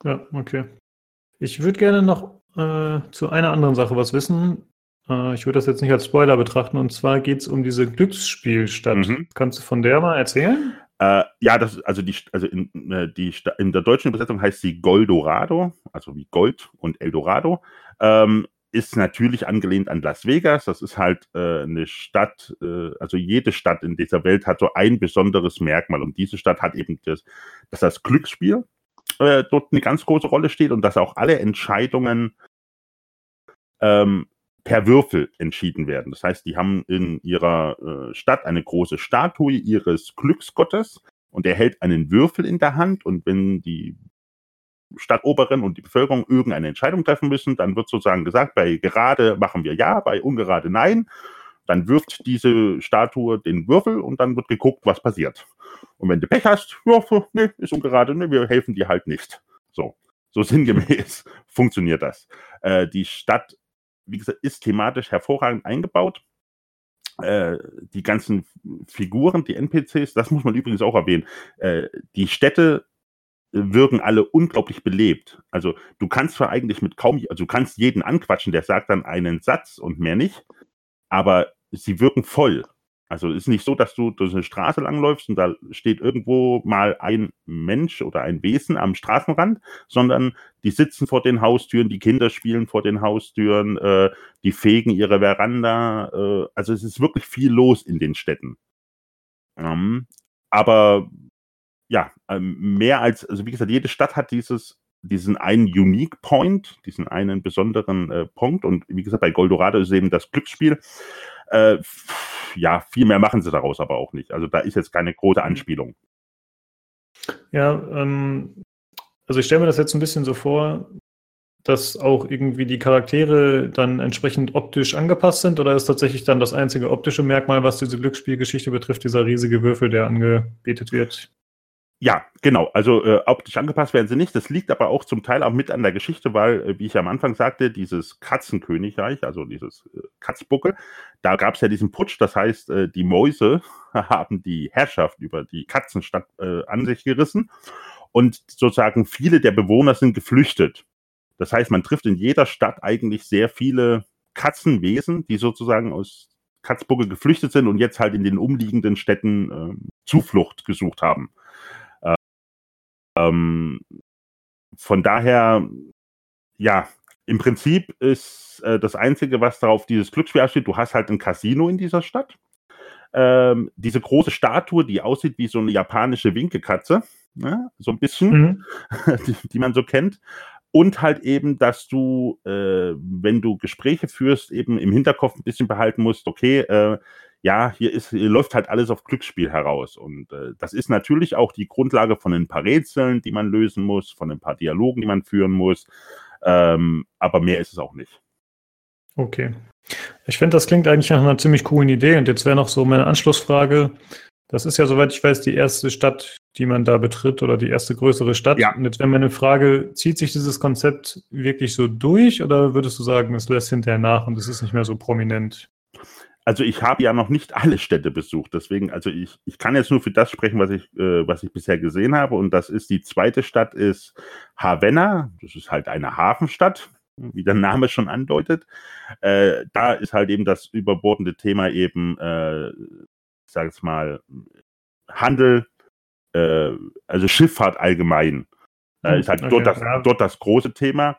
Ja, okay. Ich würde gerne noch äh, zu einer anderen Sache was wissen. Äh, ich würde das jetzt nicht als Spoiler betrachten. Und zwar geht es um diese Glücksspielstadt. Mhm. Kannst du von der mal erzählen? Äh, ja, das, also die, also in, äh, die, in der deutschen Übersetzung heißt sie Goldorado, also wie Gold und Eldorado. Ähm, ist natürlich angelehnt an Las Vegas. Das ist halt äh, eine Stadt, äh, also jede Stadt in dieser Welt hat so ein besonderes Merkmal. Und diese Stadt hat eben das, dass das Glücksspiel äh, dort eine ganz große Rolle steht und dass auch alle Entscheidungen ähm, per Würfel entschieden werden. Das heißt, die haben in ihrer äh, Stadt eine große Statue ihres Glücksgottes und er hält einen Würfel in der Hand und wenn die Stadtoberin und die Bevölkerung irgendeine Entscheidung treffen müssen, dann wird sozusagen gesagt, bei gerade machen wir ja, bei ungerade nein. Dann wirft diese Statue den Würfel und dann wird geguckt, was passiert. Und wenn du Pech hast, ja, nee, ist ungerade, nee, wir helfen dir halt nicht. So, so sinngemäß funktioniert das. Äh, die Stadt, wie gesagt, ist thematisch hervorragend eingebaut. Äh, die ganzen Figuren, die NPCs, das muss man übrigens auch erwähnen. Äh, die Städte wirken alle unglaublich belebt. Also du kannst zwar eigentlich mit kaum, also du kannst jeden anquatschen, der sagt dann einen Satz und mehr nicht, aber sie wirken voll. Also es ist nicht so, dass du durch eine Straße langläufst und da steht irgendwo mal ein Mensch oder ein Wesen am Straßenrand, sondern die sitzen vor den Haustüren, die Kinder spielen vor den Haustüren, äh, die fegen ihre Veranda. Äh, also es ist wirklich viel los in den Städten. Ähm, aber ja, ähm, mehr als, also wie gesagt, jede Stadt hat dieses diesen einen Unique Point, diesen einen besonderen äh, Punkt. Und wie gesagt, bei Goldorado ist eben das Glücksspiel. Äh, ja, viel mehr machen sie daraus aber auch nicht. Also da ist jetzt keine große Anspielung. Ja, ähm, also ich stelle mir das jetzt ein bisschen so vor, dass auch irgendwie die Charaktere dann entsprechend optisch angepasst sind oder ist tatsächlich dann das einzige optische Merkmal, was diese Glücksspielgeschichte betrifft, dieser riesige Würfel, der angebetet wird? Ja, genau. Also äh, optisch angepasst werden sie nicht. Das liegt aber auch zum Teil auch mit an der Geschichte, weil, äh, wie ich am Anfang sagte, dieses Katzenkönigreich, also dieses äh, Katzbuckel, da gab es ja diesen Putsch. Das heißt, äh, die Mäuse haben die Herrschaft über die Katzenstadt äh, an sich gerissen und sozusagen viele der Bewohner sind geflüchtet. Das heißt, man trifft in jeder Stadt eigentlich sehr viele Katzenwesen, die sozusagen aus Katzbuckel geflüchtet sind und jetzt halt in den umliegenden Städten äh, Zuflucht gesucht haben. Ähm, von daher, ja, im Prinzip ist äh, das Einzige, was darauf dieses Glücksspiel absteht, du hast halt ein Casino in dieser Stadt. Ähm, diese große Statue, die aussieht wie so eine japanische Winkekatze, ne? so ein bisschen, mhm. die, die, man so kennt. Und halt eben, dass du, äh, wenn du Gespräche führst, eben im Hinterkopf ein bisschen behalten musst, okay, äh, ja, hier, ist, hier läuft halt alles auf Glücksspiel heraus. Und äh, das ist natürlich auch die Grundlage von ein paar Rätseln, die man lösen muss, von ein paar Dialogen, die man führen muss. Ähm, aber mehr ist es auch nicht. Okay. Ich finde, das klingt eigentlich nach einer ziemlich coolen Idee. Und jetzt wäre noch so meine Anschlussfrage. Das ist ja, soweit ich weiß, die erste Stadt, die man da betritt oder die erste größere Stadt. Ja. Und jetzt wäre meine Frage, zieht sich dieses Konzept wirklich so durch oder würdest du sagen, es lässt hinterher nach und es ist nicht mehr so prominent? Also ich habe ja noch nicht alle Städte besucht, deswegen, also ich, ich kann jetzt nur für das sprechen, was ich, äh, was ich bisher gesehen habe. Und das ist die zweite Stadt ist Havanna. Das ist halt eine Hafenstadt, wie der Name schon andeutet. Äh, da ist halt eben das überbordende Thema eben, äh, ich sage es mal, Handel, äh, also Schifffahrt allgemein. Äh, ist halt okay, dort, das, ja. dort das große Thema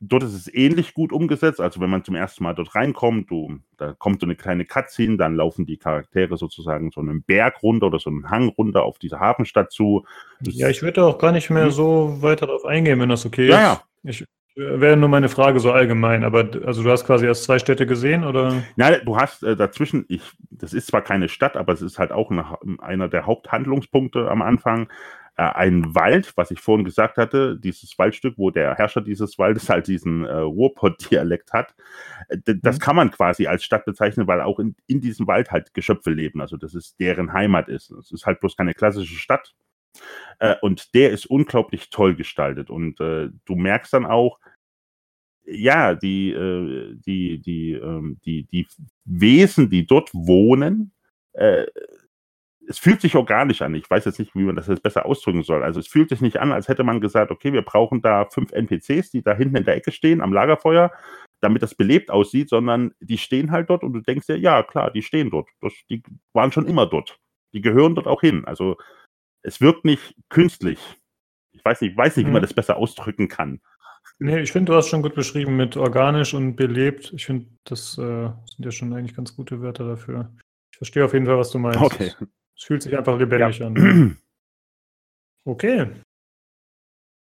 dort ist es ähnlich gut umgesetzt. Also wenn man zum ersten Mal dort reinkommt, du, da kommt so eine kleine Cutscene, dann laufen die Charaktere sozusagen so einen Berg runter oder so einen Hang runter auf diese Hafenstadt zu. Das ja, ich würde auch gar nicht mehr hm. so weiter darauf eingehen, wenn das okay ja, ist. Ja. Ich, Wäre nur meine Frage so allgemein, aber also du hast quasi erst zwei Städte gesehen, oder? Nein, du hast äh, dazwischen, ich, das ist zwar keine Stadt, aber es ist halt auch eine, einer der Haupthandlungspunkte am Anfang äh, ein Wald, was ich vorhin gesagt hatte, dieses Waldstück, wo der Herrscher dieses Waldes halt diesen äh, Ruhrpott-Dialekt hat, äh, das mhm. kann man quasi als Stadt bezeichnen, weil auch in, in diesem Wald halt Geschöpfe leben, also dass es deren Heimat ist. Es ist halt bloß keine klassische Stadt. Äh, und der ist unglaublich toll gestaltet. Und äh, du merkst dann auch, ja, die, äh, die, die, ähm, die, die Wesen, die dort wohnen, äh, es fühlt sich organisch an. Ich weiß jetzt nicht, wie man das jetzt besser ausdrücken soll. Also es fühlt sich nicht an, als hätte man gesagt, okay, wir brauchen da fünf NPCs, die da hinten in der Ecke stehen am Lagerfeuer, damit das belebt aussieht, sondern die stehen halt dort und du denkst dir, ja klar, die stehen dort. Das, die waren schon immer dort. Die gehören dort auch hin. Also es wirkt nicht künstlich. Ich weiß nicht, weiß nicht, wie man mhm. das besser ausdrücken kann. Nee, ich finde, du hast schon gut beschrieben mit organisch und belebt. Ich finde, das äh, sind ja schon eigentlich ganz gute Wörter dafür. Ich verstehe auf jeden Fall, was du meinst. Okay. Es fühlt sich einfach lebendig ja. an. Okay.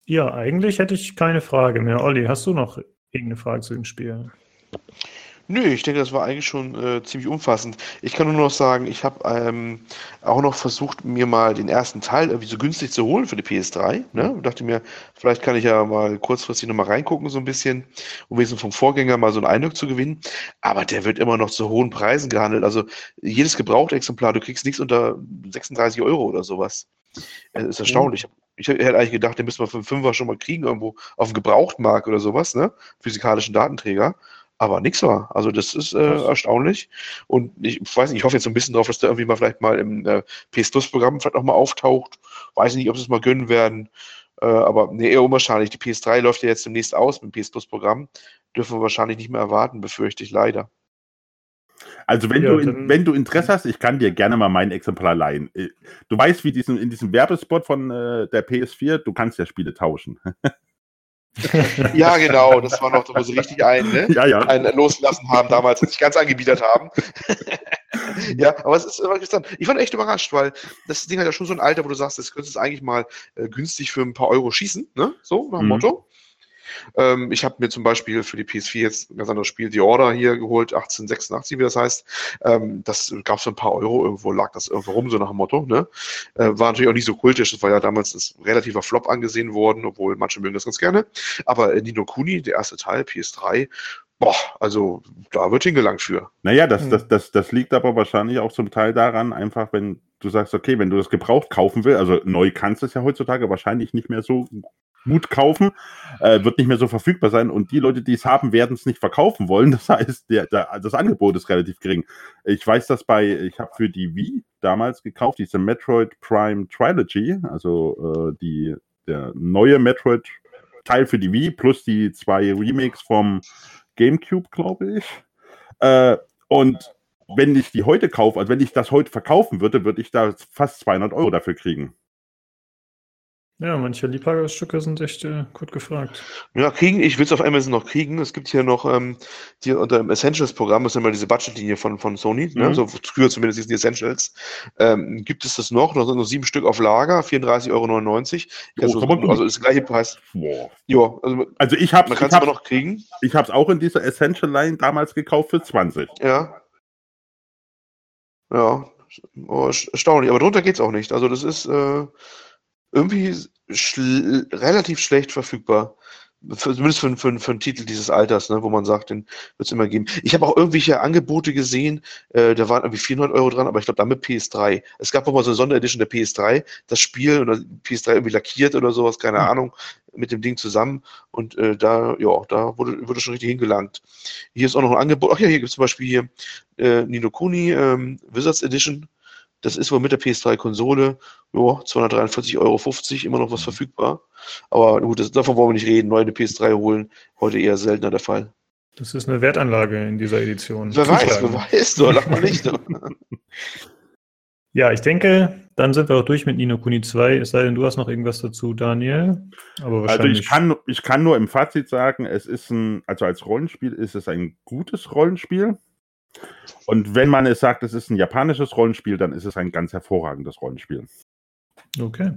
Ja, eigentlich hätte ich keine Frage mehr. Olli, hast du noch irgendeine Frage zu dem Spiel? Nö, ich denke, das war eigentlich schon äh, ziemlich umfassend. Ich kann nur noch sagen, ich habe ähm, auch noch versucht, mir mal den ersten Teil irgendwie so günstig zu holen für die PS3. Ne? Und dachte mir, vielleicht kann ich ja mal kurzfristig nochmal reingucken, so ein bisschen, um wenigstens vom Vorgänger mal so einen Eindruck zu gewinnen. Aber der wird immer noch zu hohen Preisen gehandelt. Also jedes Gebrauchtexemplar, du kriegst nichts unter 36 Euro oder sowas. Das ist erstaunlich. Ich hätte eigentlich gedacht, den müssen wir für einen Fünfer schon mal kriegen, irgendwo auf dem Gebrauchtmarkt oder sowas, ne? Physikalischen Datenträger. Aber nichts war. Also das ist äh, erstaunlich. Und ich weiß nicht, ich hoffe jetzt so ein bisschen drauf, dass der irgendwie mal vielleicht mal im äh, PS Plus-Programm vielleicht auch mal auftaucht. Weiß nicht, ob sie es mal gönnen werden. Äh, aber nee, eher unwahrscheinlich. Die PS3 läuft ja jetzt demnächst aus mit dem PS Plus-Programm. Dürfen wir wahrscheinlich nicht mehr erwarten, befürchte ich leider. Also wenn, ja, du in, wenn du Interesse hast, ich kann dir gerne mal mein Exemplar leihen. Äh, du weißt, wie diesen, in diesem Werbespot von äh, der PS4, du kannst ja Spiele tauschen. ja, genau, das war noch, wo sie richtig einen, ne? ja, ja. einen losgelassen haben damals und sich ganz angebiedert haben. ja, aber es ist immer interessant. Ich war echt überrascht, weil das Ding hat ja schon so ein Alter, wo du sagst, das könntest du eigentlich mal äh, günstig für ein paar Euro schießen, ne? So, nach dem mhm. Motto. Ähm, ich habe mir zum Beispiel für die PS4 jetzt ein ganz anderes Spiel, The Order, hier geholt, 1886, wie das heißt. Ähm, das gab es für ein paar Euro, irgendwo lag das irgendwo rum, so nach dem Motto. Ne? Äh, war natürlich auch nicht so kultisch, das war ja damals ein relativer Flop angesehen worden, obwohl manche mögen das ganz gerne. Aber äh, Nino Kuni, der erste Teil, PS3, Boah, also da wird hingelangt für. Naja, das, hm. das, das, das liegt aber wahrscheinlich auch zum Teil daran, einfach wenn du sagst, okay, wenn du das gebraucht kaufen willst, also neu kannst du es ja heutzutage wahrscheinlich nicht mehr so gut kaufen, äh, wird nicht mehr so verfügbar sein und die Leute, die es haben, werden es nicht verkaufen wollen. Das heißt, der, der, das Angebot ist relativ gering. Ich weiß das bei, ich habe für die Wii damals gekauft, diese Metroid Prime Trilogy, also äh, die, der neue Metroid Teil für die Wii plus die zwei Remakes vom GameCube, glaube ich. Äh, und wenn ich die heute kaufe, also wenn ich das heute verkaufen würde, würde ich da fast 200 Euro dafür kriegen. Ja, manche Liebhaberstücke sind echt äh, gut gefragt. Ja, kriegen, ich will es auf Amazon noch kriegen. Es gibt hier noch ähm, die, unter dem Essentials-Programm, das ist immer diese Budgetlinie von, von Sony, ne? mhm. ne? so früher zumindest die Essentials. Ähm, gibt es das noch? Da sind noch sieben Stück auf Lager, 34,99 Euro. Also, oh, also ist der gleiche Preis. Wow. Ja, also, also ich habe es aber noch kriegen. Ich habe es auch in dieser Essential-Line damals gekauft für 20. Ja. Ja, oh, erstaunlich. Aber drunter geht es auch nicht. Also das ist. Äh, irgendwie schl relativ schlecht verfügbar. Für, zumindest für, für, für einen Titel dieses Alters, ne, wo man sagt, den wird es immer geben. Ich habe auch irgendwelche Angebote gesehen, äh, da waren irgendwie 400 Euro dran, aber ich glaube, damit PS3. Es gab auch mal so eine Sonderedition der PS3, das Spiel oder PS3 irgendwie lackiert oder sowas, keine mhm. Ahnung, mit dem Ding zusammen. Und äh, da, ja, da wurde, wurde schon richtig hingelangt. Hier ist auch noch ein Angebot. Ach ja, hier gibt es zum Beispiel hier äh, Nino Kuni ähm, Wizards Edition das ist wohl mit der PS3-Konsole, ja, 243,50 Euro, immer noch was verfügbar. Aber gut, das, davon wollen wir nicht reden. Neue PS3 holen, heute eher seltener der Fall. Das ist eine Wertanlage in dieser Edition. Wer weiß, wer weiß, so, lach mal nicht. ja, ich denke, dann sind wir auch durch mit Nino Kuni 2, es sei denn, du hast noch irgendwas dazu, Daniel. Aber also ich kann, ich kann nur im Fazit sagen, es ist ein, also als Rollenspiel ist es ein gutes Rollenspiel. Und wenn man es sagt, es ist ein japanisches Rollenspiel, dann ist es ein ganz hervorragendes Rollenspiel. Okay.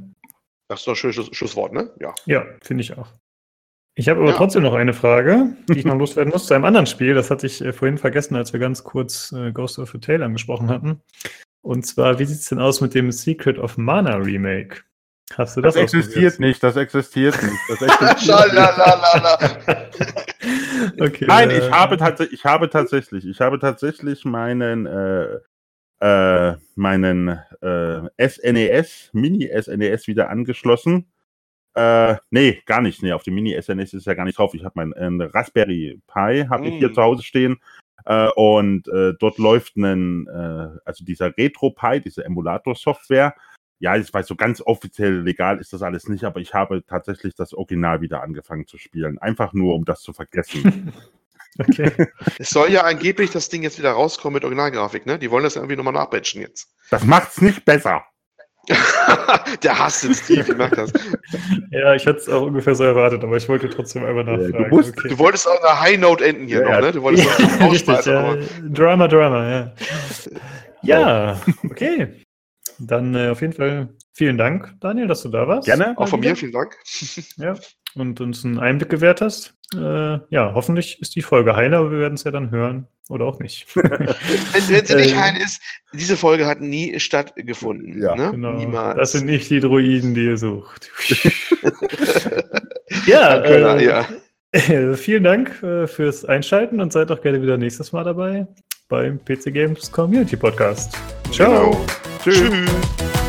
Das ist doch ein schönes Schlusswort, ne? Ja. Ja, finde ich auch. Ich habe aber ja. trotzdem noch eine Frage, die ich noch loswerden muss zu einem anderen Spiel. Das hatte ich äh, vorhin vergessen, als wir ganz kurz äh, Ghost of a Tale angesprochen hatten. Und zwar, wie sieht es denn aus mit dem Secret of Mana Remake? Hast du das? Das existiert nicht, das existiert nicht. Das existiert okay, Nein, äh, ich habe, ich habe tatsächlich, ich habe tatsächlich meinen, äh, äh, meinen äh, SNES, Mini-SNES wieder angeschlossen. Äh, nee, gar nicht. Nee, auf dem Mini-SNES ist ja gar nicht drauf. Ich habe meinen äh, Raspberry Pi, habe mm. ich hier mm. zu Hause stehen. Äh, und äh, dort läuft ein, äh, also dieser Retro-Pi, diese Emulator-Software, ja, ich weiß, so ganz offiziell legal ist das alles nicht, aber ich habe tatsächlich das Original wieder angefangen zu spielen. Einfach nur, um das zu vergessen. okay. es soll ja angeblich das Ding jetzt wieder rauskommen mit Originalgrafik, ne? Die wollen das irgendwie nochmal nachbatchen jetzt. Das macht's nicht besser. Der hasst den Steve, ich merke das. Ja, ich hätte es auch ungefähr so erwartet, aber ich wollte trotzdem einmal nachfragen. Ja, du, musst, okay. du, wolltest auch eine High Note enden hier ja, noch, ne? Du wolltest ja, richtig, ja. Drama, Drama, ja. Ja, okay. Dann äh, auf jeden Fall vielen Dank, Daniel, dass du da warst. Gerne. Auch von mir, vielen Dank. Ja, und uns einen Einblick gewährt hast. Äh, ja, hoffentlich ist die Folge heiler, aber wir werden es ja dann hören oder auch nicht. Wenn, wenn sie nicht heil ist, diese Folge hat nie stattgefunden. Ja, ne? Genau. Niemals. Das sind nicht die Droiden, die ihr sucht. ja, Könner, äh, ja. äh, vielen Dank äh, fürs Einschalten und seid auch gerne wieder nächstes Mal dabei beim PC Games Community Podcast. Ciao. Genau. Tschüss. Tschüss.